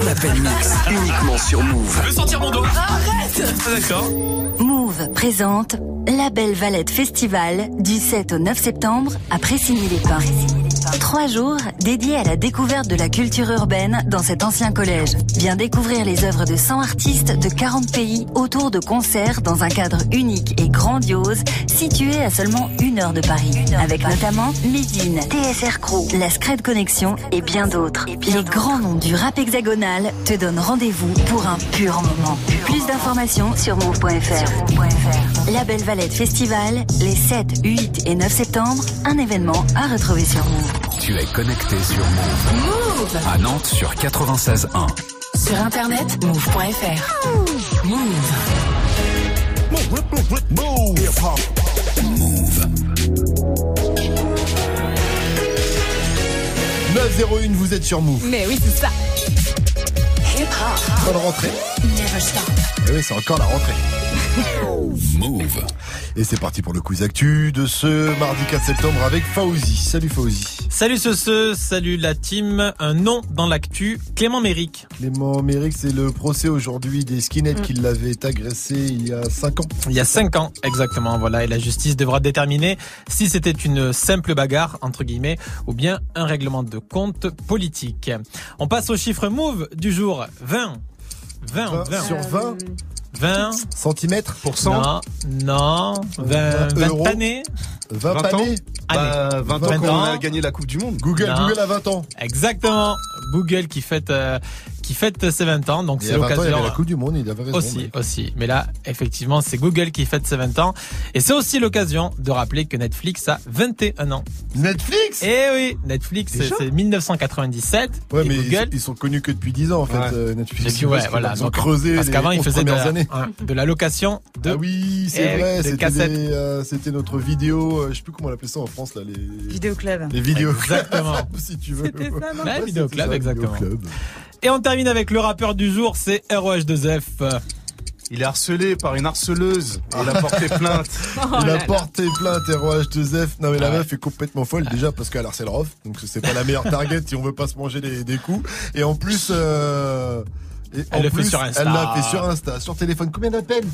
Speaker 31: Snap Mix, uniquement sur Move.
Speaker 11: Je veux sentir mon doigt.
Speaker 34: Arrête
Speaker 11: Ah, D'accord.
Speaker 34: Move présente La Belle Valette Festival du 7 au 9 septembre à Pressigny-les-Pins. Trois jours dédiés à la découverte de la culture urbaine dans cet ancien collège. Viens découvrir les œuvres de 100 artistes de 40 pays autour de concerts dans un cadre unique et grandiose situé à seulement une heure de Paris. Avec notamment Médine, TSR Crew, La Scred Connexion et bien d'autres. Les grands noms du rap hexagonal te donnent rendez-vous pour un pur moment. Plus d'informations sur move.fr. La Belle Valette Festival, les 7, 8 et 9 septembre, un événement à retrouver sur Move.
Speaker 31: Tu es connecté sur Move.
Speaker 34: Move
Speaker 31: À Nantes sur 96.1.
Speaker 34: Sur internet, move.fr. Move.
Speaker 3: Move. 901, vous êtes sur Move.
Speaker 2: Mais oui, c'est ça.
Speaker 3: Bonne rentrée.
Speaker 34: Never stop.
Speaker 3: Eh oui, c'est encore la rentrée. Move. Et c'est parti pour le quiz actu de ce mardi 4 septembre avec Fauzi. Salut Fauzi.
Speaker 4: Salut ce ce, salut la team. Un nom dans l'actu, Clément Méric.
Speaker 3: Clément Méric, c'est le procès aujourd'hui des skinheads qui l'avaient agressé il y a 5 ans.
Speaker 4: Il y a 5 ans, exactement, voilà, et la justice devra déterminer si c'était une simple bagarre, entre guillemets, ou bien un règlement de compte politique. On passe au chiffre move du jour, 20. 20, 20.
Speaker 3: Sur 20
Speaker 4: 20
Speaker 3: centimètres pour cent
Speaker 4: Non, non, 20, 20
Speaker 3: euros.
Speaker 4: années
Speaker 3: 20
Speaker 9: 20 ans
Speaker 3: années
Speaker 9: Bah, 20 ans qu'on a gagné la Coupe du Monde.
Speaker 3: Google,
Speaker 4: Non.
Speaker 3: Google a 20 ans.
Speaker 4: Exactement. Google qui fête euh, qui fête ses 20 ans, donc c'est
Speaker 3: a 20 ans, il y
Speaker 4: l'occasion.
Speaker 3: avait la Coupe du Monde, il avait raison.
Speaker 4: Aussi,
Speaker 3: mais-
Speaker 4: aussi. Mais là, effectivement, c'est Google qui fête ses 20 ans. Et c'est aussi l'occasion de rappeler que Netflix a 21 ans.
Speaker 3: Netflix?
Speaker 4: Eh oui, Netflix, c'est
Speaker 3: Déjà
Speaker 4: c'est 1997.
Speaker 3: Ouais,
Speaker 4: et
Speaker 3: mais
Speaker 4: Google,
Speaker 3: ils, ils sont connus que depuis 10 ans en fait,
Speaker 9: Ouais.
Speaker 3: euh, Netflix.
Speaker 4: et puis, ouais,
Speaker 3: Parce
Speaker 4: voilà.
Speaker 3: Ils ont
Speaker 4: donc,
Speaker 3: creusé
Speaker 4: parce qu'avant, ils
Speaker 3: 11
Speaker 4: faisaient de la,
Speaker 3: années.
Speaker 4: hein, de la location de.
Speaker 3: Ah oui, c'est vrai, c'était euh, c'était notre vidéo, euh, je sais plus comment on appelait ça en France là, les
Speaker 54: Vidéoclub.
Speaker 3: les vidéos.
Speaker 4: Exactement.
Speaker 3: si tu veux.
Speaker 54: C'était ça, non
Speaker 4: Ouais,
Speaker 3: Ouais,
Speaker 4: Vidéoclub,
Speaker 3: c'était ça,
Speaker 4: exactement. Et on termine avec le rappeur du jour, c'est ROH2F.
Speaker 9: Il est harcelé par une harceleuse. Il a porté plainte.
Speaker 3: Il a porté plainte ROH2F. Non mais la
Speaker 4: Ouais.
Speaker 3: meuf est complètement folle déjà parce qu'elle harcèle Rof, donc c'est pas la meilleure target si on veut pas se manger des, des coups. Et en plus, euh, et
Speaker 4: Elle
Speaker 3: en
Speaker 4: le fait
Speaker 3: plus,
Speaker 4: sur Insta.
Speaker 3: Elle l'a fait sur Insta, sur téléphone. Combien d'appels?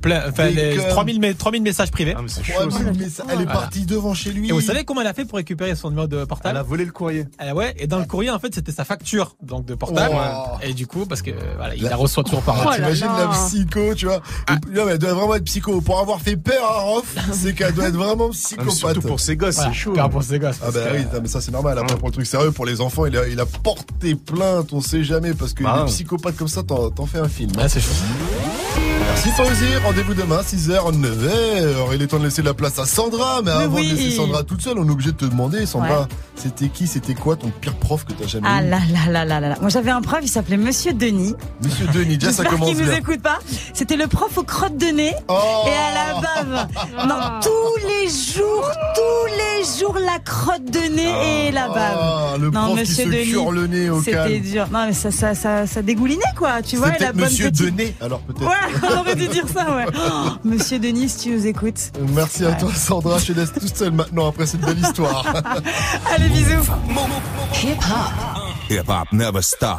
Speaker 4: Plein, enfin,
Speaker 3: Des
Speaker 4: les
Speaker 3: cœurs.
Speaker 4: 3000, mé- 3000 messages privés.
Speaker 9: Ah, mais c'est chaud.
Speaker 3: 3000
Speaker 9: ça.
Speaker 3: messages. Elle est
Speaker 4: Voilà.
Speaker 3: partie devant chez lui.
Speaker 4: Et vous savez comment elle a fait pour récupérer son numéro de
Speaker 9: Elle
Speaker 4: portable
Speaker 9: a volé le courrier.
Speaker 4: Ah ouais, et dans le courrier, en fait, c'était sa facture, donc de portable.
Speaker 3: Oh.
Speaker 4: Et du coup, parce que, voilà, il
Speaker 3: La-
Speaker 4: la reçoit toujours par
Speaker 54: Oh là
Speaker 3: T'imagines
Speaker 54: là.
Speaker 3: la psycho, tu vois
Speaker 4: Ah.
Speaker 3: Mais elle doit vraiment être psycho. Pour avoir fait peur à Rof, c'est qu'elle doit être vraiment
Speaker 9: Ah, mais
Speaker 3: psychopathe.
Speaker 9: surtout pour ses gosses,
Speaker 4: Voilà,
Speaker 9: c'est chaud.
Speaker 4: car pour ses gosses.
Speaker 3: Ah bah
Speaker 4: que-
Speaker 3: oui, non, mais ça c'est normal. Après pour le truc sérieux, pour les enfants, il a, il a porté plainte, on sait jamais, parce que
Speaker 9: Bah
Speaker 3: les
Speaker 9: ouais.
Speaker 3: psychopathes comme ça, t'en fais un film. hein.
Speaker 4: Ouais, c'est chaud.
Speaker 3: Merci Fauzi, rendez-vous demain 6h, 9h. Il est temps de laisser la place à Sandra, mais,
Speaker 54: Mais
Speaker 3: avant
Speaker 54: oui.
Speaker 3: de laisser Sandra toute seule, on est obligé de te demander, Sandra,
Speaker 54: Ouais.
Speaker 3: c'était qui, c'était quoi ton pire prof que t'as jamais
Speaker 54: Ah
Speaker 3: eu
Speaker 54: là là là là là là. Moi j'avais un prof, il s'appelait Monsieur Denis.
Speaker 3: Monsieur Denis, déjà ça
Speaker 54: J'espère
Speaker 3: commence
Speaker 54: qu'il nous écoute pas. C'était le prof aux crottes de nez
Speaker 3: Oh
Speaker 54: et à la bave. Non, tous les jours, tous les jours la crotte de nez et la bave.
Speaker 3: Ah, le
Speaker 54: Non,
Speaker 3: prof qui
Speaker 54: Monsieur
Speaker 3: se
Speaker 54: Denis,
Speaker 3: cure le nez au
Speaker 54: C'était
Speaker 3: calme.
Speaker 54: dur. Non mais ça, ça, ça, ça dégoulinait quoi. Tu vois, la bonne
Speaker 3: Monsieur
Speaker 54: petite.
Speaker 3: Denis, alors peut-être.
Speaker 54: Ouais, on aurait dû dire ça, ouais. Oh, Monsieur Denis, si tu nous écoutes.
Speaker 3: Merci à
Speaker 54: Ouais.
Speaker 3: toi Sandra, je te laisse toute seule maintenant après cette belle histoire.
Speaker 54: Allez, bisous.
Speaker 31: Hip hop never stop.